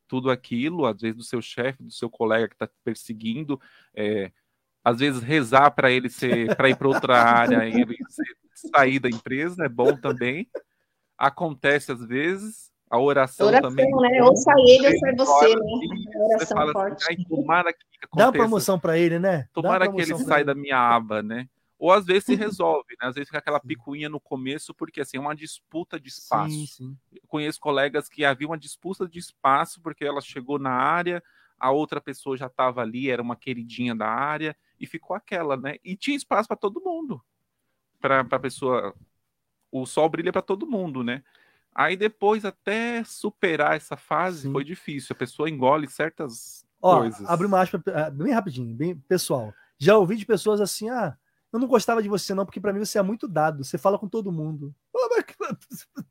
tudo aquilo, às vezes do seu chefe, do seu colega que está perseguindo, é, às vezes rezar para ele ser para ir para outra área ele sair da empresa é bom também. Acontece às vezes, a oração, oração também. Né? Ou sai ele ou sai você, né? A oração fala assim, forte. Assim, tomara que Dá uma promoção para ele, né? Tomara que ele saia da minha aba, né? Ou às vezes se [LAUGHS] resolve, né? Às vezes fica aquela picuinha no começo, porque assim, é uma disputa de espaço. Sim, sim. conheço colegas que havia uma disputa de espaço, porque ela chegou na área, a outra pessoa já estava ali, era uma queridinha da área, e ficou aquela, né? E tinha espaço para todo mundo. Para a pessoa. O sol brilha para todo mundo, né? Aí depois, até superar essa fase, Sim. foi difícil. A pessoa engole certas Ó, coisas. Abre uma aspa é, bem rapidinho, bem pessoal. Já ouvi de pessoas assim, ah, eu não gostava de você não, porque para mim você é muito dado, você fala com todo mundo. [LAUGHS]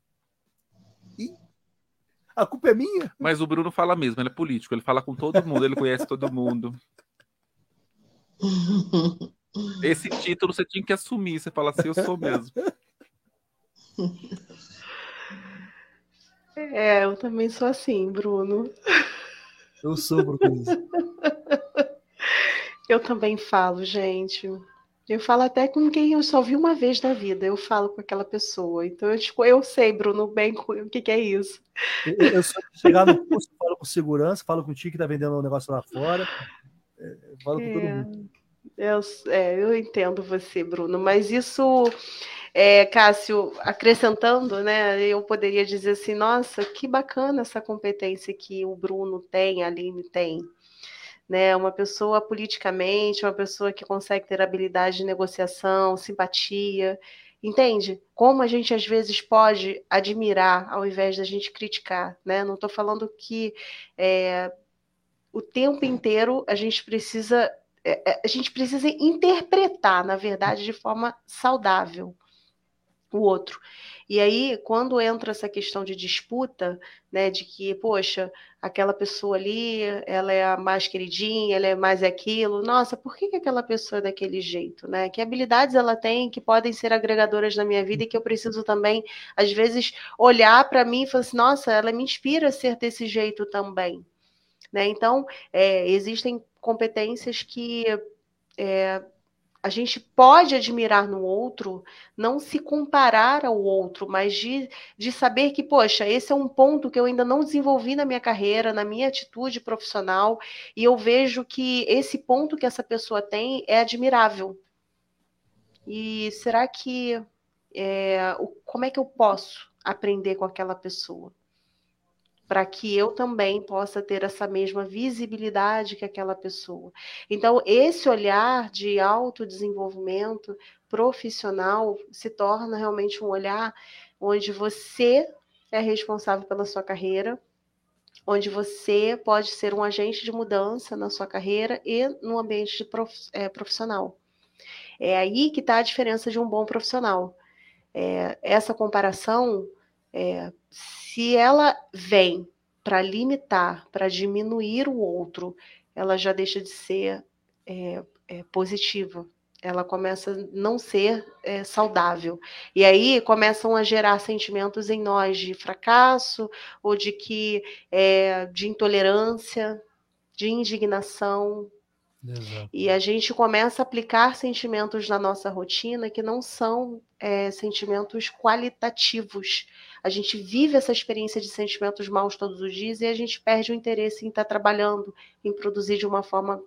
A culpa é minha? Mas o Bruno fala mesmo, ele é político, ele fala com todo mundo, ele conhece todo mundo. [LAUGHS] Esse título você tinha que assumir, você fala assim, eu sou mesmo. [LAUGHS] É, eu também sou assim, Bruno. Eu sou, Bruno. [LAUGHS] Eu também falo, gente. Eu falo até com quem eu só vi uma vez na vida. Eu falo com aquela pessoa. Então eu, tipo, eu sei, Bruno, bem o que, que é isso. Eu, eu só chegar no curso, falo com segurança, falo com o tio que tá vendendo um negócio lá fora. É, falo com é, todo mundo. Eu, é, eu entendo você, Bruno, mas isso é, Cássio, acrescentando, né, eu poderia dizer assim, nossa, que bacana essa competência que o Bruno tem, a Aline tem. Né, uma pessoa politicamente, uma pessoa que consegue ter habilidade de negociação, simpatia, entende? Como a gente às vezes pode admirar ao invés da gente criticar, né? Não estou falando que é, o tempo inteiro a gente precisa é, é, a gente precisa interpretar, na verdade, de forma saudável o outro. E aí, quando entra essa questão de disputa, né, de que, poxa, aquela pessoa ali, ela é a mais queridinha, ela é mais aquilo, nossa, por que, que aquela pessoa é daquele jeito, né? Que habilidades ela tem que podem ser agregadoras na minha vida e que eu preciso também, às vezes, olhar para mim e falar assim, nossa, ela me inspira a ser desse jeito também, né? Então, é, existem competências que é, a gente pode admirar no outro, não se comparar ao outro, mas de, de saber que, poxa, esse é um ponto que eu ainda não desenvolvi na minha carreira, na minha atitude profissional, e eu vejo que esse ponto que essa pessoa tem é admirável. E será que é, como é que eu posso aprender com aquela pessoa? Para que eu também possa ter essa mesma visibilidade que aquela pessoa. Então, esse olhar de autodesenvolvimento profissional se torna realmente um olhar onde você é responsável pela sua carreira, onde você pode ser um agente de mudança na sua carreira e no ambiente prof, é, profissional. É aí que está a diferença de um bom profissional. É, essa comparação, é, se ela vem para limitar, para diminuir o outro, ela já deixa de ser é, é, positiva. Ela começa a não ser é, saudável. E aí começam a gerar sentimentos em nós de fracasso, ou de que é, de intolerância, de indignação, Exato. E a gente começa a aplicar sentimentos na nossa rotina que não são é, sentimentos qualitativos. A gente vive essa experiência de sentimentos maus todos os dias e a gente perde o interesse em estar trabalhando, em produzir de uma forma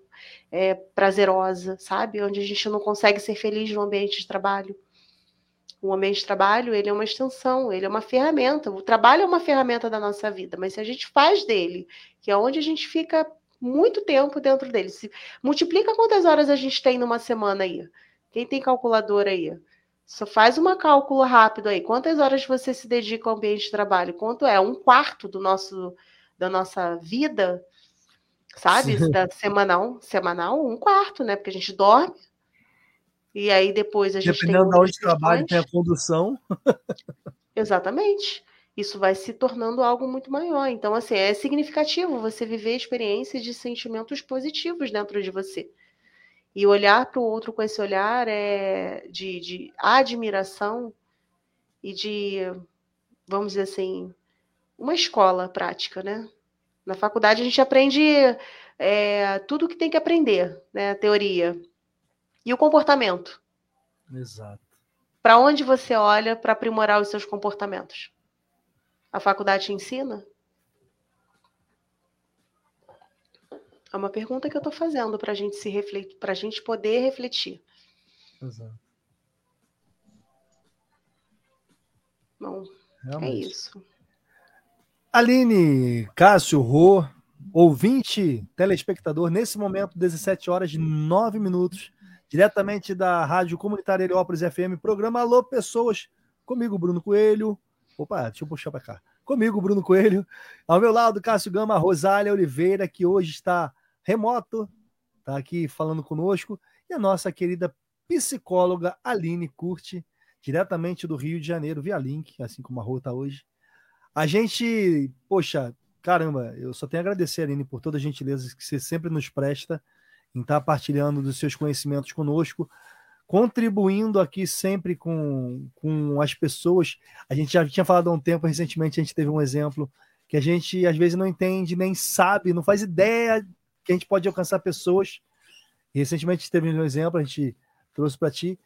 é, prazerosa, sabe? Onde a gente não consegue ser feliz no ambiente de trabalho. O ambiente de trabalho, ele é uma extensão, ele é uma ferramenta. O trabalho é uma ferramenta da nossa vida, mas se a gente faz dele, que é onde a gente fica muito tempo dentro dele. Se, multiplica quantas horas a gente tem numa semana aí. Quem tem calculadora aí? Só faz uma cálculo rápido aí. Quantas horas você se dedica ao ambiente de trabalho? Quanto é? Um quarto do nosso da nossa vida, sabe? Sim. Da semanal, semanal, um quarto, né? Porque a gente dorme. E aí depois a gente Dependendo da onde trabalho tem a condução. Exatamente isso vai se tornando algo muito maior. Então, assim, é significativo você viver experiências de sentimentos positivos dentro de você. E olhar para o outro com esse olhar é de, de admiração e de, vamos dizer assim, uma escola prática, né? Na faculdade a gente aprende é, tudo que tem que aprender, né? A teoria. E o comportamento. Exato. Para onde você olha para aprimorar os seus comportamentos? A faculdade te ensina? É uma pergunta que eu estou fazendo para a gente se refletir, para a gente poder refletir. Exato. Bom, é Realmente. é isso. Aline, Cássio, Rô, ouvinte, telespectador, nesse momento, 17 horas e 9 minutos, diretamente da Rádio Comunitária Heliópolis FM, programa Alô Pessoas, comigo, Bruno Coelho, Opa, deixa eu puxar para cá. Comigo, Bruno Coelho. Ao meu lado, Cássio Gama, Rosália Oliveira, que hoje está remoto, está aqui falando conosco. E a nossa querida psicóloga Aline Curti, diretamente do Rio de Janeiro, via link, assim como a Rô está hoje. A gente, poxa, caramba, eu só tenho a agradecer, Aline, por toda a gentileza que você sempre nos presta em estar partilhando dos seus conhecimentos conosco contribuindo aqui sempre com, com as pessoas. A gente já tinha falado há um tempo, recentemente a gente teve um exemplo que a gente às vezes não entende, nem sabe, não faz ideia que a gente pode alcançar pessoas. Recentemente teve um exemplo, a gente trouxe para ti.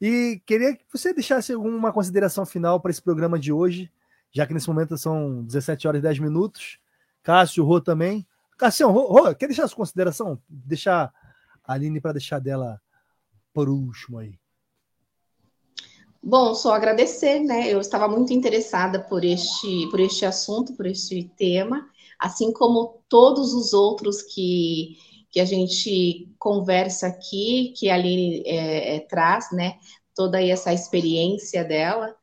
E queria que você deixasse alguma consideração final para esse programa de hoje, já que nesse momento são 17 horas e 10 minutos. Cássio, Rô também. Cássio, Rô, Rô quer deixar a sua consideração? Deixar a Aline para deixar dela por último aí? Bom, só agradecer, né? Eu estava muito interessada por este, por este assunto, por este tema, assim como todos os outros que, que a gente conversa aqui, que a Aline é, é, traz, né? Toda essa experiência dela.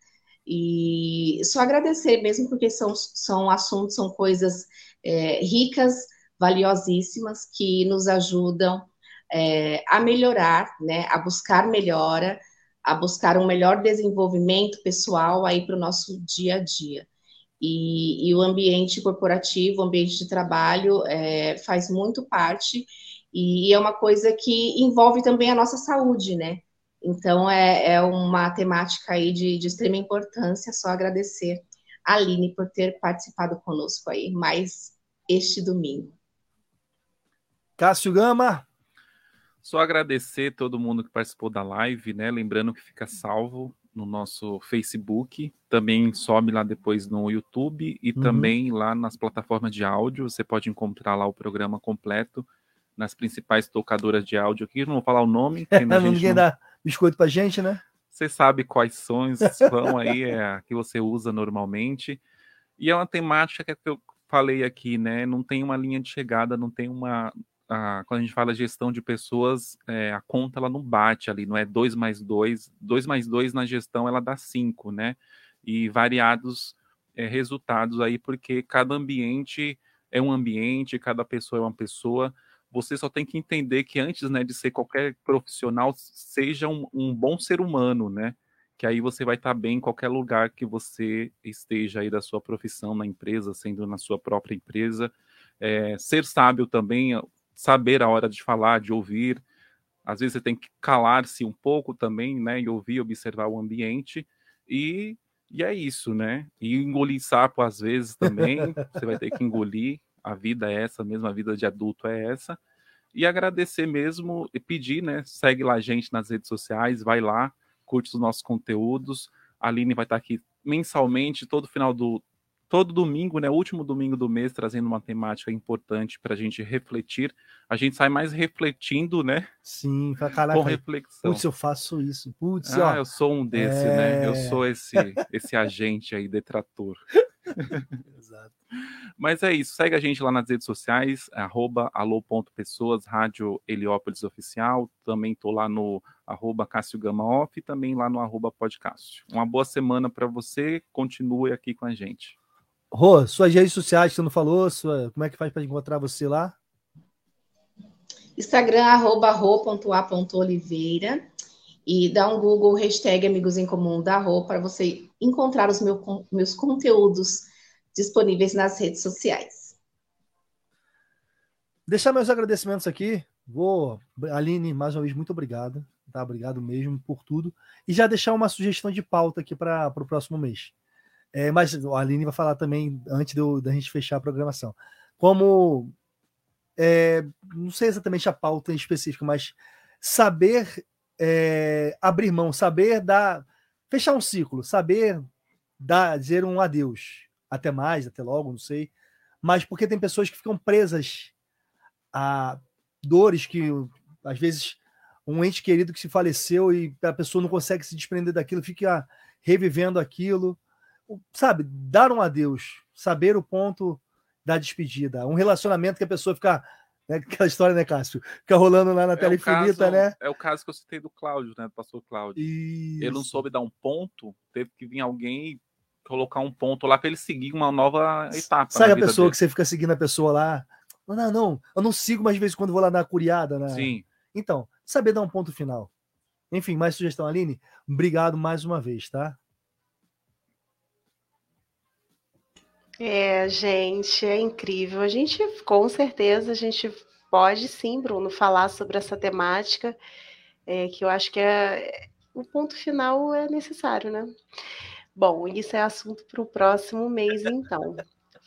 E só agradecer mesmo, porque são, são assuntos, são coisas é, ricas, valiosíssimas, que nos ajudam é, a melhorar, né, a buscar melhora, a buscar um melhor desenvolvimento pessoal aí para o nosso dia a dia. E, e, o ambiente corporativo, o ambiente de trabalho é, faz muito parte e é uma coisa que envolve também a nossa saúde, né? Então é, é uma temática aí de, de extrema importância. Só agradecer a Aline por ter participado conosco aí mais este domingo. Cássio Gama, só agradecer todo mundo que participou da live, né? Lembrando que fica salvo no nosso Facebook, também sobe lá depois no YouTube e uhum. também lá nas plataformas de áudio. Você pode encontrar lá o programa completo nas principais tocadoras de áudio aqui. Não vou falar o nome. [LAUGHS] Ninguém não... dá biscoito pra gente, né? Você sabe quais sons são aí é, que você usa normalmente. E é uma temática que eu falei aqui, né? Não tem uma linha de chegada, não tem uma. A, quando a gente fala gestão de pessoas, é, a conta ela não bate ali, não é 2 mais 2. 2 mais 2 na gestão ela dá 5, né? E variados é, resultados aí, porque cada ambiente é um ambiente, cada pessoa é uma pessoa. Você só tem que entender que antes né, de ser qualquer profissional, seja um, um bom ser humano, né? que aí você vai estar bem em qualquer lugar que você esteja aí da sua profissão na empresa, sendo na sua própria empresa. É, ser sábio também, saber a hora de falar, de ouvir. Às vezes você tem que calar-se um pouco também, né? E ouvir, observar o ambiente. E, e é isso, né? E engolir sapo às vezes também. [LAUGHS] você vai ter que engolir. A vida é essa mesmo, a vida de adulto é essa. E agradecer mesmo e pedir, né? Segue lá a gente nas redes sociais, vai lá curte os nossos conteúdos. A Aline vai estar aqui mensalmente, todo final do. Todo domingo, né? Último domingo do mês, trazendo uma temática importante para a gente refletir. A gente sai mais refletindo, né? Sim, caraca. Com reflexão. Putz, eu faço isso. Putz, ah, ó, eu sou um desse, é... né? Eu sou esse, [LAUGHS] esse agente aí, detrator. [LAUGHS] Exato. Mas é isso, segue a gente lá nas redes sociais, arroba alô.pessoas, Rádio Heliópolis Oficial, também tô lá no arroba Cássio Gama Off e também lá no arroba podcast. Uma boa semana para você, continue aqui com a gente. Rô, suas redes sociais, você não falou, sua, como é que faz para encontrar você lá? Instagram, arroba ro.a.oliveira e dá um Google, hashtag Amigos em Comum da Rô, para você encontrar os meu, meus conteúdos disponíveis nas redes sociais. Deixar meus agradecimentos aqui. Vou, Aline, mais uma vez, muito obrigado. Tá? Obrigado mesmo por tudo. E já deixar uma sugestão de pauta aqui para o próximo mês. É, mas a Aline vai falar também antes da gente fechar a programação. Como é, não sei exatamente a pauta em específico, mas saber é, abrir mão, saber dar, fechar um ciclo, saber dar, dizer um adeus, até mais, até logo, não sei, mas porque tem pessoas que ficam presas a dores que às vezes um ente querido que se faleceu e a pessoa não consegue se desprender daquilo, fica revivendo aquilo. Sabe, dar um adeus, saber o ponto da despedida. Um relacionamento que a pessoa fica. Né, [LAUGHS] aquela história, né, Cássio? Fica rolando lá na é tela infinita, caso, né? É o caso que eu citei do Cláudio, né? Do pastor Cláudio. Isso. Ele não soube dar um ponto, teve que vir alguém colocar um ponto lá para ele seguir uma nova etapa. Sabe a pessoa dele. que você fica seguindo a pessoa lá? Não, não, não, eu não sigo mais de vez em quando vou lá dar curiada, né? Sim. Então, saber dar um ponto final. Enfim, mais sugestão, Aline? Obrigado mais uma vez, tá? É, gente, é incrível. A gente, com certeza, a gente pode sim, Bruno, falar sobre essa temática, é, que eu acho que é o ponto final é necessário, né? Bom, isso é assunto para o próximo mês, então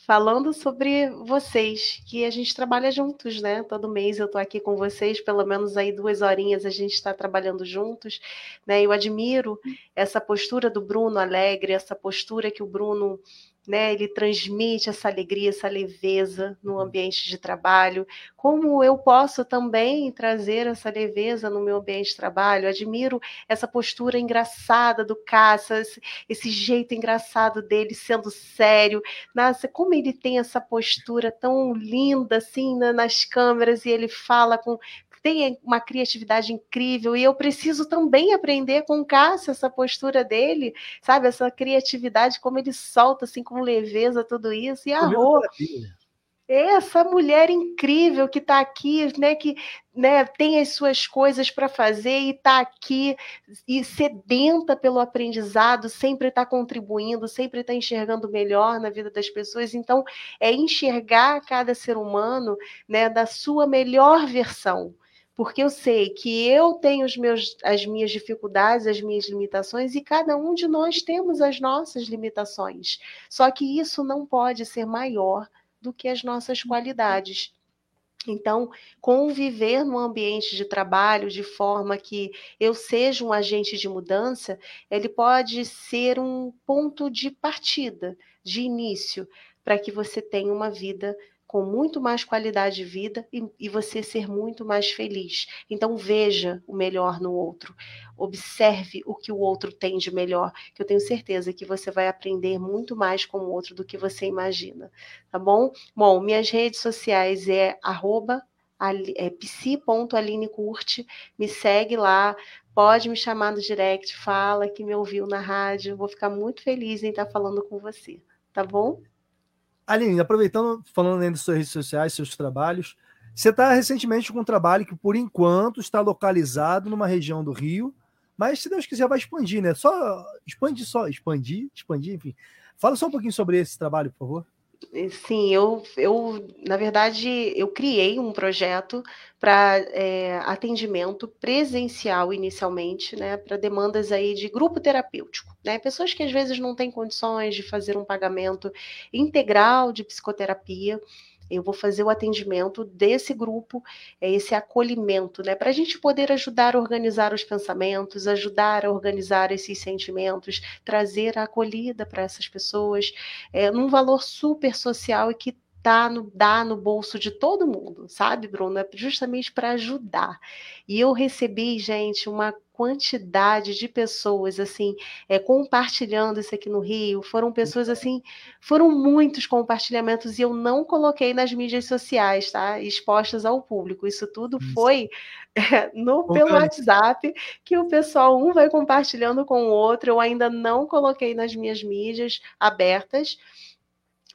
falando sobre vocês, que a gente trabalha juntos, né? Todo mês eu estou aqui com vocês, pelo menos aí duas horinhas a gente está trabalhando juntos, né? Eu admiro essa postura do Bruno alegre, essa postura que o Bruno né? Ele transmite essa alegria, essa leveza no ambiente de trabalho. Como eu posso também trazer essa leveza no meu ambiente de trabalho? Admiro essa postura engraçada do Caça, esse jeito engraçado dele sendo sério. Nossa, como ele tem essa postura tão linda assim nas câmeras e ele fala com tem uma criatividade incrível e eu preciso também aprender com o Cássio essa postura dele, sabe? Essa criatividade, como ele solta assim com leveza tudo isso. E a Rô, essa mulher incrível que está aqui, né, que né, tem as suas coisas para fazer e está aqui e sedenta pelo aprendizado, sempre está contribuindo, sempre está enxergando melhor na vida das pessoas. Então, é enxergar cada ser humano né, da sua melhor versão porque eu sei que eu tenho meus, as minhas dificuldades, as minhas limitações, e cada um de nós temos as nossas limitações. Só que isso não pode ser maior do que as nossas qualidades. Então, conviver no ambiente de trabalho de forma que eu seja um agente de mudança, ele pode ser um ponto de partida, de início, para que você tenha uma vida com muito mais qualidade de vida e, e, você ser muito mais feliz. Então veja o melhor no outro, observe o que o outro tem de melhor, que eu tenho certeza que você vai aprender muito mais com o outro do que você imagina, tá bom? Bom, minhas redes sociais é arroba é psi.alinecurte, me segue lá, pode me chamar no direct, fala que me ouviu na rádio, vou ficar muito feliz em estar falando com você, tá bom? Aline, aproveitando, falando ainda das suas redes sociais, seus trabalhos, você está recentemente com um trabalho que, por enquanto, está localizado numa região do Rio, mas se Deus quiser, vai expandir, né? Só expandir, só expandir, expandir, enfim. Fala só um pouquinho sobre esse trabalho, por favor. Sim, eu, eu na verdade, eu criei um projeto para é, atendimento presencial inicialmente, né, para demandas aí de grupo terapêutico, né, pessoas que às vezes não têm condições de fazer um pagamento integral de psicoterapia, eu vou fazer o atendimento desse grupo, é esse acolhimento, né? Para a gente poder ajudar a organizar os pensamentos, ajudar a organizar esses sentimentos, trazer a acolhida para essas pessoas, é, num valor super social e que tá no, dá no bolso de todo mundo, sabe, Bruno? É justamente para ajudar. E eu recebi, gente, uma quantidade de pessoas assim é, compartilhando isso aqui no Rio. Foram pessoas assim foram muitos compartilhamentos e eu não coloquei nas mídias sociais tá expostas ao público. Isso tudo foi é, [LAUGHS] no pelo WhatsApp que o pessoal um vai compartilhando com o outro. Eu ainda não coloquei nas minhas mídias abertas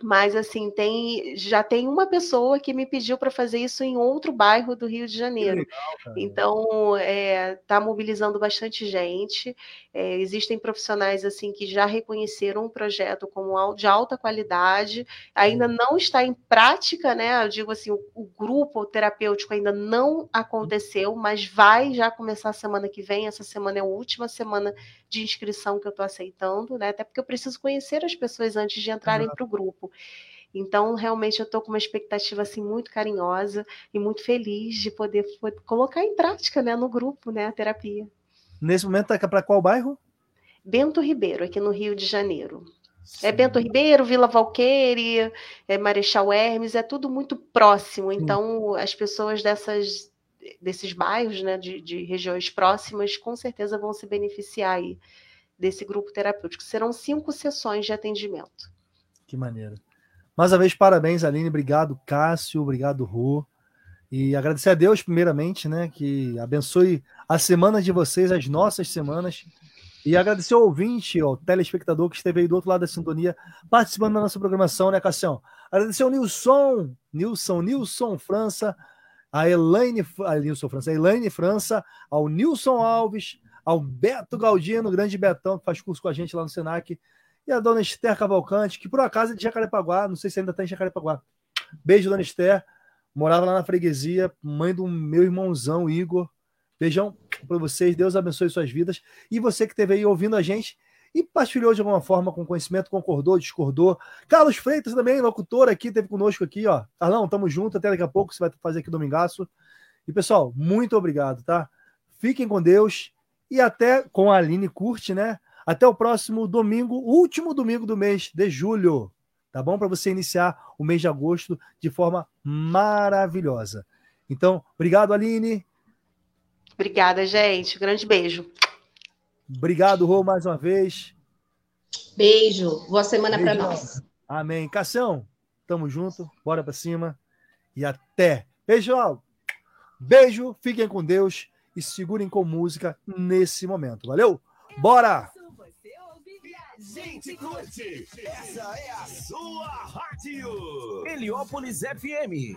mas assim, tem já tem uma pessoa que me pediu para fazer isso em outro bairro do Rio de Janeiro. Legal, então, está é, tá mobilizando bastante gente. É, existem profissionais assim que já reconheceram o projeto como de alta qualidade. Ainda não está em prática, né? Eu digo assim, o, o grupo terapêutico ainda não aconteceu, mas vai já começar a semana que vem. Essa semana é a última semana de inscrição que eu estou aceitando, né? Até porque eu preciso conhecer as pessoas antes de entrarem para o grupo. Então, realmente, eu estou com uma expectativa assim muito carinhosa e muito feliz de poder, colocar em prática, né, no grupo, né, a terapia. Nesse momento, está para qual bairro? Bento Ribeiro, aqui no Rio de Janeiro. É Sim. É Bento Ribeiro, Vila Valqueire, é Marechal Hermes, é tudo muito próximo. Então, Sim. as pessoas dessas, desses bairros, né, de, de, regiões próximas, com certeza vão se beneficiar aí desse grupo terapêutico. Serão cinco sessões de atendimento. Que maneiro. Mais uma vez, parabéns, Aline. Obrigado, Cássio. Obrigado, Rô. E agradecer a Deus, primeiramente, né? Que abençoe a semana de vocês, as nossas semanas. E agradecer ao ouvinte, ao telespectador que esteve aí do outro lado da sintonia, participando da nossa programação, né, Cassião? Agradecer ao Nilson, Nilson, Nilson França, a Elaine, a Nilson França, a Elaine França, ao Nilson Alves, ao Beto Galdino, grande Betão, que faz curso com a gente lá no Senac, e a dona Esther Cavalcante, que por acaso é de Jacarepaguá, não sei se ainda está em Jacarepaguá. Beijo, dona Esther. Morava lá na freguesia, mãe do meu irmãozão, Igor. Beijão para vocês, Deus abençoe suas vidas. E você que esteve aí ouvindo a gente e partilhou de alguma forma com conhecimento, concordou, discordou. Carlos Freitas também, locutor aqui, teve conosco aqui, ó. Carlão, tamo junto, até daqui a pouco você vai fazer aqui domingaço. E pessoal, muito obrigado, tá? Fiquem com Deus e até com a Aline Curte, né? Até o próximo domingo, último domingo do mês de julho. Tá bom? Para você iniciar o mês de agosto de forma maravilhosa. Então, obrigado, Aline. Obrigada, gente. Um grande beijo. Obrigado, Rô, mais uma vez. Beijo. Boa semana para nós. Amém. Cação, tamo junto. Bora para cima. E até. Pessoal, beijo. Fiquem com Deus e segurem com música nesse momento. Valeu? Bora! gente curte. Essa é a sua rádio. Heliópolis FM.